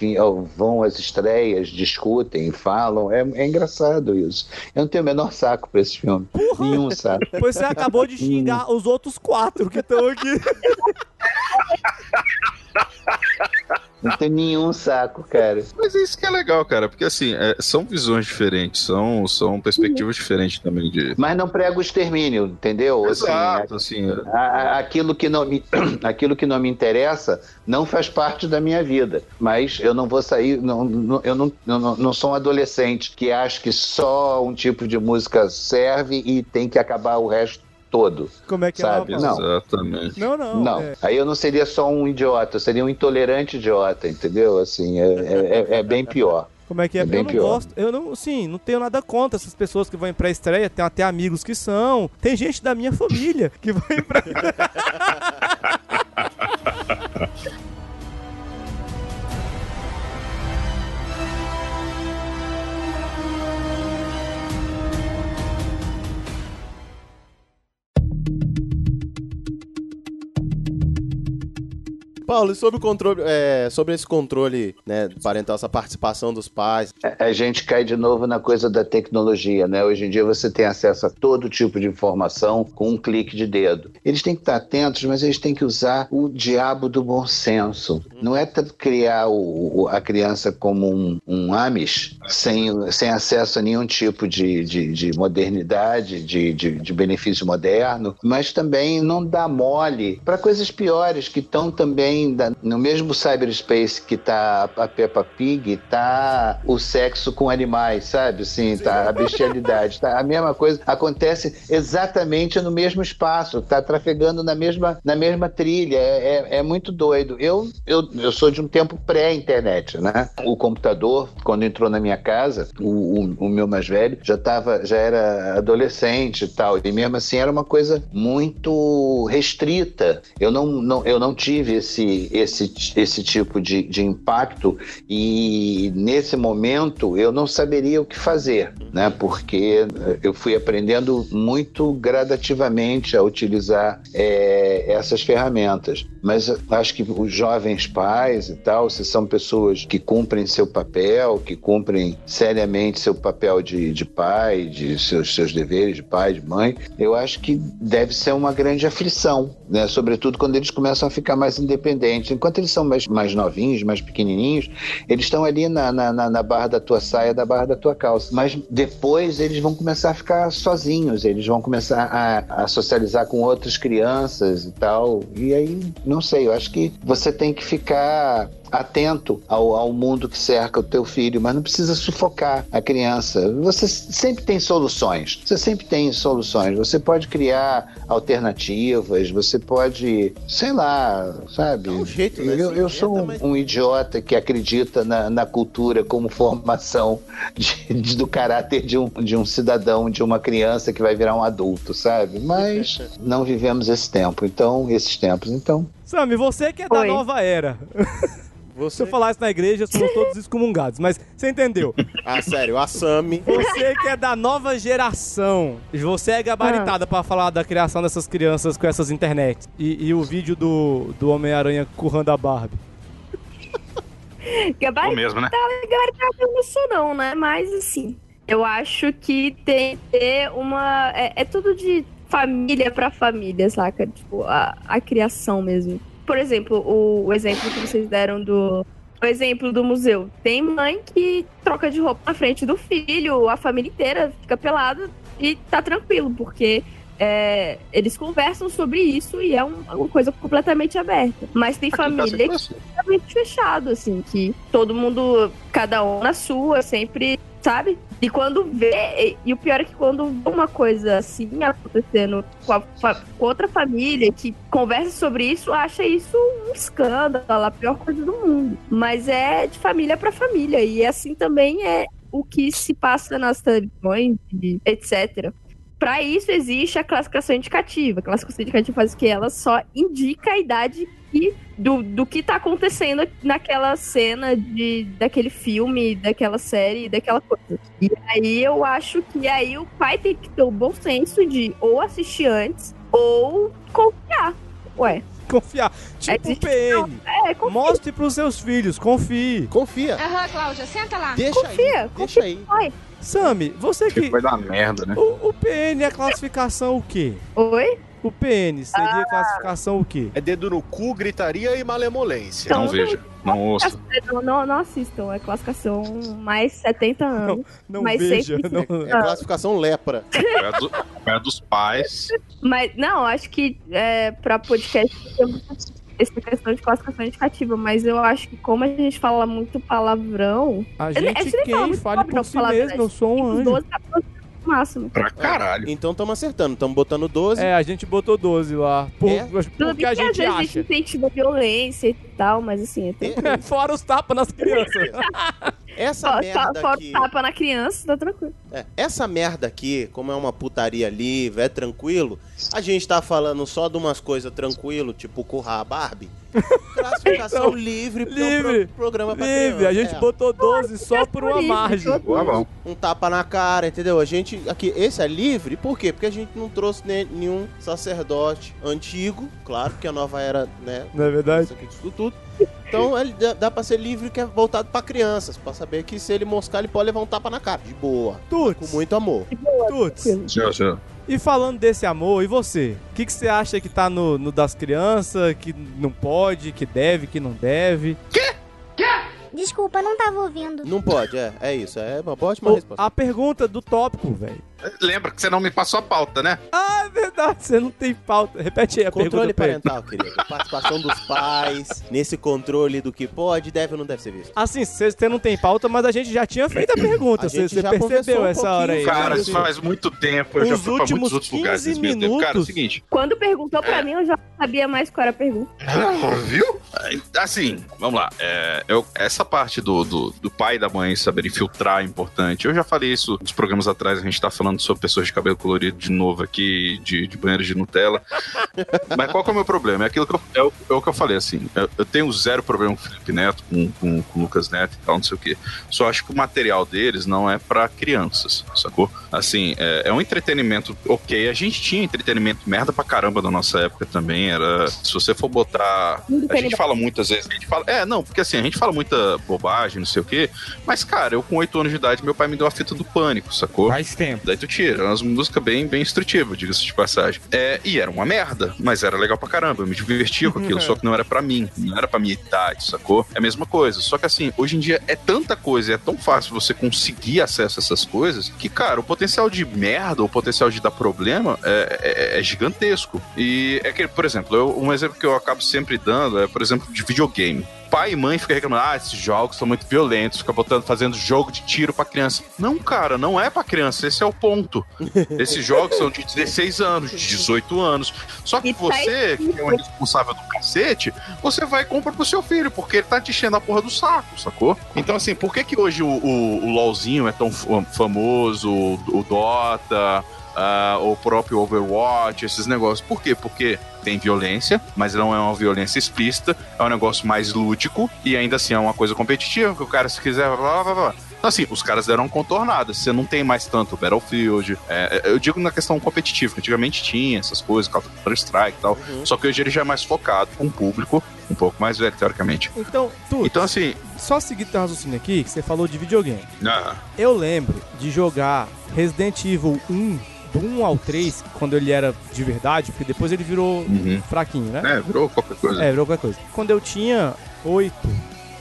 vão às estreias, discutem, falam. É, é engraçado isso. Eu não tenho o menor saco pra esse filme. Nenhum saco. Pois você acabou de xingar os outros quatro que estão aqui. *laughs* *laughs* Não tem nenhum saco, cara. Mas isso que é legal, cara, porque assim, é, são visões diferentes, são, são perspectivas diferentes também de. Mas não prega o extermínio, entendeu? Assim, Exato, assim. a- a- aquilo, que não me, *clears throat* aquilo que não me interessa não faz parte da minha vida. Mas eu não vou sair. Não, não- eu, não, não, não sou um adolescente que acha que só um tipo de música serve e tem que acabar o resto todo. Como é que Sabe? é? Não. Exatamente. Não, não. Não, é. aí eu não seria só um idiota, eu seria um intolerante idiota, entendeu? Assim, é, é- é- é bem pior. Como é que é? É bem eu não pior. gosto. Eu não, sim, não tenho nada contra essas pessoas que vão em pré-estreia. Tem até amigos que são. Tem gente da minha família que vai em pré *laughs* Paulo, sobre controle, é, sobre esse controle, né, parental, essa participação dos pais. A- A gente cai de novo na coisa da tecnologia, né? Hoje em dia você tem acesso a todo tipo de informação com um clique de dedo. Eles têm que estar atentos, mas eles têm que usar o diabo do bom senso. Não é criar o- a criança como um, um Amish, sem, sem acesso a nenhum tipo de, de, de modernidade, de, de, de benefício moderno, mas também não dá mole para coisas piores que estão também da- no mesmo cyberspace que tá a Peppa Pig, tá o sexo com animais, sabe? Assim, tá a bestialidade, tá a mesma coisa acontece exatamente no mesmo espaço, tá trafegando na mesma, na mesma trilha, é, é, é muito doido. Eu, eu, eu sou de um tempo pré-internet, né? O computador, quando entrou na minha casa, o, o, o meu mais velho já tava, já era adolescente e tal, e mesmo assim era uma coisa muito restrita. Eu não, não, eu não tive esse, esse, esse tipo de, de impacto e nesse momento eu não saberia o que fazer, né? Porque eu fui aprendendo muito gradativamente a utilizar é, essas ferramentas. Mas acho que os jovens pais e tal, se são pessoas que cumprem seu papel, que cumprem seriamente seu papel de, de pai, de seus, seus deveres de pai, de mãe, eu acho que deve ser uma grande aflição, né? Sobretudo quando eles começam a ficar mais independentes. Enquanto eles são mais, mais novinhos, mais pequenininhos, eles estão ali na, na, na- barra da tua saia, da barra da tua calça. Mas depois eles vão começar a ficar sozinhos, eles vão começar a, a socializar com outras crianças e tal. E aí, não sei, eu acho que você tem que ficar atento ao, ao mundo que cerca o teu filho, mas não precisa sufocar a criança. Você sempre tem soluções. Você sempre tem soluções. Você pode criar alternativas, você pode, sei lá, sabe? um jeito, né? Eu, eu sou um, um idiota que acredita na, na cultura como formação de- de- do caráter de um, de um cidadão, de uma criança que vai virar um adulto, sabe? Mas não vivemos esse tempo, então, esses tempos, então. Sammy, você que é da Oi. nova era. *laughs* Se eu falar isso na igreja, somos todos excomungados. Mas você entendeu? Ah, sério, a Sami. Você que é da nova geração. Você é gabaritada pra falar da criação dessas crianças com essas internet. E, e o vídeo do, do Homem-Aranha currando a Barbie. *laughs* Gabarito Ou mesmo, né? tá gabaritado eu não sou não, né? Mas assim, eu acho que tem que ter uma... É, é tudo de família pra família, saca? Tipo, a, a criação mesmo. Por exemplo, o, o exemplo que vocês deram do... O exemplo do museu. Tem mãe que troca de roupa na frente do filho, a família inteira fica pelada e tá tranquilo, porque é, eles conversam sobre isso e é um- uma coisa completamente aberta. Mas tem Aqui família é que assim. completamente fechado, assim, que todo mundo, cada um na sua, sempre, sabe? E quando vê, e, o pior é que quando uma coisa assim acontecendo com, a com outra família que conversa sobre isso, acha isso um escândalo, a pior coisa do mundo. Mas é de família pra família, e assim também é o que se passa nas televisões, etc. Para isso existe a classificação indicativa. A classificação indicativa faz o que ela só indica a idade que, do, do que tá acontecendo naquela cena de daquele filme, daquela série, daquela coisa. E aí eu acho que aí o pai tem que ter o bom senso de ou assistir antes ou confiar. Ué, Confiar. Tipo o PN. é, confia. Mostre pros seus filhos, confie. Confia. Aham, Cláudia, senta lá. Deixa Confia, aí. Deixa aí. Oi. Sammy, você que. Vai dar merda, né? O, o PN é classificação o quê? Oi? O PN seria a classificação o quê? É dedo no cu, gritaria e malemolência. Não veja, não ouça. Não, não, não assistam, é classificação mais 70 anos. Não Mas veja. Não... É a classificação lepra. É a, do- é dos pais. Mas, não, acho que é, pra podcast essa questão de classificação indicativa, mas eu acho que como a gente fala muito palavrão. A gente a gente fala quem muito fale palavrão, por si mesmo, eu sou um anjo. 12, 14 no máximo. Pra caralho. Então estamos acertando. Estamos botando 12. É, a gente botou 12 lá. Por, É? Porque Tudo bem a que às gente vezes a gente incentiva a violência e tal, mas assim, é tranquilo. *laughs* Fora os tapas nas *laughs* crianças. *laughs* Essa Ó, merda tá, fora aqui. tapa na criança, tá tranquilo. É, essa merda aqui, como é uma putaria livre, é tranquilo, a gente tá falando só de umas coisas tranquilo, tipo currar a Barbie. *laughs* Classificação Não, livre pro livre, pro- programa pra Livre, criança. a gente É. botou 12 só por uma margem. Um tapa na cara, entendeu? A gente aqui, esse é livre, por quê? Porque a gente não trouxe ne- nenhum sacerdote antigo, claro, porque a nova era, né? Não é verdade? Isso aqui disso tudo. Então ele dá, dá pra ser livre que é voltado pra crianças, pra saber que se ele moscar ele pode levar um tapa na cara, de boa, Tuts, com muito amor. Tuts. Senhor, senhor. E falando desse amor, e você? O que, que você acha que tá no, no das crianças, que não pode, que deve, que não deve? Desculpa, não tava ouvindo. Não pode, é, é isso, é uma ótima Ô, resposta. a pergunta do tópico, velho. Lembra que você não me passou a pauta, né? Ah, é verdade, você não tem pauta. Repete aí a Controle pergunta. pra parental, querido. Participação dos pais nesse controle do que pode, deve ou não deve ser visto. Assim, você você não tem pauta, mas a gente já tinha feito a pergunta. A Você já percebeu um essa hora aí. Cara, isso faz muito tempo. Eu já Os fui pra últimos muitos outros lugares 15 nesse meio tempo. Cara, é o minutos. seguinte. Quando perguntou pra mim, eu já sabia mais qual era a pergunta. Ah, *laughs* Viu? Assim, vamos lá. É, eu- essa parte do, do, do pai e da mãe saberem filtrar é importante. Eu já falei isso nos programas atrás, a gente tá falando sobre pessoas de cabelo colorido de novo aqui, de, de banheiros de Nutella. Mas qual que é o meu problema? É aquilo que eu, é, o, é o que eu falei, assim. Eu, eu tenho zero problema com o Felipe Neto, com, com, com o Lucas Neto e tal, não sei o quê. Só acho que o material deles não é pra crianças, sacou? Assim, é, é um entretenimento ok. A gente tinha entretenimento merda pra caramba na nossa época também. Era. Se você for botar. A gente fala muitas vezes. A gente fala, é, não, porque assim, a gente fala muita bobagem, não sei o quê. Mas, cara, eu com 8 anos de idade, meu pai me deu a fita do pânico, sacou? Faz tempo. Daí tu tira. Umas músicas bem, bem instrutivas, diga-se de passagem. É, e era uma merda, mas era legal pra caramba. Eu me divertia com aquilo, *laughs* só que não era pra mim, não era pra minha idade, sacou? É a mesma coisa. Só que assim, hoje em dia é tanta coisa, é tão fácil você conseguir acesso a essas coisas, que, cara, o potencial de merda, o potencial de dar problema é, é- é gigantesco. E é que, por exemplo, eu- um exemplo que eu acabo sempre dando é, por exemplo, de videogame pai e mãe ficam reclamando, ah, esses jogos são muito violentos, fica botando, fazendo jogo de tiro pra criança. Não, cara, não é pra criança, esse é o ponto. *laughs* Esses jogos são de 16 anos, de 18 anos. Só que você, que é o responsável do cacete, você vai e compra pro seu filho, porque ele tá te enchendo a porra do saco, sacou? Então, assim, por que que hoje o, o, o LoLzinho é tão fa- famoso, o, o Dota, ah, o próprio Overwatch, esses negócios. Por quê? Porque tem violência, mas não é uma violência explícita, é um negócio mais lúdico e ainda assim é uma coisa competitiva, que o cara, se quiser, blá blá blá blá. Então, assim, os caras deram contornadas. Você não tem mais tanto Battlefield. é, eu digo na questão competitiva, que antigamente tinha essas coisas, Counter-Strike e tal. Só que hoje ele já é mais focado com um público um pouco mais velho, teoricamente. Então, tu, Então, assim. só seguir teu raciocínio aqui, que você falou de videogame. ah, Eu lembro de jogar Resident Evil 1, do 1 ao 3, quando ele era de verdade, porque depois ele virou Uhum. fraquinho, né? É, virou qualquer coisa. É, virou qualquer coisa. Quando eu tinha 8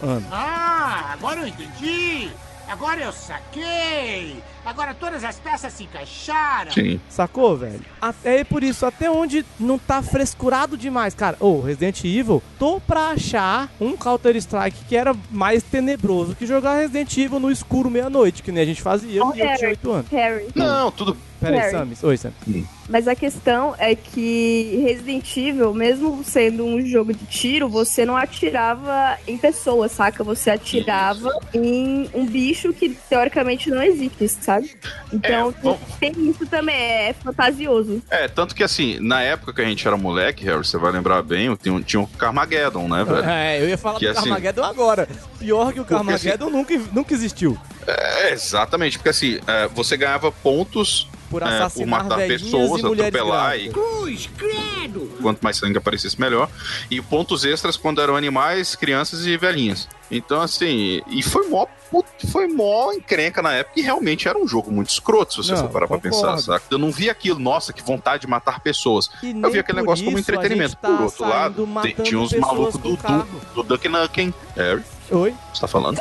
anos. Ah, agora eu entendi. Agora eu saquei. Agora todas as peças se encaixaram. Sacou, velho? Até por isso, até onde não tá frescurado demais, cara. Ô, Resident Evil, tô pra achar um Counter-Strike que era mais tenebroso que jogar Resident Evil no escuro meia-noite, que nem a gente fazia Ô, e eu tinha Harry, 8 anos. Harry. Não, tudo. Peraí. Samis. Oi, Samis. Mas a questão é que Resident Evil, mesmo sendo um jogo de tiro, você não atirava em pessoas, saca? Você atirava em um bicho que teoricamente não existe, sabe? Então tem isso também, é fantasioso. É, tanto que assim, na época que a gente era moleque, Harry, você vai lembrar bem, tinha, um- tinha um Carmageddon, né, velho? É, eu ia falar Que do assim- Carmageddon agora. Pior que o Porque, Carmageddon nunca, nunca existiu. É, exatamente, porque assim, é, você ganhava pontos Por é, por assassinar matar velhinhas pessoas, e mulheres atropelar e grávidas. Cruz, credo. quanto mais sangue aparecesse, melhor. E pontos extras quando eram animais, crianças e velhinhas. Então, assim, e foi mó, put- foi mó encrenca na época e realmente era um jogo muito escroto, se você Não, for parar pra pensar, saca? Eu não vi aquilo, nossa, que vontade de matar pessoas. E Eu vi aquele por negócio como entretenimento. tá Por outro lado, tinha uns pessoas malucos do, do, do Duck Nukem. Harry, Oi? você tá falando?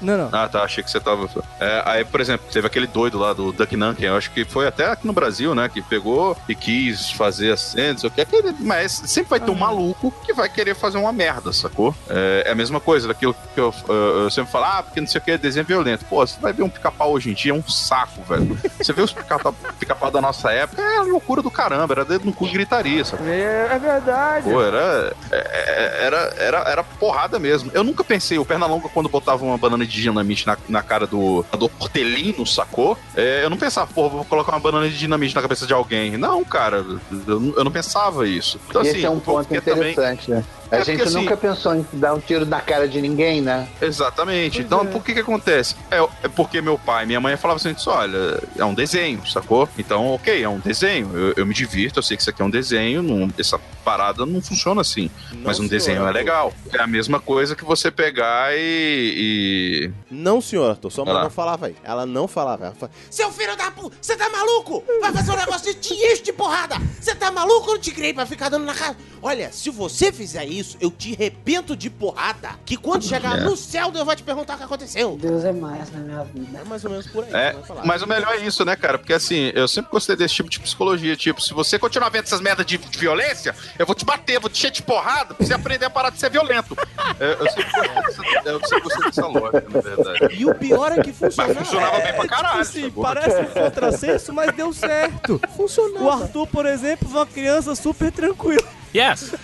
Não, não. Ah, tá, achei que você tava. É, aí, por exemplo, teve aquele doido lá do Duck Nukem, eu acho que foi até aqui no Brasil, né? Que pegou e quis fazer a cena, não sei o que. Aquele, mas sempre vai ter um maluco que vai querer fazer uma merda, sacou? É, é a mesma coisa daquilo que eu, eu- eu sempre falo, ah, porque não sei o que, desenho violento. Pô, você vai ver um pica-pau hoje em dia, é um saco, velho. Você vê os pica-pau pica da nossa época, é loucura do caramba, era dedo no cu e gritaria, sacou? É, é verdade. Pô, era, é- era, era, era porrada mesmo. Eu nunca pensei, o Pernalonga, quando botava uma banana de dinamite na, na cara do, do Hortelino, sacou? É, eu não pensava, pô, vou colocar uma banana de dinamite na cabeça de alguém. Não, cara, eu, eu não pensava isso. Então, Esse assim, é um ponto quer também- interessante, né? A É gente porque, assim- nunca pensou em dar um tiro na cara de ninguém, né? Exatamente. então, por que que acontece? É, é porque meu pai e minha mãe falavam assim, olha, é um desenho, sacou? Então, ok, é um desenho. Eu, eu me divirto, eu sei que isso aqui é um desenho, não- essa parada não funciona assim. mas um senhor, desenho é legal. É a mesma coisa que você pegar e... e- Não, senhor, Arthur, sua mãe Ah. não falava aí. Ela não falava. Ela falava, Seu filho da puta, você tá maluco? Vai fazer um negócio de te enche de porrada. Você tá maluco? Eu não te criei pra ficar dando na cara. Olha, se você fizer isso, eu te arrebento de porrada. Que quando chegar É. no céu, Deus vai te perguntar o que aconteceu. Deus é mais na minha vida. É mais ou menos por aí. É, mas o melhor é isso, né, cara? Porque assim, eu sempre gostei desse tipo de psicologia. Tipo, se você continuar vendo essas merdas de, de violência, eu vou te bater, vou te encher de porrada pra você aprender a parar de ser violento. *laughs* É, eu sempre gostei dessa, eu sempre gostei dessa lógica, verdade. E o pior é que funcionava. Mas funcionava bem pra caralho. Tipo assim, parece um contrassenso, mas deu certo. Funcionou. O Arthur, por exemplo, foi uma criança super tranquila. Yes! *laughs*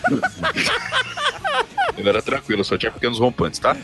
Eu era tranquilo, só tinha pequenos rompantes, tá?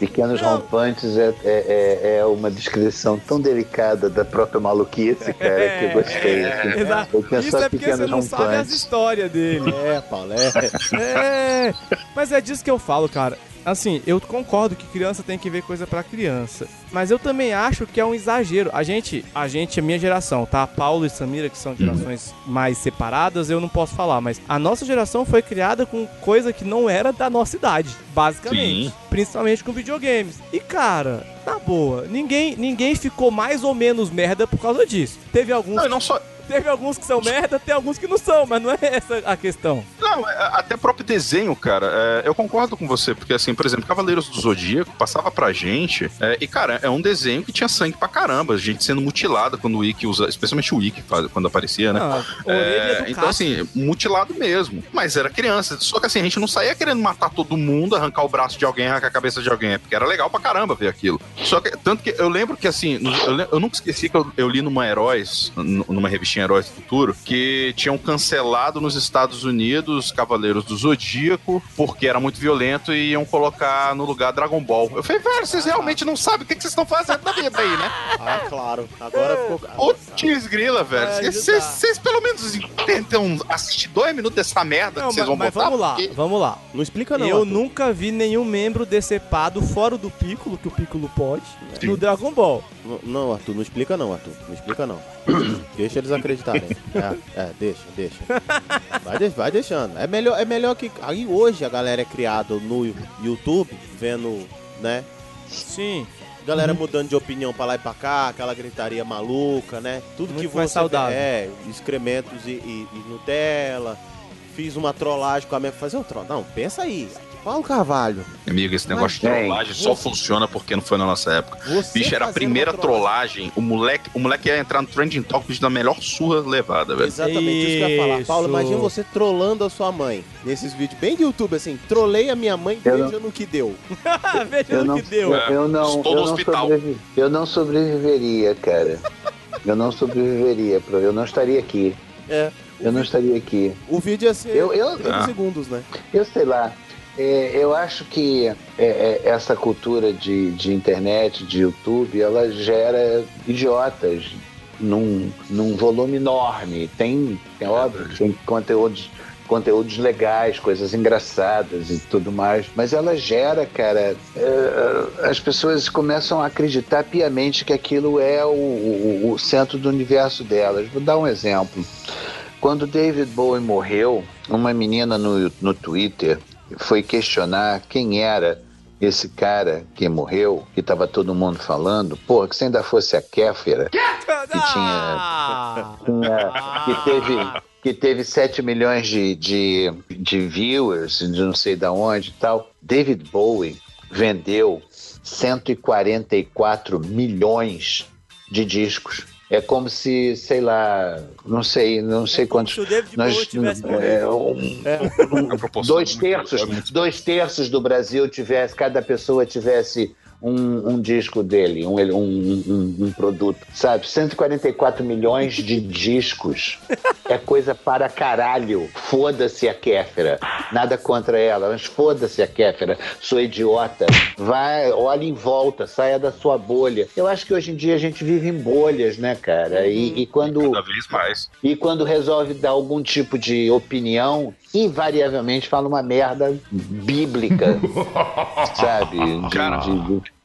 Pequenos rompantes é, é, é- é uma descrição tão delicada da própria maluquice, cara, que eu gostei. assim. Exato. Eu Isso é porque você não sabe as histórias dele. É, Paulo, é. *laughs* É, mas é disso que eu falo, cara. Assim, eu concordo que criança tem que ver coisa pra criança. Mas eu também acho que é um exagero. A gente, a gente, a minha geração, tá? Paulo e Samira, que são gerações mais separadas, eu não posso falar. Mas a nossa geração foi criada com coisa que não era da nossa idade, basicamente. Sim. Principalmente com videogames. E, cara, na boa, ninguém, ninguém ficou mais ou menos merda por causa disso. Teve alguns. Não, não só. Teve alguns que são merda, tem alguns que não são, mas não é essa a questão. Não, é, até próprio desenho, cara, é, eu concordo com você, porque assim, por exemplo, Cavaleiros do Zodíaco passava pra gente, é, e cara, é um desenho que tinha sangue pra caramba, gente sendo mutilada quando o Ikki usa, especialmente o Ikki quando aparecia, né? Ah, É, então, assim, mutilado mesmo. Mas era criança. Só que assim, a gente não saía querendo matar todo mundo, arrancar o braço de alguém, arrancar a cabeça de alguém. é Porque era legal pra caramba ver aquilo. Só que, tanto que eu lembro que assim, eu, eu nunca esqueci que eu, eu li numa Heróis, numa revistinha Heróis do Futuro, que tinham cancelado nos Estados Unidos Cavaleiros do Zodíaco, porque era muito violento e iam colocar no lugar Dragon Ball. Eu falei, velho, vocês realmente não sabem o que que vocês estão fazendo da vida aí, né? Ah, claro. Agora ficou. Ô, Tiz Grila, velho. É, Vocês tá. vocês pelo menos tentam assistir dois minutos dessa merda Não, que vocês vão mas botar. vamos lá, porque- vamos lá. Não explica, não. eu Arthur. nunca vi nenhum membro decepado fora do Piccolo, que o Piccolo pode, no Dragon Ball. Não, Arthur, não explica não, Arthur. Não explica não. *coughs* deixa eles acreditarem. É, é, deixa, deixa. Vai, de- vai deixando. É melhor, é melhor que. Aí hoje a galera é criada no YouTube, vendo, né? Sim. Galera mudando de opinião pra lá e pra cá, aquela gritaria maluca, né? Tudo Muito que você mais saudável. é, excrementos e, e, e Nutella. Fiz uma trollagem com a minha. Fazer um troll. Não, pensa aí. Paulo Carvalho. Amigo, esse negócio de Mas, trollagem gente, só você- funciona porque não foi na nossa época. Você Bicho, era a primeira trollagem. O moleque, o moleque ia entrar no Trending Topics da melhor surra levada, velho. Exatamente isso que eu ia falar. Isso. Paulo, imagina você trollando a sua mãe. Nesses vídeos bem de YouTube, assim. Trolei a minha mãe, Eu veja no que deu. *laughs* Veja Eu no não, que deu. eu, eu não, Estou eu no não, hospital. sobrevi- eu não sobreviveria, cara. *laughs* Eu não sobreviveria, eu não estaria aqui. É. Eu não estaria aqui. O vídeo ia ser Eu- eu- 30 Ah. segundos, né? Eu sei lá. É, eu acho que é, é, essa cultura de, de internet, de YouTube, ela gera idiotas num, num volume enorme. Tem, é óbvio, tem conteúdos, conteúdos legais, coisas engraçadas e tudo mais. Mas ela gera, cara, é, as pessoas começam a acreditar piamente que aquilo é o, o- o centro do universo delas. Vou dar um exemplo. Quando David Bowie morreu, uma menina no, no Twitter foi questionar quem era esse cara que morreu, que estava todo mundo falando. Porra, que se ainda fosse a Kéfera, que tinha, *laughs* tinha- que teve que teve 7 milhões de, de, de viewers, de não sei da onde e tal. David Bowie vendeu 144 milhões de discos. É como se, sei lá, não sei, não sei quantos. se o David Bowie tivesse é, um- um- dois é muito- terços, é dois terços do Brasil tivesse, cada pessoa tivesse um, um, disco dele, um, um, um, um produto, sabe? 144 milhões de discos. *laughs* É coisa para caralho. Foda-se a Kéfera. Nada contra ela, mas foda-se a Kéfera. Sou idiota. Vai, olha em volta, saia da sua bolha. Eu acho que hoje em dia a gente vive em bolhas, né, cara? E, e quando. Cada vez mais. E quando resolve dar algum tipo de opinião, invariavelmente fala uma merda bíblica, *laughs* sabe? De, Cara. de- de-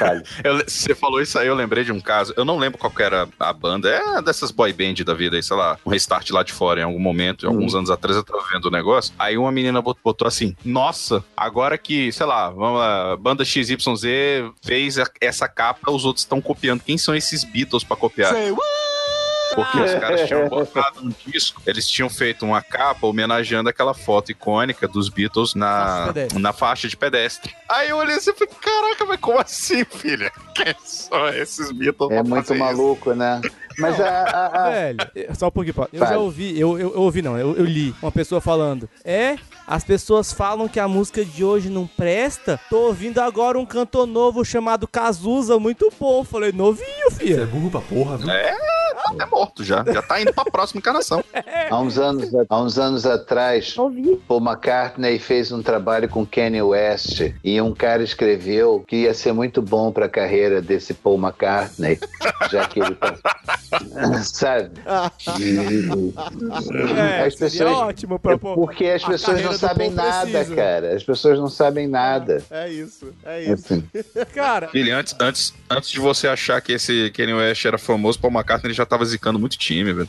sabe? *laughs* Eu Você falou isso aí, eu lembrei de um caso. Eu não lembro qual era a banda. É dessas boy band da vida aí, sei lá, um restart lá de fora em algum momento, alguns anos atrás eu tava vendo o negócio. Aí uma menina bot- botou assim: Nossa, agora que, sei lá, vamos lá, banda XYZ fez a- essa capa, os outros estão copiando. Quem são esses Beatles pra copiar? Porque os *laughs* caras tinham botado um disco, eles tinham feito uma capa homenageando aquela foto icônica dos Beatles na, Faixa de pedestre. na faixa de pedestre. Aí eu olhei assim e falei, caraca, mas como assim, filha? *laughs* Quem são esses Beatles? É muito fazer isso?" maluco, né? Mas a, a- a- Velho, só um pouquinho, Paulo. Eu Fale. já ouvi, eu, eu, eu ouvi não, eu, eu li uma pessoa falando. É, as pessoas falam que a música de hoje não presta. Tô ouvindo agora um cantor novo chamado Cazuza, muito bom. Falei, novinho, filho. Você é burro pra porra, viu? É, tá morto já. Já tá indo pra próxima encarnação. há uns anos, há uns anos atrás, Paul McCartney fez um trabalho com Kanye West e um cara escreveu que ia ser muito bom para a carreira desse Paul McCartney, *laughs* já que ele tá, *laughs* sabe? É, as pessoas, ótimo pra pôr porque as pessoas não sabem Paul nada, precisa. cara. As pessoas não sabem nada. É isso, é isso. Assim. *laughs* Cara, Filho, antes, antes, antes de você achar que esse Kanye West era famoso, Paul McCartney já tava zicando muito time, velho.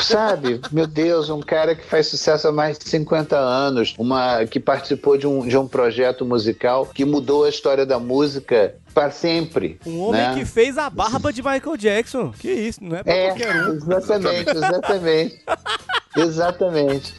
Sabe, meu Deus, um cara que faz sucesso há mais de 50 anos, uma que participou de um, de um projeto musical que mudou a história da música para sempre. um homem né? que fez a barba de Michael Jackson. Que isso, não é pra É, qualquer um. exatamente, exatamente. *laughs* exatamente.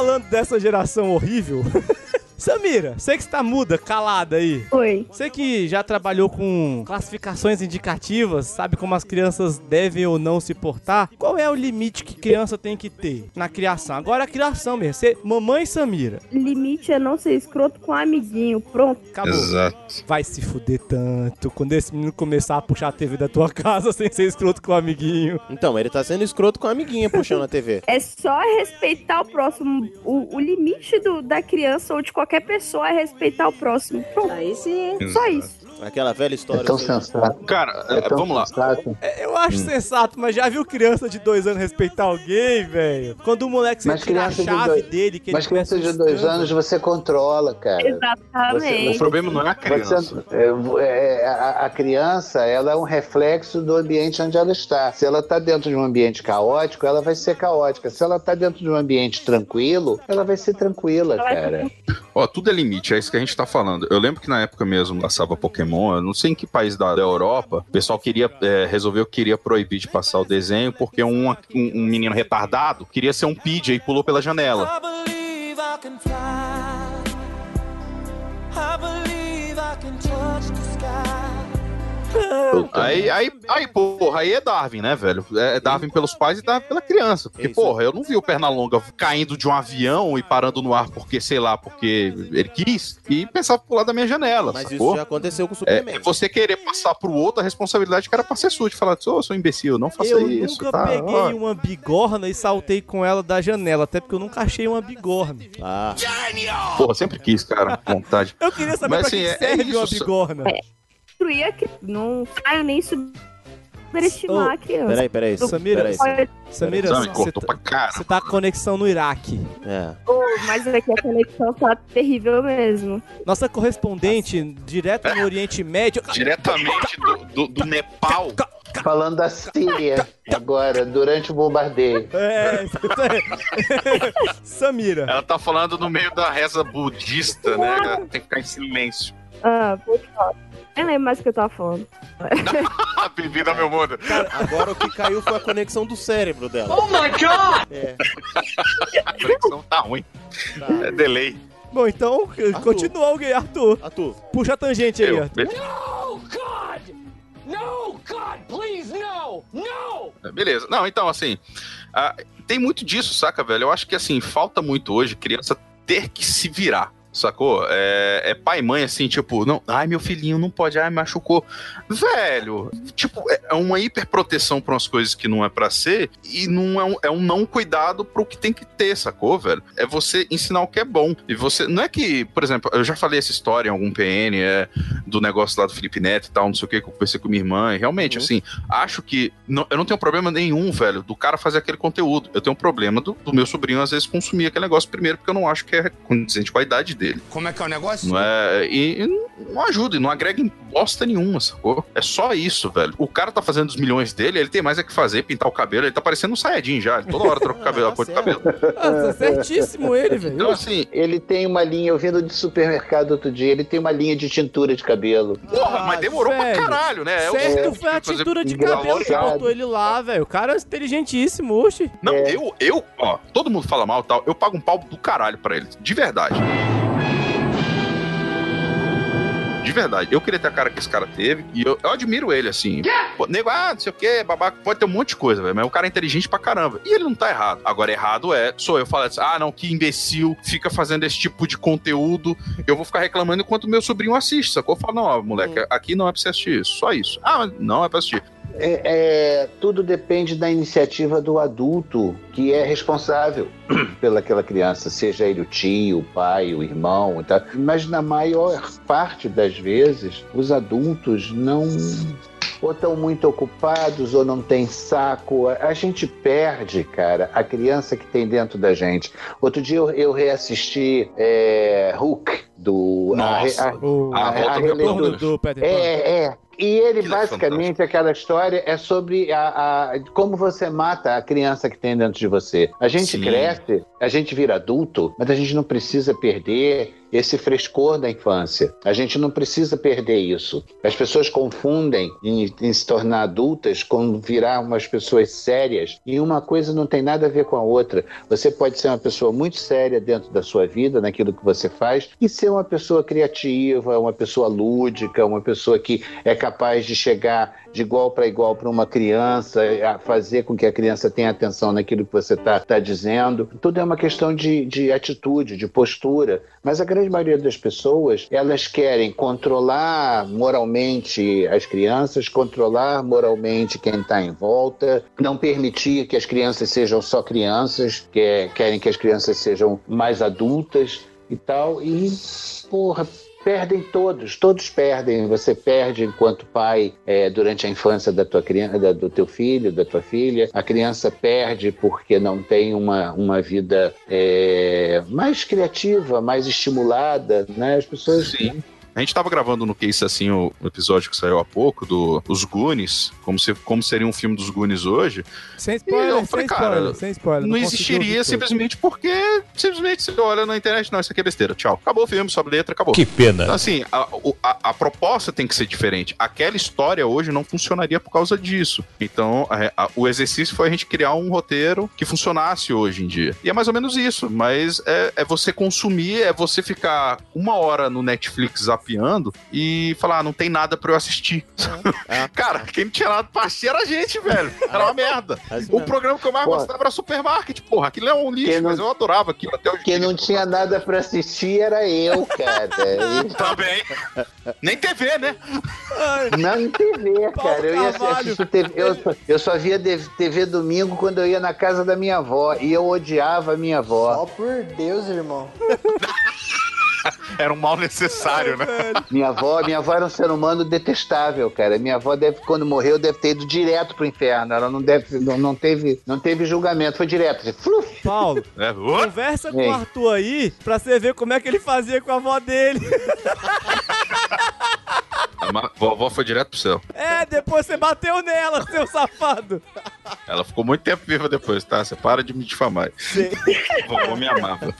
Falando dessa geração horrível. *laughs* Samira, você que está muda, calada aí. Oi. Você que já trabalhou com classificações indicativas, sabe como as crianças devem ou não se portar? Qual é o limite que criança tem que ter na criação? Agora a criação mesmo. Você, mamãe Samira. Limite é não ser escroto com amiguinho. Pronto. Acabou. Exato. Vai se fuder tanto quando esse menino começar a puxar a TV da tua *laughs* casa sem ser escroto com o amiguinho. Então, ele tá sendo escroto com a amiguinha puxando a TV. É só respeitar o próximo. O, o limite do, da criança ou de qualquer pessoa é respeitar o próximo. Pronto. Aí sim. Só isso. Aquela velha história. É tão sensato. Cara, É é, tão vamos lá. sensato. É, Eu acho sensato, mas já viu criança de dois anos respeitar alguém, velho? Quando o moleque você tira a criança de chave dois- dele, que Mas ele criança de dois anos você controla, cara. Exatamente. O problema não é a criança. Você- é, é, a, a criança, ela é um reflexo do ambiente onde ela está. Se ela está dentro de um ambiente caótico, ela vai ser caótica. Se ela está dentro de um ambiente tranquilo, ela vai ser tranquila, cara. Ó, tudo é limite, é isso que a gente tá falando. Eu lembro que na época mesmo lançava Pokémon, eu não sei em que país da, da Europa, o pessoal queria, é, resolveu que queria proibir de passar o desenho porque um, um, um menino retardado queria ser um PJ e pulou pela janela. I believe I can touch the sky. Aí, aí, aí, porra, aí é Darwin, né, velho? É Darwin pelos pais e Darwin pela criança. Porque, porra, eu não vi o Pernalonga caindo de um avião e parando no ar porque, sei lá, porque ele quis e pensava pular da minha janela. Mas isso sacou? já aconteceu com o É, Superman. é você querer passar pro outro a responsabilidade que era pra ser sua, de falar, ô, sou imbecil, não faça Eu isso. nunca tá? peguei Ó. uma bigorna e saltei com ela da janela, até porque eu nunca achei uma bigorna. Ah. Porra, sempre quis, cara, com vontade. Eu queria saber Mas, pra assim, que é- é serve uma isso, bigorna. Destruir a cri- Não caio nem subestimar a criança. Peraí, peraí. Samira, peraí. Samira, Sabe, você tá, você tá com conexão no Iraque. É. Oh, mas aqui a conexão tá terrível mesmo. Nossa correspondente direto no Oriente Médio. Diretamente do, do, do Nepal. Falando da Síria agora, durante o bombardeio. É, *laughs* Samira. Ela tá falando no meio da reza budista, né? Ela tem que ficar em silêncio. Ah, por favor. Nem lembro mais o que eu tava falando. *laughs* Bem-vindo ao meu mundo. Agora o que caiu foi a conexão do cérebro dela. Oh my god! É. A conexão tá ruim. É delay. Bom, então, continua alguém, Arthur. Arthur. Puxa a tangente aí, Eu, Arthur. No, God! No, God, please, no! No! Beleza. Não, então, assim, ah, tem muito disso, saca, velho? Eu acho que, assim, falta muito hoje criança ter que se virar. Sacou? É, é pai e mãe, assim, tipo, não, ai, meu filhinho não pode, ai, machucou. Velho, tipo, é é uma hiperproteção pra umas coisas que não é pra ser e não é um, é um não cuidado pro que tem que ter, sacou, velho? É você ensinar o que é bom. E você, não é que, por exemplo, eu já falei essa história em algum PN, é, do negócio lá do Felipe Neto e tal, não sei o que, que eu conversei com minha irmã, e realmente, assim, acho que não- eu não tenho problema nenhum, velho, do cara fazer aquele conteúdo. Eu tenho um problema do, do meu sobrinho, às vezes, consumir aquele negócio primeiro, porque eu não acho que é condizente com a idade dele. Como é que é o negócio? Não é, e, e não ajuda, e não agrega em bosta nenhuma, sacou? É só isso, velho. O cara tá fazendo os milhões dele, ele tem mais é que fazer, pintar o cabelo, ele tá parecendo um Sayajin já. Ele toda hora troca o cabelo, a cor do cabelo. Ah, tá certíssimo ele, velho. Então, assim, Ele tem uma linha, eu vindo de supermercado outro dia, ele tem uma linha de tintura de cabelo. porra, mas demorou pra velho. caralho, né? É o Certo, foi a tintura de cabelo que botou ele lá, velho. O cara é inteligentíssimo, oxe. Não, eu, eu, ó, todo mundo fala mal e tal, eu pago um pau do caralho pra ele, de verdade. De verdade, eu queria ter a cara que esse cara teve e eu, eu admiro ele, assim. Pô, nego, ah, não sei o que, babaca, pode ter um monte de coisa, velho, mas o cara é inteligente pra caramba. E ele não tá errado. Agora, errado é, sou eu falando assim, ah, não, que imbecil, fica fazendo esse tipo de conteúdo, eu vou ficar reclamando enquanto meu sobrinho assiste, sacou? Eu falo, não, ó, moleque, aqui não é pra você assistir isso, só isso. Ah, não é pra assistir. É, é, tudo depende da iniciativa do adulto que é responsável *clears throat* pelaquela criança, seja ele o tio, o pai, o irmão tal. Mas na maior parte das vezes, os adultos não ou estão muito ocupados ou não tem saco. A a gente perde, cara, a criança que tem dentro da gente. Outro dia eu, eu reassisti é, Hook do a Nossa, a- O a volta do releitura. retorno do Peter Pan. é, é. E ele, Aquilo é basicamente, aquela história é sobre a, a- como você mata a criança que tem dentro de você. A gente Sim. cresce, a gente vira adulto, mas a gente não precisa perder esse frescor da infância. A gente não precisa perder isso. As pessoas confundem em, em se tornar adultas com virar umas pessoas sérias e uma coisa não tem nada a ver com a outra. Você pode ser uma pessoa muito séria dentro da sua vida, naquilo que você faz, e ser uma pessoa criativa, uma pessoa lúdica, uma pessoa que é capaz de chegar de igual para igual para uma criança, fazer com que a criança tenha atenção naquilo que você está tá dizendo. Tudo é uma questão de, de atitude, de postura. Mas a grande maioria das pessoas, elas querem controlar moralmente as crianças, controlar moralmente quem está em volta, não permitir que as crianças sejam só crianças, que é- querem que as crianças sejam mais adultas e tal. E, porra, perdem todos, todos perdem. Você perde enquanto pai é, durante a infância da tua criança, da- do teu filho, da tua filha. A criança perde porque não tem uma, uma vida é, mais criativa, mais estimulada, né? As pessoas Sim. A gente tava gravando no Case assim o episódio que saiu há pouco, do Os Goonies, como, se, como seria um filme dos Goonies hoje. Sem E spoiler, eu sem falei, cara, spoiler, sem spoiler. Não, consegui existiria simplesmente porque simplesmente você olha na internet, não, isso aqui é besteira, tchau. Acabou o filme, sobe letra, acabou. Que pena. Então, assim, a, a, a proposta tem que ser diferente. Aquela história hoje não funcionaria por causa disso. Então, a- a- o exercício foi a gente criar um roteiro que funcionasse hoje em dia. E é mais ou menos isso. Mas é, é você consumir, é você ficar uma hora no Netflix zapeando e falar, ah, não tem nada pra eu assistir. *laughs* Cara, quem não tinha nada pra assistir era a gente, velho. Era uma merda. O programa que eu mais Pô. gostava era Supermarket, porra. Aquilo é um lixo, não- mas eu adorava aquilo até hoje. Quem não tinha nada para assistir era eu, cara. *laughs* Também. Nem TV, né? Não em TV, cara. Eu ia TV. Eu, só- eu só via de- TV domingo quando eu ia na casa da minha avó. E eu odiava a minha avó. Ó, por Deus, irmão. *laughs* *laughs* Era um mal necessário, né? Minha avó, minha avó era um ser humano detestável, cara. Minha avó deve, quando morreu, deve ter ido direto pro inferno. Ela não deve, não, não teve, não teve julgamento, foi direto. assim, fluf. Paulo, É, conversa com o Arthur aí pra você ver como é que ele fazia com a avó dele. *laughs* a vovó foi direto pro céu. É, depois você bateu nela, *laughs* seu safado. Ela ficou muito tempo viva depois, tá? Você para de me difamar. Vovó me amava. *laughs*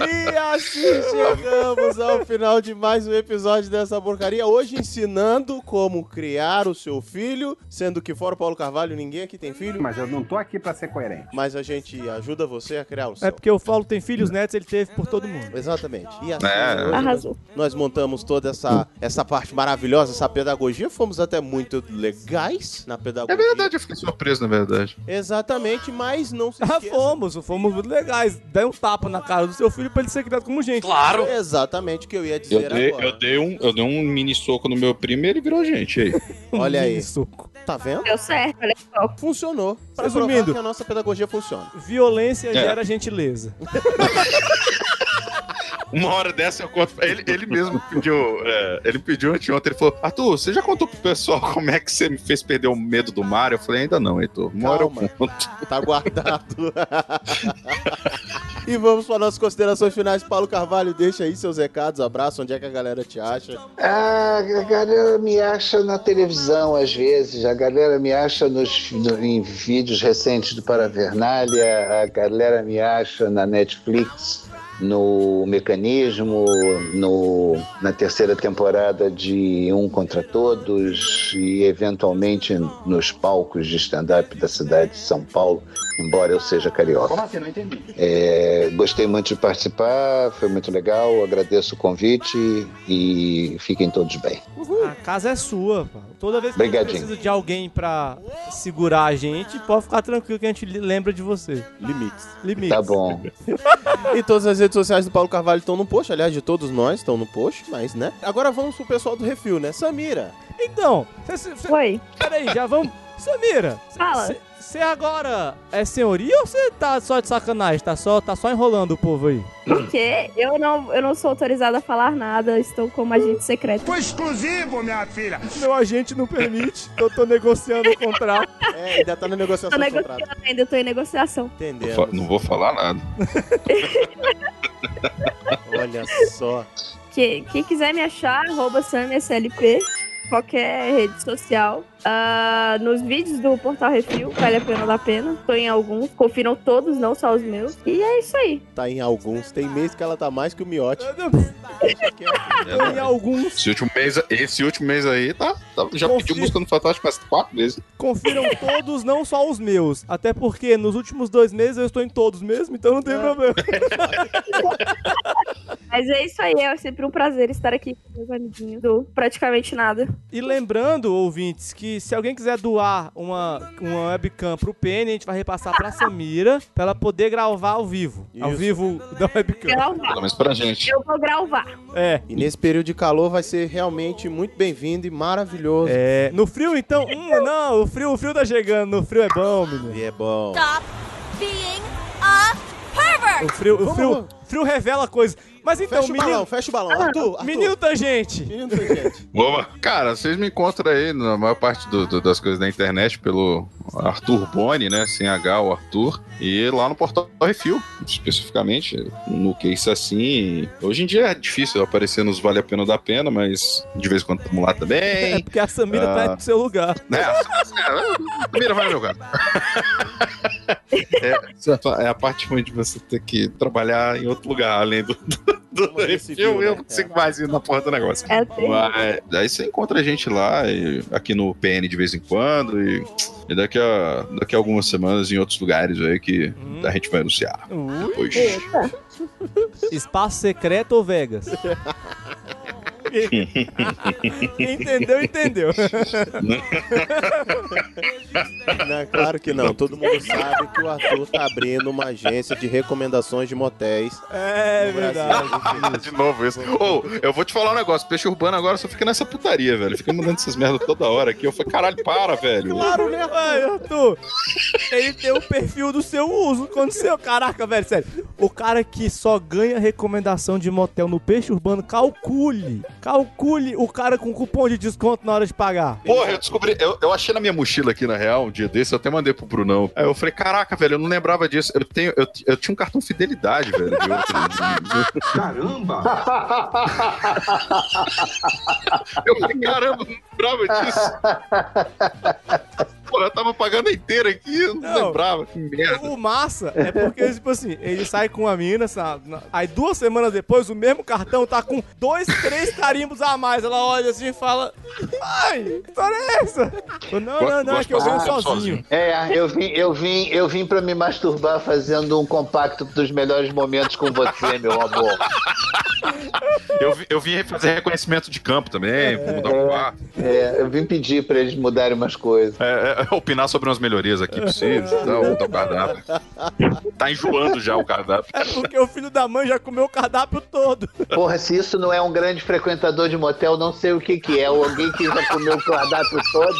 E assim chegamos ao final de mais um episódio dessa porcaria. Hoje ensinando como criar o seu filho, sendo que fora o Paulo Carvalho ninguém aqui tem filho. Mas eu não tô aqui pra ser coerente. Mas a gente ajuda você a criar o seu. É porque o Paulo tem filhos netos, ele teve por todo mundo. Exatamente. E assim, É. Arrasou. nós montamos toda essa, essa parte maravilhosa, essa pedagogia. Fomos até muito legais na pedagogia. É verdade, eu fiquei surpreso, na verdade. Exatamente, mas não se Ah, esqueça. fomos, fomos muito legais. Dá um tapa na cara do seu filho pra ele ser criado como gente. Exatamente o que eu ia Eu dizer dei, agora. eu, dei um, eu dei um mini soco no meu primo e ele virou gente aí. *laughs* Olha aí. Isso. Tá vendo? Deu certo, olha só. Funcionou. Pra Resumindo. que a nossa pedagogia funciona. Violência É. gera gentileza. *laughs* Uma hora dessa eu conto. Ele, ele mesmo pediu. é, ele pediu anteontem. Ele falou: Arthur, você já contou pro pessoal como é que você me fez perder o medo do mar? Eu falei: ainda não, Heitor. Uma hora eu conto. Tá guardado. e vamos para nossas considerações finais. Paulo Carvalho, deixa aí seus recados, abraço, onde é que a galera te acha. Ah, a galera me acha na televisão às vezes, a galera me acha nos, no- em vídeos recentes do Paravernália, a galera me acha na Netflix, no Mecanismo, no, na terceira temporada de Um Contra Todos e eventualmente nos palcos de stand-up da cidade de São Paulo, embora eu seja carioca. Como assim? Não entendi. É, gostei muito de participar, foi muito legal, agradeço o convite e fiquem todos bem. A casa é sua. Toda vez que gente precisa de alguém pra segurar a gente, pode ficar tranquilo que a gente lembra de você. Limites. Limites. Tá bom. *laughs* E todas as redes sociais do Paulo Carvalho estão no post, aliás, de todos nós estão no post, mas, né? Agora vamos pro pessoal do Refil, né? Samira. Então, cê, cê, cê- Oi. peraí, já vamos. Samira, Fala. você agora é senhoria ou você tá só de sacanagem? Tá só, tá só enrolando o povo aí? Porque eu não, eu não sou autorizada a falar nada, estou como agente secreto. Foi exclusivo, minha filha. Meu agente não permite, eu tô negociando o contrato. *laughs* É, ainda tá na negociação Tô do contrato. negociando ainda, tô em negociação. Fa- Não vou falar nada. *laughs* Olha só. Que, quem quiser me achar, arroba SamSLP, qualquer rede social. Ah, nos vídeos do Portal Refil, vale a pena dar pena. Tô em alguns, confiram todos, não só os meus. E é isso aí. Tá em alguns. Tem mês que ela tá mais que o miote. *laughs* Tô em alguns. Esse último mês, esse último mês aí, tá. tá- já Confia. pediu música no Fantástico mais quatro vezes. Confiram todos, não só os meus. Até porque nos últimos dois meses eu estou em todos mesmo, então não tem problema. *laughs* Mas é isso aí, é sempre um prazer estar aqui com meus amiguinhos do Praticamente Nada. E lembrando, ouvintes, que se alguém quiser doar uma, uma webcam pro PN, a gente vai repassar pra Samira, pra ela poder gravar ao vivo. Ao Isso. vivo da webcam. Gravar. Pelo menos pra gente. Eu vou gravar. É. E nesse período de calor vai ser realmente muito bem-vindo e maravilhoso. É, no frio, então? Hum, não, o frio, o frio tá chegando. No frio é bom, menino. E é bom. Stop being a pervert! O frio, o frio, frio revela coisas. Mas então, fecha o menino, balão, fecha o balão. Arthur, Arthur. menino tangente. Menino tangente. Boa. Cara, vocês me encontram aí na maior parte do- do- das coisas da internet pelo Arthur Boni, né? Sem H, o Arthur. E lá no portal Refil, especificamente, no Case Assim. Hoje em dia é difícil aparecer nos Vale a Pena ou da Pena, mas de vez em quando estamos lá *laughs* É também. porque a Samira tá Ah. no seu lugar. né? Primeiro vai no meu lugar. *laughs* É, é a parte ruim de você ter que trabalhar em outro lugar, além do, viu, eu né? não consigo mais ir na porra do negócio. É terrível. Mas daí você encontra a gente lá, e aqui no PN de vez em quando, e, e daqui, a, daqui a algumas semanas em outros lugares aí que Hum. a gente vai anunciar. Ui. Depois. Eita. Espaço secreto ou Vegas? *laughs* Quem *laughs* entendeu, entendeu. Não, claro que não. Todo mundo sabe que o Arthur tá abrindo uma agência de recomendações de motéis. É verdade. *laughs* de novo isso. Ô, eu vou te falar um negócio, peixe urbano agora só fica nessa putaria, velho. Fica mandando essas merdas toda hora aqui. Eu falei, caralho, para, velho. Claro, né, velho, Arthur? Ele tem o perfil do seu uso. Quando seu. Caraca, velho, sério. O cara que só ganha recomendação de motel no peixe urbano, calcule. Calcule o cara com cupom de desconto na hora de pagar. Porra, eu descobri, eu, eu achei na minha mochila aqui, na real, um dia desse, eu até mandei pro Brunão. Aí eu falei, caraca, velho, eu não lembrava disso. Eu, tenho, eu, eu tinha um cartão fidelidade, velho, de outro. *laughs* Caramba! Eu falei, caramba, eu não lembrava disso. *laughs* Pô, eu tava pagando inteira aqui, eu não, Não. lembrava. Que merda. O massa é porque, tipo assim, ele sai com a mina, sabe? Aí duas semanas depois, o mesmo cartão tá com dois, três carimbos a mais. Ela olha assim e fala: Ai, que história é essa? Eu, não, não, não, é que eu venho sozinho. É, eu vim, eu vim, eu vim pra me masturbar fazendo um compacto dos melhores momentos com você, meu amor. Eu, eu vim fazer reconhecimento de campo também, vou mudar o quarto. É, eu vim pedir pra eles mudarem umas coisas. É, é, *laughs* opinar sobre umas melhorias aqui possíveis, mudar o cardápio. Tá enjoando já o cardápio. É porque o filho da mãe já comeu o cardápio todo. Porra, se isso não é um grande frequentador de motel, não sei o que que é. Ou alguém que já comeu o cardápio todo.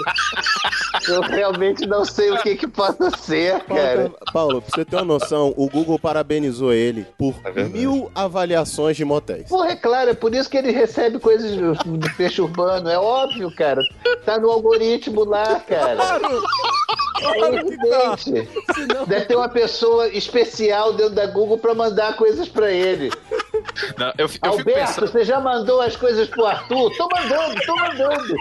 Eu realmente não sei o que que possa ser, cara. Paulo, pra você ter uma noção, o Google parabenizou ele por mil avaliações de motéis. Porra, é claro, é por isso que ele recebe coisas do peixe urbano. É óbvio, cara. Tá no algoritmo lá, cara. Evidente. Deve ter uma pessoa especial dentro da Google pra mandar coisas pra ele. Não, eu, eu fico Alberto, pensando. você já mandou as coisas pro Arthur? Tô mandando, tô mandando.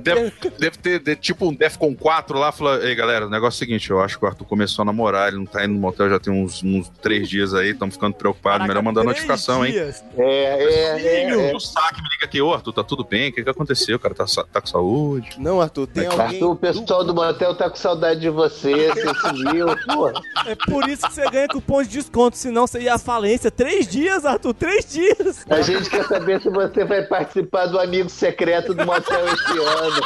Deve, deve ter de- tipo um Defcon 4 lá, fala, ei galera, o negócio é o seguinte, eu acho que o Arthur começou a namorar, ele não tá indo no motel já tem uns, uns três dias aí, estamos ficando preocupados, melhor mandar notificação, hein? É, é, é. O saque me liga aqui, ô Arthur, tá tudo bem? O que que aconteceu? O cara tá, tá com saúde? Não, Arthur, tem alguém. Arthur, o pessoal do motel tá com saudade de você, você sumiu. Pô, É por isso que você ganha cupom de desconto, senão você ia à falência. Três dias, Arthur, três dias. a gente quer saber se você vai participar do amigo secreto do motel este ano.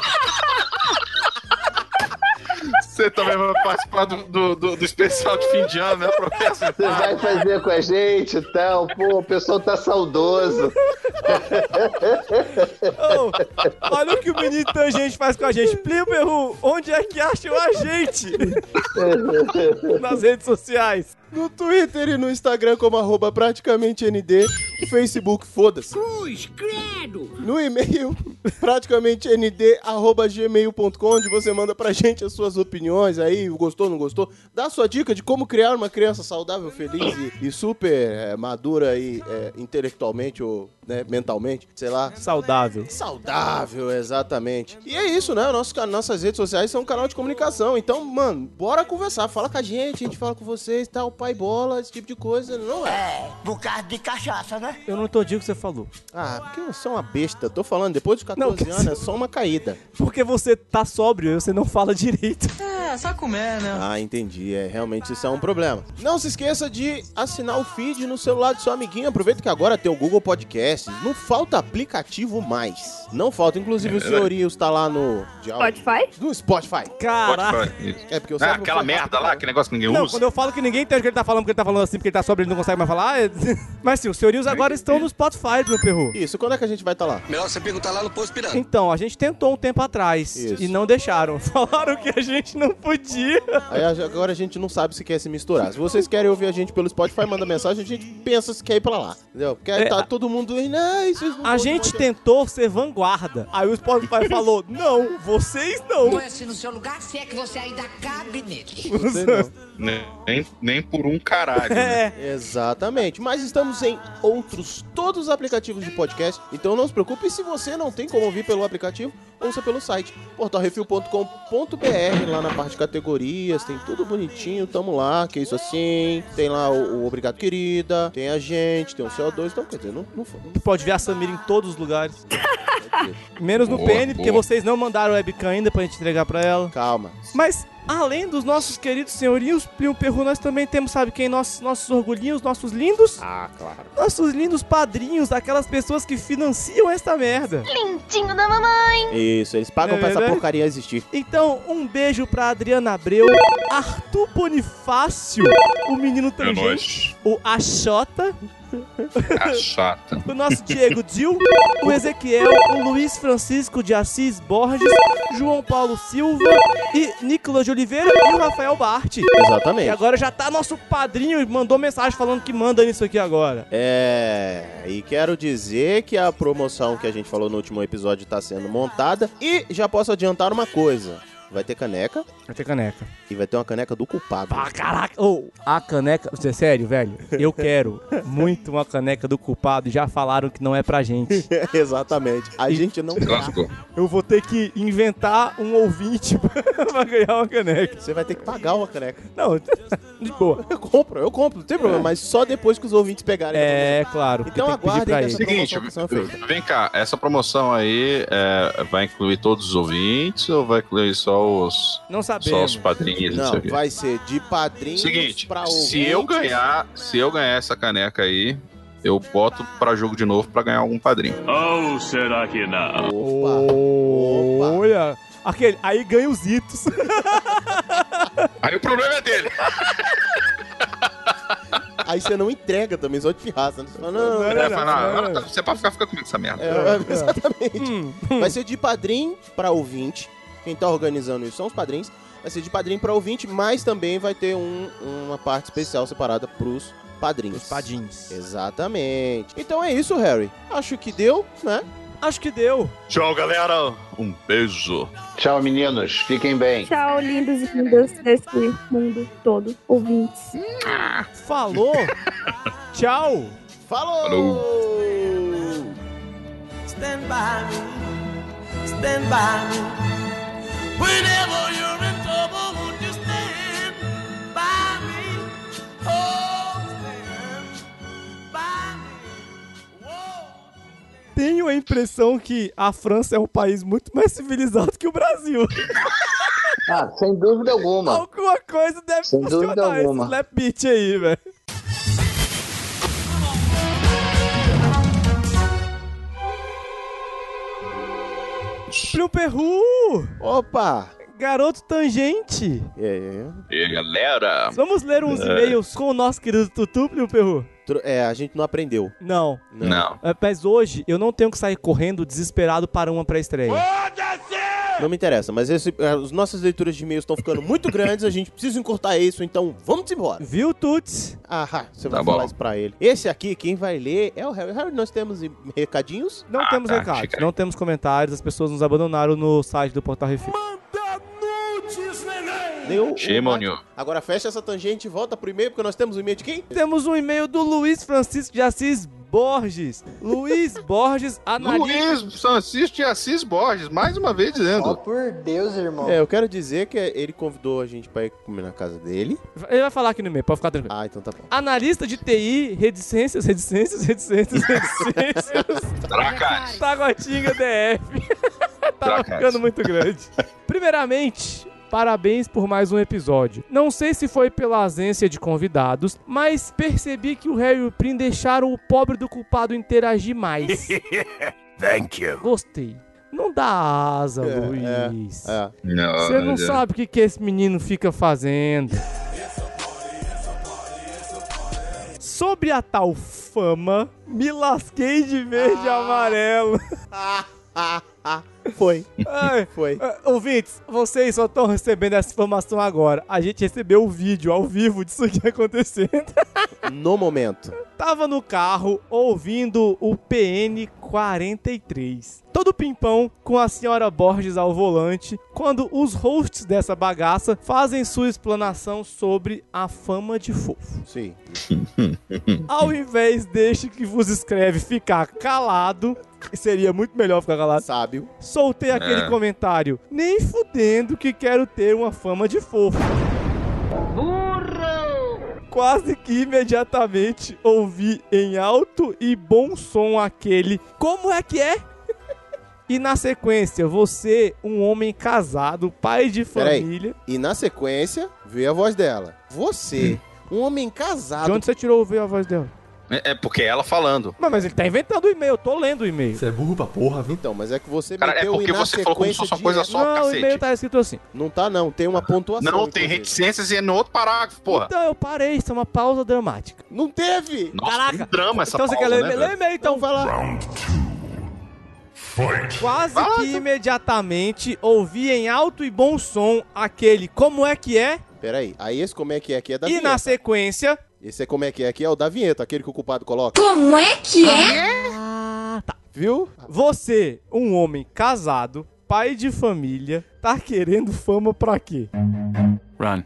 Você também vai participar do, do, do- do especial de fim de ano, né, professor? Você vai fazer com a gente e tal. Pô, o pessoal tá saudoso. Ô, olha o que o menino Tangente faz com a gente. Plio Perru, onde é que acham a gente? *laughs* Nas redes sociais. No Twitter e no Instagram como arroba praticamente ND, no Facebook, foda-se. Cruz, credo! No e-mail, praticamente nd, arroba gmail.com, onde você manda pra gente as suas opiniões aí, gostou, não gostou. Dá a sua dica de como criar uma criança saudável, feliz e, e super é, madura e é, intelectualmente ou né, mentalmente, sei lá. Saudável. Saudável, exatamente. E é isso, né? Nosso, nossas redes sociais são um canal de comunicação. Então, mano, bora conversar. Fala com a gente, a gente fala com vocês, tal, pai bola, esse tipo de coisa, não é? É, por causa de cachaça, né? Eu não entendi o que você falou. Ah, porque você é uma besta. Tô falando, depois dos 14 Não, que- *laughs* anos é só uma caída. Porque você tá sóbrio e você não fala direito. *laughs* É, só comer, né? Ah, entendi. É, realmente isso é um problema. Não se esqueça de assinar o feed no celular do seu amiguinho. Aproveita que agora tem o Google Podcasts. Não falta aplicativo mais. Não falta. Inclusive É o senhorios tá lá no... Spotify? No Spotify. Caraca. É porque eu Ah, aquela merda lá, aquele negócio que ninguém Não, usa. quando eu falo que ninguém entende que ele tá falando, porque ele tá falando assim, porque ele tá sóbrio e ele não consegue mais falar. é- *laughs* Mas sim, os senhorios agora estão no Spotify, meu perru. Isso, quando é que a gente vai estar lá? Melhor você perguntar lá no posto pirata. Então, a gente tentou um tempo atrás Isso. e não deixaram. *laughs* Falaram que a gente não podia. Aí agora a gente não sabe se quer se misturar. Se vocês querem ouvir a gente pelo Spotify, manda mensagem, a gente pensa se quer ir pra lá. Entendeu? Porque aí É, tá todo mundo indo, "Ai, vocês não A gente poder." tentou ser vanguarda. Aí o Spotify falou: não, vocês não. Põe-se no seu lugar se é que você ainda cabe nele. Você não. Nem, nem por um caralho. né? É. *laughs* Exatamente. Mas estamos em outros, todos os aplicativos de podcast. Então não se preocupe se você não tem como ouvir pelo aplicativo, ouça pelo site portalrefil.com.br, lá na parte de categorias, tem tudo bonitinho, tamo lá, que isso assim. Tem lá o, o Obrigado Querida, tem a gente, tem o CO2, então quer dizer, não, não foi. Pode ver a Samira em todos os lugares. *laughs* Menos no Boa, PN, porque boa. vocês não mandaram webcam ainda pra gente entregar pra ela. Calma. Mas, além dos nossos queridos senhorinhos, Plio Perru, nós também temos, sabe quem? Nossos, nossos orgulhinhos, nossos lindos. Ah, claro. Nossos lindos padrinhos, aquelas pessoas que financiam esta merda. Lindinho da mamãe. Isso, eles pagam É pra essa porcaria existir. Então, um beijo pra Adriana Abreu, Arthur Bonifácio, o menino É tangente, nóis. o Axota, A chata. o nosso Diego Dil, o Ezequiel, o Luiz Francisco de Assis Borges, João Paulo Silva e Nicolas de Oliveira e o Rafael Bart. E Exatamente. agora já tá nosso padrinho e mandou mensagem falando que manda nisso aqui agora. É, e quero dizer que a promoção que a gente falou no último episódio tá sendo montada. E já posso adiantar uma coisa. Vai ter caneca Vai ter caneca. e vai ter uma caneca do culpado. Ah, caraca! Ô, a caneca. Você é sério, velho? Eu quero muito uma caneca do culpado. Já falaram que não é pra gente. *laughs* Exatamente. A gente não tá. Lascou. Eu vou ter que inventar um ouvinte *laughs* pra ganhar uma caneca. Você vai ter que pagar uma caneca. Não, de boa. Eu compro, eu compro, não tem problema, mas só depois que os ouvintes pegarem. É, claro. Então que aguardem pra que essa Seguinte, vem cá, essa promoção aí é, vai incluir todos os ouvintes ou vai incluir só os, Não só os sabemos. padrinhos? Não, sei Não, vai ser de padrinhos Seguinte, pra se eu ganhar, se eu ganhar essa caneca aí, eu boto pra jogo de novo pra ganhar algum padrinho. Ou será que não? Opa, Olha. Aquele, aí ganha os itos. *laughs* Aí o problema é dele. Aí você não entrega também, só de pirraça. né? Você fala, não, Não, É, não, fala, não, não, não. não, Você pode ficar, fica comigo essa merda. É, *laughs* exatamente. Hum, Vai ser de padrinho pra ouvinte. Quem tá organizando isso são os padrinhos. Vai ser de padrinho pra ouvinte, mas também vai ter um- uma parte especial separada pros padrinhos. Os padinhos. Exatamente. Então é isso, Harry. Acho que deu, né? Acho que deu. Tchau, galera. Um beijo. Tchau, meninos. Fiquem bem. Tchau, lindos e lindas desse mundo todo, ouvintes. Falou. *laughs* Tchau. Falou! Falou. Stand by me, stand by me. Tenho a impressão que a França é um país muito mais civilizado que o Brasil. Ah, sem dúvida alguma. Alguma coisa deve Sem dúvida funcionar esse alguma. slap beat aí, velho. Plio Perru! Opa! Garoto Tangente! E aí, galera? Vamos ler uns É. e-mails com o nosso querido Tutu, Plio Perru? É, a gente não aprendeu. Não. Não. É, Mas hoje eu não tenho que sair correndo desesperado para uma pré-estreia. Não me interessa, mas esse, é, as nossas leituras de e-mails estão ficando muito grandes, a gente precisa encurtar isso, então vamos embora. Viu, Tuts? Ah, você Tá vai bom. falar isso pra ele. Esse aqui, quem vai ler é o Harry. Harry, nós temos recadinhos? Não Ah, temos tá, recados, não temos comentários, as pessoas nos abandonaram no site do Portal Refil. Deu Shame um- on you. Agora fecha essa tangente e volta pro e-mail, porque nós temos o e-mail de quem? Temos um e-mail do Luiz Francisco de Assis Borges. Luiz Borges, analista. Luiz Francisco de Assis Borges, mais uma vez dizendo. por Deus, irmão. É, eu quero dizer que ele convidou a gente pra ir comer na casa dele. Ele vai falar aqui no e-mail, pode ficar tranquilo. Ah, então tá bom. Analista de TI, reticências, reticências, reticências, reticências. *laughs* Tracate. Taguatinga DF. *laughs* Tava Tracate. ficando muito grande. Primeiramente, parabéns por mais um episódio. Não sei se foi pela ausência de convidados, mas percebi que o Harry e o Prim deixaram o pobre do culpado interagir mais. *laughs* Thank you. Gostei. Não dá asa, É, Luiz. É. Não, Você não é. sabe o que, que esse menino fica fazendo. Sobre a tal fama, me lasquei de verde e amarelo. *laughs* Foi. Ai, Foi. ah, ouvintes, vocês só estão recebendo essa informação agora. A gente recebeu o vídeo ao vivo disso aqui *laughs* acontecendo. No momento. Tava no carro ouvindo o PN 43. Todo pimpão com a senhora Borges ao volante, quando os hosts dessa bagaça fazem sua explanação sobre a fama de fofo. Sim. Ao invés deste que vos escreve ficar calado, que seria muito melhor ficar calado, Sábio. soltei aquele É. comentário. Nem fudendo que quero ter uma fama de fofo. Quase que imediatamente ouvi em alto e bom som aquele. Como é que é? E na sequência, você, um homem casado, pai de Peraí. família. E na sequência, veio a voz dela. Você, um homem casado. De onde você tirou ouvir a voz dela? É, é porque ela falando. Mas, mas ele tá inventando o e-mail, eu tô lendo o e-mail. Você é burro pra porra, viu? Então, mas é que você Cara, é porque você falou como se sequência fosse uma coisa só, Não, o cacete. e-mail tá escrito assim. Não tá não, tem uma pontuação. Não, tem inclusive. reticências e é no outro parágrafo, porra. Então eu parei, isso é uma pausa dramática. Não teve! Nossa, Caraca. que drama essa então você quer pausa, ler, né, o e-mail, então. vai lá. Round two. Fight. Quase Vai que então. imediatamente ouvi em alto e bom som aquele como é que é? Peraí, aí esse como é que é aqui é da e vinheta. na sequência. Esse é como é que é aqui é o da vinheta, aquele que o culpado coloca. Como é que é? Ah, tá. Viu? Você, um homem casado, pai de família tá querendo fama pra quê? Run.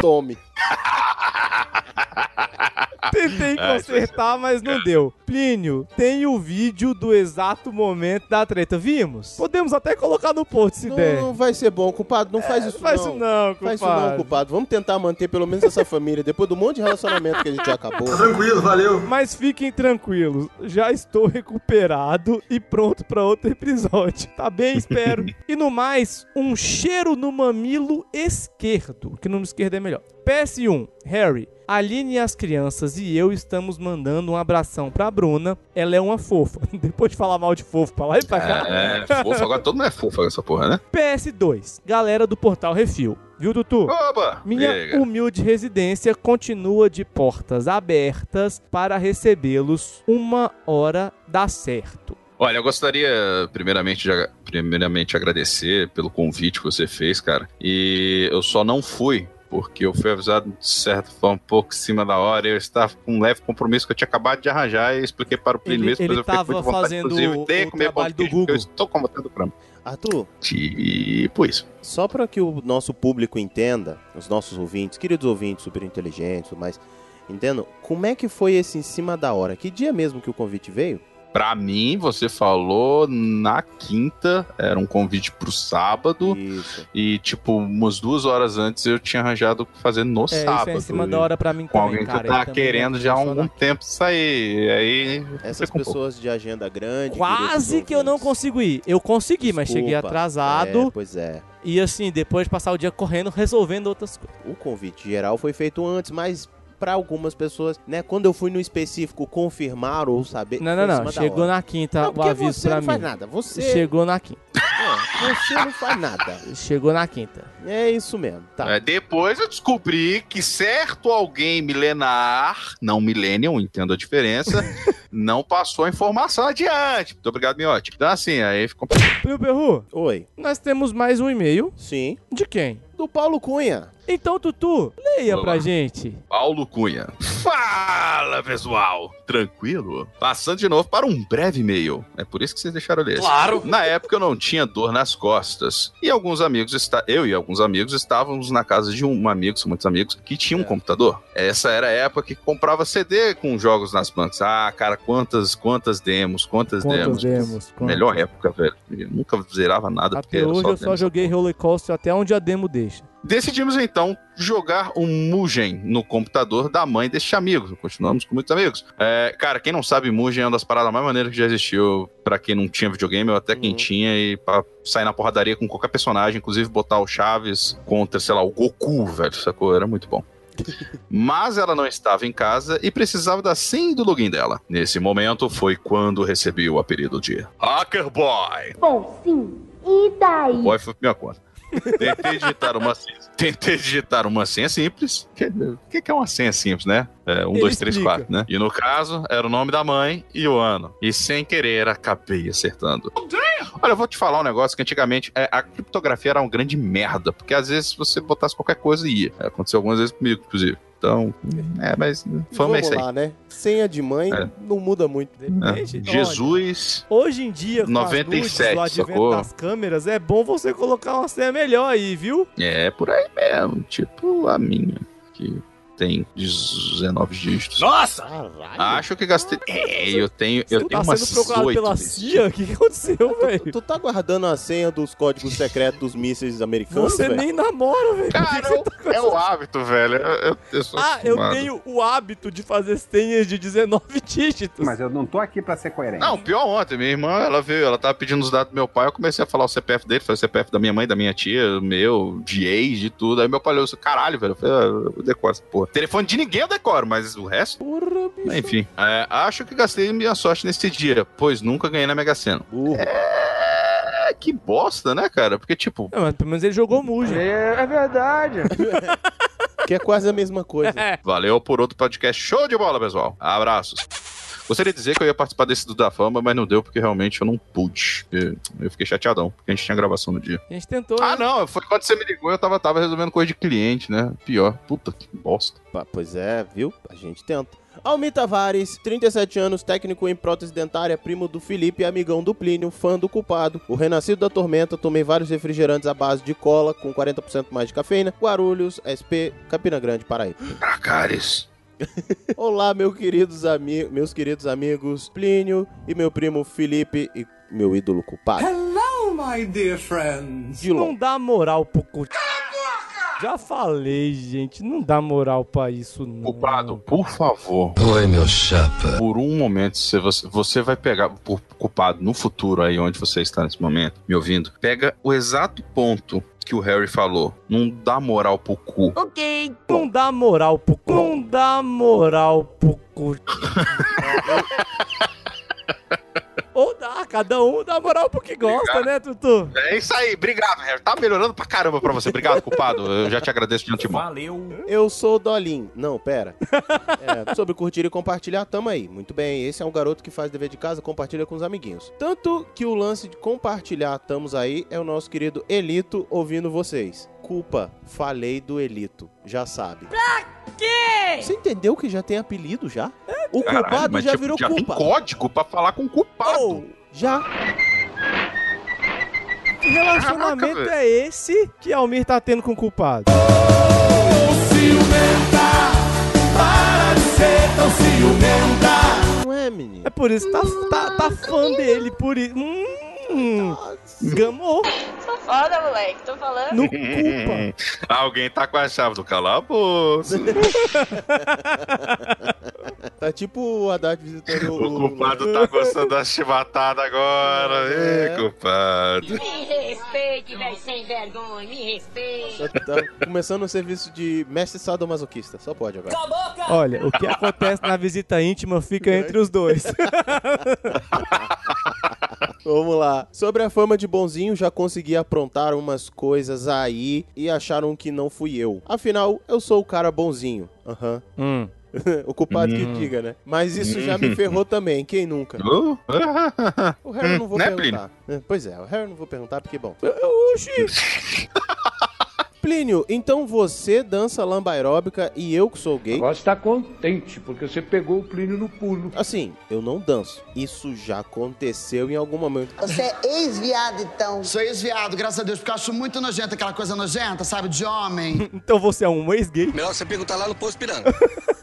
Tome. *laughs* *laughs* Tentei consertar, mas não deu. Plínio, tem o vídeo do exato momento da treta. Vimos? Podemos até colocar no post se Não, der. não vai ser bom, culpado. Não faz isso faz não. isso não, Faz isso não, culpado. culpado. Vamos tentar manter pelo menos essa família depois do monte de relacionamento que a gente já acabou. Tranquilo, valeu. Mas fiquem tranquilos, já estou recuperado e pronto pra outro episódio. Tá bem, espero. *laughs* e no mais, um cheiro no mamilo esquerdo, que no esquerdo é melhor. PS1, Harry, Aline e as crianças e eu estamos mandando um abração pra Bruna. Ela é uma fofa. *laughs* Depois de falar mal de fofo pra lá e pra cá. É, fofo, agora todo mundo é fofo nessa porra, né? PS2, galera do Portal Refil. Viu, Dutu? Oba! Minha cara? humilde residência continua de portas abertas para recebê-los uma hora dá certo. Olha, eu gostaria primeiramente de, primeiramente agradecer pelo convite que você fez, cara. E eu só não fui porque eu fui avisado de certa forma um pouco em cima da hora. Eu estava com um leve compromisso que eu tinha acabado de arranjar e expliquei para o Plínio Ele- mesmo. ele depois eu fiquei com tava muita vontade, fazendo o- de o comer trabalho do Google. Eu estou com vontade do creme. Arthur, Tipo isso. só para que o nosso público entenda, os nossos ouvintes, queridos ouvintes super inteligentes, mas entendam, como é que foi esse em cima da hora? Que dia mesmo que o convite veio? Pra mim, você falou na quinta, era um convite pro sábado. Isso. E, tipo, umas duas horas antes eu tinha arranjado fazendo no É, isso sábado. é em cima E da hora pra mim Com também, alguém cara. que eu tava Ele também querendo é já há algum tempo sair. E aí. Essas um pessoas de agenda grande. Quase que eu não consigo ir. Eu consegui, mas cheguei Desculpa. atrasado. É, pois é. E assim, depois de passar o dia correndo, resolvendo outras coisas. O convite geral foi feito antes, mas para algumas pessoas, né, quando eu fui no específico confirmar ou saber. Não, não, não. Chegou na quinta Não, o aviso você pra não mim. faz nada. Você Chegou na quinta. É, você não faz nada. Chegou na quinta. É isso mesmo. Tá. É, depois eu descobri que certo alguém milenar, não millennium, entendo a diferença, *laughs* não passou a informação adiante. Muito obrigado, Miotti. Então, assim, aí ficou. Meu Perru, Oi. nós temos mais um e-mail. Sim. De quem? Do Paulo Cunha. Então, Tutu, leia Vamos pra lá. gente. Paulo Cunha. Fala, pessoal! Tranquilo? Passando de novo para um breve e-mail. É por isso que vocês deixaram ler. Claro. Na época eu não tinha dor nas costas. E alguns amigos, está... eu e alguns amigos estávamos na casa de um amigo, são muitos amigos, que tinha um computador. Essa era a época que comprava CD com jogos nas bancas. Ah, cara, quantas, quantas demos, quantas, Quantas demos. demos, quantas? Melhor época, velho. Eu nunca zerava nada. porque Até era hoje eu só demos. joguei Roller Coaster até onde a demo deixa. Decidimos então jogar um Mugen no computador da mãe deste amigo. Continuamos com muitos amigos. É, cara, quem não sabe, Mugen é uma das paradas mais maneiras que já existiu pra quem não tinha videogame ou até quem tinha e pra sair na porradaria com qualquer personagem, inclusive botar o Chaves contra, sei lá, o Goku, velho, sacou? Era muito bom. *laughs* Mas ela não estava em casa e precisava da senha e do login dela. Nesse momento foi quando recebi o apelido de Hacker Boy. Bom, sim. E daí? O boy foi minha conta. Tentei digitar uma senha. Tentei digitar uma senha simples. O que, que é uma senha simples, né? É, um, Ele dois, três, explica. quatro, né? E no caso, era o nome da mãe e o ano. E sem querer, acabei acertando. Olha, eu vou te falar um negócio que antigamente é, a criptografia era uma grande merda. Porque às vezes se você botasse qualquer coisa ia. É, Aconteceu algumas vezes comigo, inclusive. Então, é, mas fama é Vamos isso aí. lá, né? Senha de mãe É. não muda muito. É. Jesus. Hoje em dia, com 97, as nudes, o das câmeras, é bom você colocar uma senha melhor aí, viu? É por aí mesmo, tipo a minha, que tem 19 dígitos. Nossa! Acho que gastei. É, eu tenho, eu Você tenho tá umas sendo procurado 8 pela. CIA? O que, que aconteceu, velho? Tu tá guardando a senha dos códigos secretos dos mísseis americanos, Você velho? nem namora, velho. Cara, é o hábito, velho. Eu, eu, eu sou Ah, eu acostumado. tenho o hábito de fazer senhas de 19 *laughs* dígitos. Mas eu não tô aqui pra ser coerente. Não, pior ontem, minha irmã, ela veio, ela tava pedindo os dados do meu pai, eu comecei a falar o CPF dele, falei o CPF da minha mãe, da minha tia, meu, de ex, de tudo. Aí meu pai olhou assim, caralho, velho, eu falei, ah, eu decoro essa porra. Telefone de ninguém eu decoro, mas o resto... Porra, bicho. Enfim, é, acho que gastei minha sorte nesse dia, pois nunca ganhei na Mega Sena. Burro. É, que bosta, né, cara? Porque, tipo, Não, mas pelo menos ele jogou Mugen. É verdade. *laughs* Que é quase a mesma coisa. É. valeu por outro podcast. Show de bola, pessoal. Abraços. Gostaria de dizer que eu ia participar desse do da fama, mas não deu porque realmente eu não pude. Eu fiquei chateadão, porque a gente tinha gravação no dia. A gente tentou. Ah, né? não, foi quando você me ligou, eu tava, tava resolvendo coisa de cliente, né? Pior. Puta que bosta. Pois é, viu? A gente tenta. Almir Tavares, 37 anos, técnico em prótese dentária, primo do Felipe e amigão do Plínio, fã do culpado. O renascido da tormenta, tomei vários refrigerantes à base de cola, com 40% mais de cafeína. Guarulhos, SP, Campina Grande, Paraíba. Dracarys. *laughs* Olá, meus queridos, meus queridos amigos Plínio e meu primo Felipe e meu ídolo culpado. Hello, my dear friends. Dilon. Não dá moral pro cu. Já falei, gente, não dá moral pra isso, não. Culpado, por favor. Oi, meu chapa. Por um momento, se você, você vai pegar, por culpado, no futuro aí onde você está nesse momento, me ouvindo, pega o exato ponto que o Harry falou. Não dá moral pro cu. Ok. Não dá moral pro cu. Não dá moral pro cu. *laughs* Ou dá, cada um dá moral pro que gosta, Obrigado. né, Tutu? É isso aí, obrigado, Harry. Tá melhorando pra caramba pra você. Obrigado, culpado. Eu já te agradeço de antemão. Valeu. Eu sou o Dolin. Não, pera. É, sobre curtir e compartilhar, tamo aí. Muito bem, esse é um garoto que faz dever de casa, compartilha com os amiguinhos. Tanto que o lance de compartilhar, tamos aí, é o nosso querido Elito ouvindo vocês. Culpa, falei do Elito, já sabe. Pra quê? Você entendeu que já tem apelido já? O Caralho, culpado mas já tipo, virou já culpa. tem código pra falar com o culpado. Já. Que relacionamento Caraca, é esse que Almir tá tendo com o culpado? Para de ser tão ciumenta. Não é, menino? É por isso que tá, tá, tá fã dele, por isso. Hum, gamou. Foda, moleque. Tô falando. No culpa. *laughs* Alguém tá com a chave do calabouço. *laughs* Tá tipo o Haddad visitando o... o culpado tá gostando da chibatada agora. É. Ih, culpado. Me respeite, velho sem vergonha. Me respeite. Tá, tá começando o serviço de mestre sadomasoquista. Só pode agora. Olha, o que acontece na visita íntima fica entre os dois. *laughs* Vamos lá. Sobre a fama de bonzinho, já consegui aprontar umas coisas aí e acharam que não fui eu. Afinal, eu sou o cara bonzinho. Aham. Hum. *laughs* o culpado que Hum. diga, né? Mas isso já me ferrou também. Quem nunca? Uh, *laughs* O Harry não vou Né, perguntar. É, Pois é, o Harry não vou perguntar porque, bom. Oxi. *laughs* Plínio, então você dança lamba aeróbica e eu que sou gay? Agora você tá contente, porque você pegou o Plínio no pulo. Assim, eu não danço. Isso já aconteceu em algum momento. Você é ex-viado, então? Sou ex-viado, graças a Deus, porque eu acho muito nojento aquela coisa nojenta, sabe, de homem. *laughs* Então você é um ex-gay? Melhor você perguntar lá no Posto Piranga. *laughs*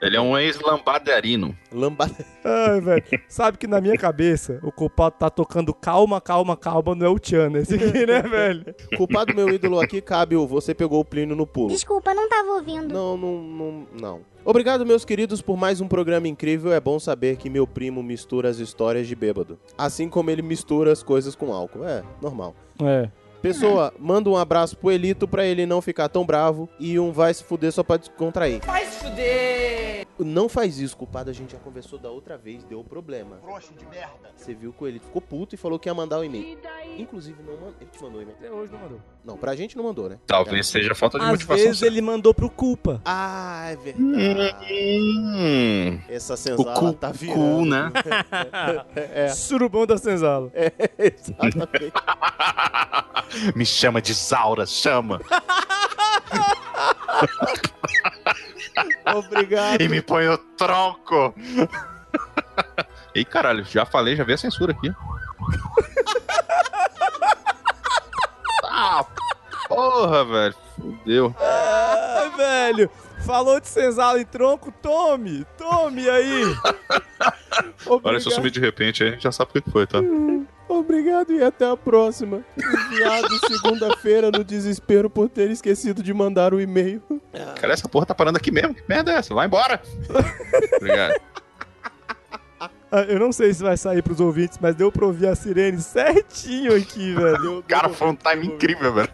Ele é um ex-lambaderino. Lambada. Ai, velho. Sabe que na minha cabeça, o culpado tá tocando calma, calma, calma, não é o Tchan, né? Esse aqui, né, velho? Culpado meu ídolo aqui, cabe o você pegou o Plínio no pulo. Desculpa, não tava ouvindo. Não, não, não, não. Obrigado, meus queridos, por mais um programa incrível. É bom saber que meu primo mistura as histórias de bêbado. Assim como ele mistura as coisas com álcool. É, normal. É. Pessoa, manda um abraço pro Elito pra ele não ficar tão bravo e um vai se fuder só pra descontrair. Vai se fuder. Não faz isso, culpado. A gente já conversou da outra vez, deu problema. De merda. Você viu que o Elito ficou puto e falou que ia mandar o e-mail. Inclusive, não mandou. Ele te mandou o e-mail. Até hoje não mandou. Não, pra gente não mandou, né? Talvez seja falta de Às motivação. vezes ele mandou pro culpa. Ah, é verdade. Hum, Essa o senzala cu, tá virando. cu, né? É, *laughs* *laughs* Surubão da senzala. é, *laughs* exatamente. Me chama de Zaura, chama. Obrigado. E me põe o tronco. Ei, caralho, já falei, já vi a censura aqui. Ah, porra, velho. Fudeu. Ai, velho. Falou de senzala em tronco? Tome! Tome aí! *laughs* Olha, se eu sumir de repente aí, a gente já sabe o que que foi, tá? *laughs* Obrigado e até a próxima. Enviado segunda-feira no desespero por ter esquecido de mandar o e-mail. Cara, essa porra tá parando aqui mesmo. Que merda é essa? Vai embora. *laughs* Obrigado. Ah, Eu não sei se vai sair pros ouvintes, mas deu pra ouvir a sirene certinho aqui, velho. Cara, foi um time incrível, velho.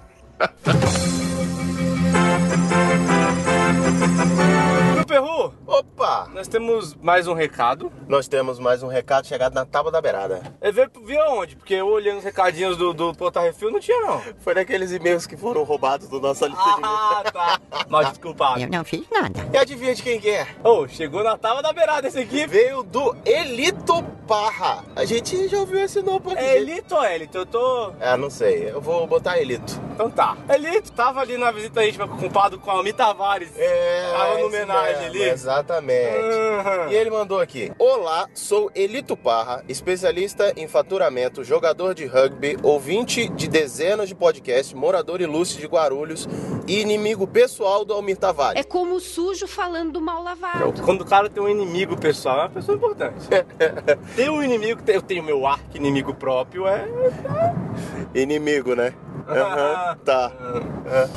Perru, Opa! nós temos mais um recado. Nós temos mais um recado chegado na tábua da beirada. Ele veio vir aonde? Porque eu olhando os recadinhos do, do Porta Refil não tinha, não. Foi naqueles e-mails que foram roubados do nossa lista de Ah, tá. Nós desculpados. Eu não fiz nada. E adivinha de quem que é? Ô, chegou na tábua da beirada esse aqui. Veio do Elito Parra. A gente já ouviu esse nome aqui. É Elito ou Elito? Eu tô... Ah, não sei. Eu vou botar Elito. Então tá. Elito tava ali na visita íntima com o compadre com a Almir Tavares. É, Tava no homenagem mesmo, ali. Exatamente. Uhum. E ele mandou aqui: Olá, sou Elito Parra, especialista em faturamento, jogador de rugby, ouvinte de dezenas de podcasts, morador ilustre de Guarulhos e inimigo pessoal do Almir Tavares. É como o sujo falando do mal lavado. Quando o cara tem um inimigo pessoal, é uma pessoa importante. *laughs* tem um inimigo, eu tenho meu arco inimigo próprio, é. Inimigo, né? Aham, tá.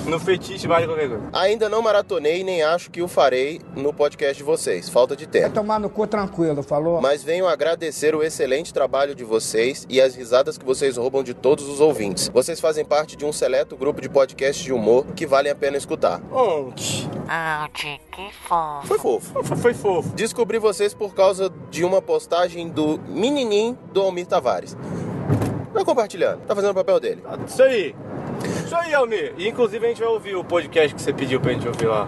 No fetiche vale qualquer coisa. Ainda não maratonei nem acho que o farei no podcast de vocês. Falta de tempo. Tomar no cu tranquilo, falou? Mas venho agradecer o excelente trabalho de vocês e as risadas que vocês roubam de todos os ouvintes. Vocês fazem parte de um seleto grupo de podcasts de humor que valem a pena escutar. Onde? Ah, que fofo. Foi fofo. Foi, foi fofo. Descobri vocês por causa de uma postagem do menininho do Almir Tavares. Tá compartilhando, tá fazendo o papel dele. Isso aí. Isso aí, Almir. E, inclusive a gente vai ouvir o podcast que você pediu pra gente ouvir lá.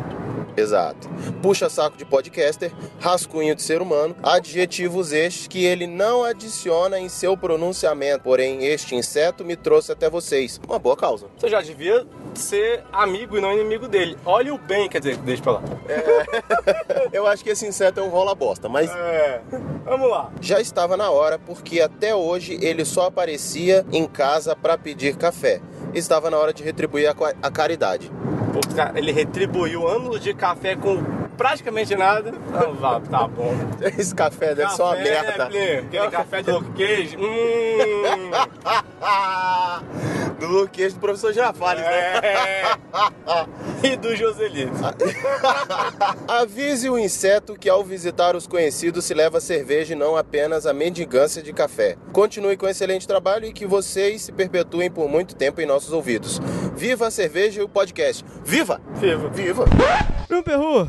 Exato. Puxa saco de podcaster, rascunho de ser humano, adjetivos estes que ele não adiciona em seu pronunciamento. Porém, este inseto me trouxe até vocês. Uma boa causa. Você já devia ser amigo e não inimigo dele. Olha o bem, quer dizer, deixa pra lá. *laughs* Eu acho que esse inseto é um rola bosta, mas É. Vamos lá. já estava na hora porque até hoje ele só aparecia em casa para pedir café. Estava na hora de retribuir a, a caridade. Ele retribuiu anos de café com praticamente nada. Não, vá, tá bom. *laughs* Esse café deve ser uma né, merda. Plínio? Aquele café *laughs* do queijo. Hum. do Luquês do professor Girafales, né? É. *laughs* e do Joselito. Avise o inseto que ao visitar os conhecidos se leva cerveja e não apenas a mendigância de café. Continue com excelente trabalho e que vocês se perpetuem por muito tempo em nossos ouvidos. Viva a cerveja e o podcast. Viva! Viva! Viva! Meu Perru,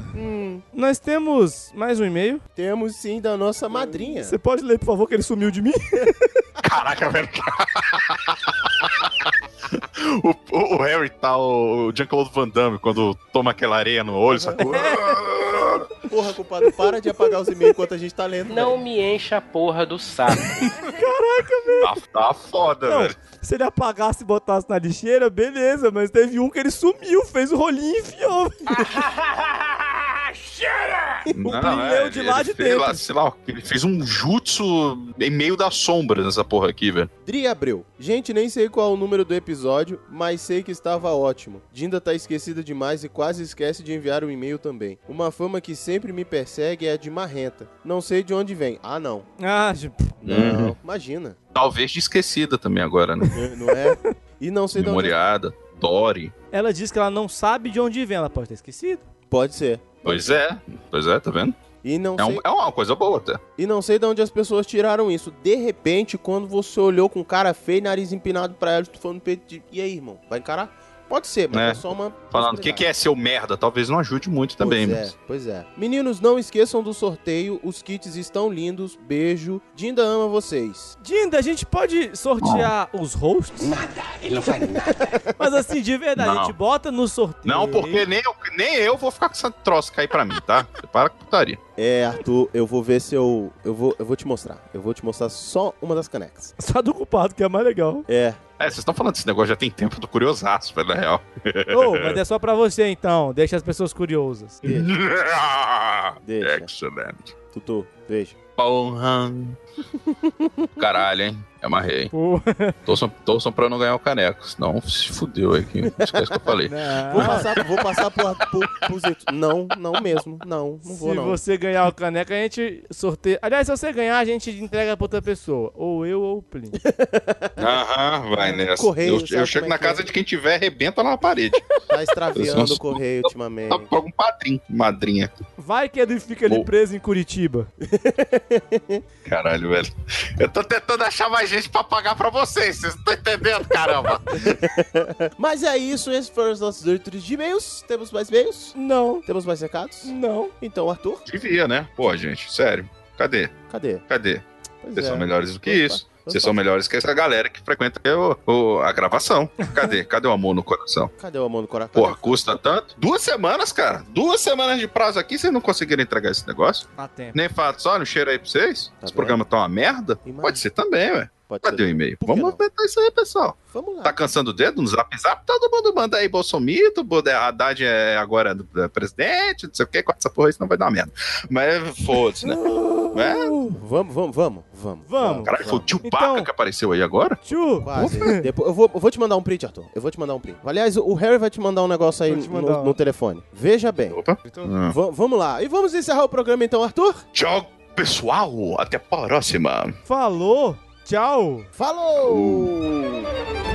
nós temos mais um e-mail. Temos sim da nossa madrinha. Você pode ler, por favor, que ele sumiu de mim? *laughs* Caraca, velho. *laughs* o, o- o Harry tá o, o Jean-Claude Van Damme quando toma aquela areia no olho, sacou? Porra, culpado, para de apagar os e-mails enquanto a gente tá lendo. Não me encha a porra do saco. *laughs* Caraca, velho. Tá, tá foda, Não, velho. se ele apagasse e botasse na lixeira, beleza, mas teve um que ele sumiu, fez o rolinho e enfiou. Não, Plínio é, de lá ele de fez dentro. lá, sei lá, ele fez um jutsu em meio da sombra nessa porra aqui, velho. Dri Abreu. Gente, nem sei qual o número do episódio, mas sei que estava ótimo. Dinda tá esquecida demais e quase esquece de enviar o e-mail também. Uma fama que sempre me persegue é a de marrenta. Não sei de onde vem. Ah, não. Ah, tipo, Não, imagina. Talvez de esquecida também agora, né? *laughs* Não é? E não sei de onde... Memoriada, Dory. ela diz que ela não sabe de onde vem, ela pode ter esquecido. Pode ser. Pois é, pois é, tá vendo? E não, É, sei... um- é uma coisa boa até. e não sei de onde as pessoas tiraram isso. De repente, quando você olhou com cara feio, nariz empinado pra ela, tu falando no peito de... E aí, irmão? Vai encarar? Pode ser, mas é, É. só uma... Falando, o que, que é seu merda? Talvez não ajude muito também, Pois mas... é, pois é. Meninos, não esqueçam do sorteio. Os kits estão lindos. Beijo. Dinda ama vocês. Dinda, a gente pode sortear os hosts? Nada, ele não faz nada. *laughs* Mas assim, de verdade, a Não. gente bota no sorteio. Não, porque nem eu, nem eu vou ficar com essa troça cair pra mim, tá? Você *laughs* para com putaria. É, Arthur, eu vou ver se eu. Eu vou, eu vou te mostrar. Eu vou te mostrar só uma das canecas. Só do culpado, que é mais legal. É. É, vocês estão falando desse negócio já tem tempo, eu tô curiosaço, velho, na real. Ô, mas é só pra você então, deixa as pessoas curiosas. Deixa. *laughs* Excelente. Tutu, veja. Porra. Caralho, hein? Amarrei. Torçam, torçam pra eu não ganhar o caneco, senão se fudeu aqui. Esquece que eu falei. Vou passar, vou passar pro, pro, pro Zito. Não, não mesmo. Não, não vou Se não. você ganhar o caneca, a gente sorteia. Aliás, se você ganhar, a gente entrega pra outra pessoa. Ou eu ou o Plínio. *laughs* Aham, vai nessa. Correio, eu eu chego é na é? casa de quem tiver, arrebenta lá na parede. *laughs* Tá extraviando o correio ultimamente. Tá pra algum padrinho, madrinha. Vai que ele fica ali preso em Curitiba. *laughs* Caralho, velho. Eu tô tentando achar mais gente pra pagar pra vocês. Vocês estão entendendo, caramba? *laughs* Mas é isso, esses foram os nossos leitores de e-mails. Temos mais e-mails? Não. Temos mais recados? Não. Então, Arthur? Devia, né? Pô, gente, sério. Cadê? Cadê? Cadê? Pois Vocês é. são melhores do que Vamos isso. Vocês são melhores que essa galera que frequenta o- o- a gravação. Cadê? *laughs* Cadê o amor no coração? Cadê o amor no coração? Porra, custa tanto? Duas semanas, cara. Duas semanas de prazo aqui, vocês não conseguiram entregar esse negócio? Dá tempo. Nem fato, olha, um cheiro aí pra vocês. Tá Esse vendo? programa tá uma merda? Pode ser também, ué. Pode Cadê o e-mail? Vamos aumentar isso aí, pessoal. Vamos lá. Tá cansando o dedo no zap zap? Todo mundo manda aí Bolsomito, Haddad é agora do- é presidente, não sei o que, com essa porra isso não vai dar uma merda. Mas foda-se, né? *laughs* É? Vamos, vamos, vamos, vamos. Vamos. Caralho, foi o tio Paca que apareceu aí agora? Tio. Quase. Depois, eu, vou, eu vou te mandar um print, Arthur. Eu vou te mandar um print. Aliás, o Harry vai te mandar um negócio aí no, mandar. no telefone. Veja bem. Opa. Hum. Va- vamos lá. E vamos encerrar o programa então, Arthur? Tchau, pessoal. Até a próxima. Falou. Tchau. Falou! Uh.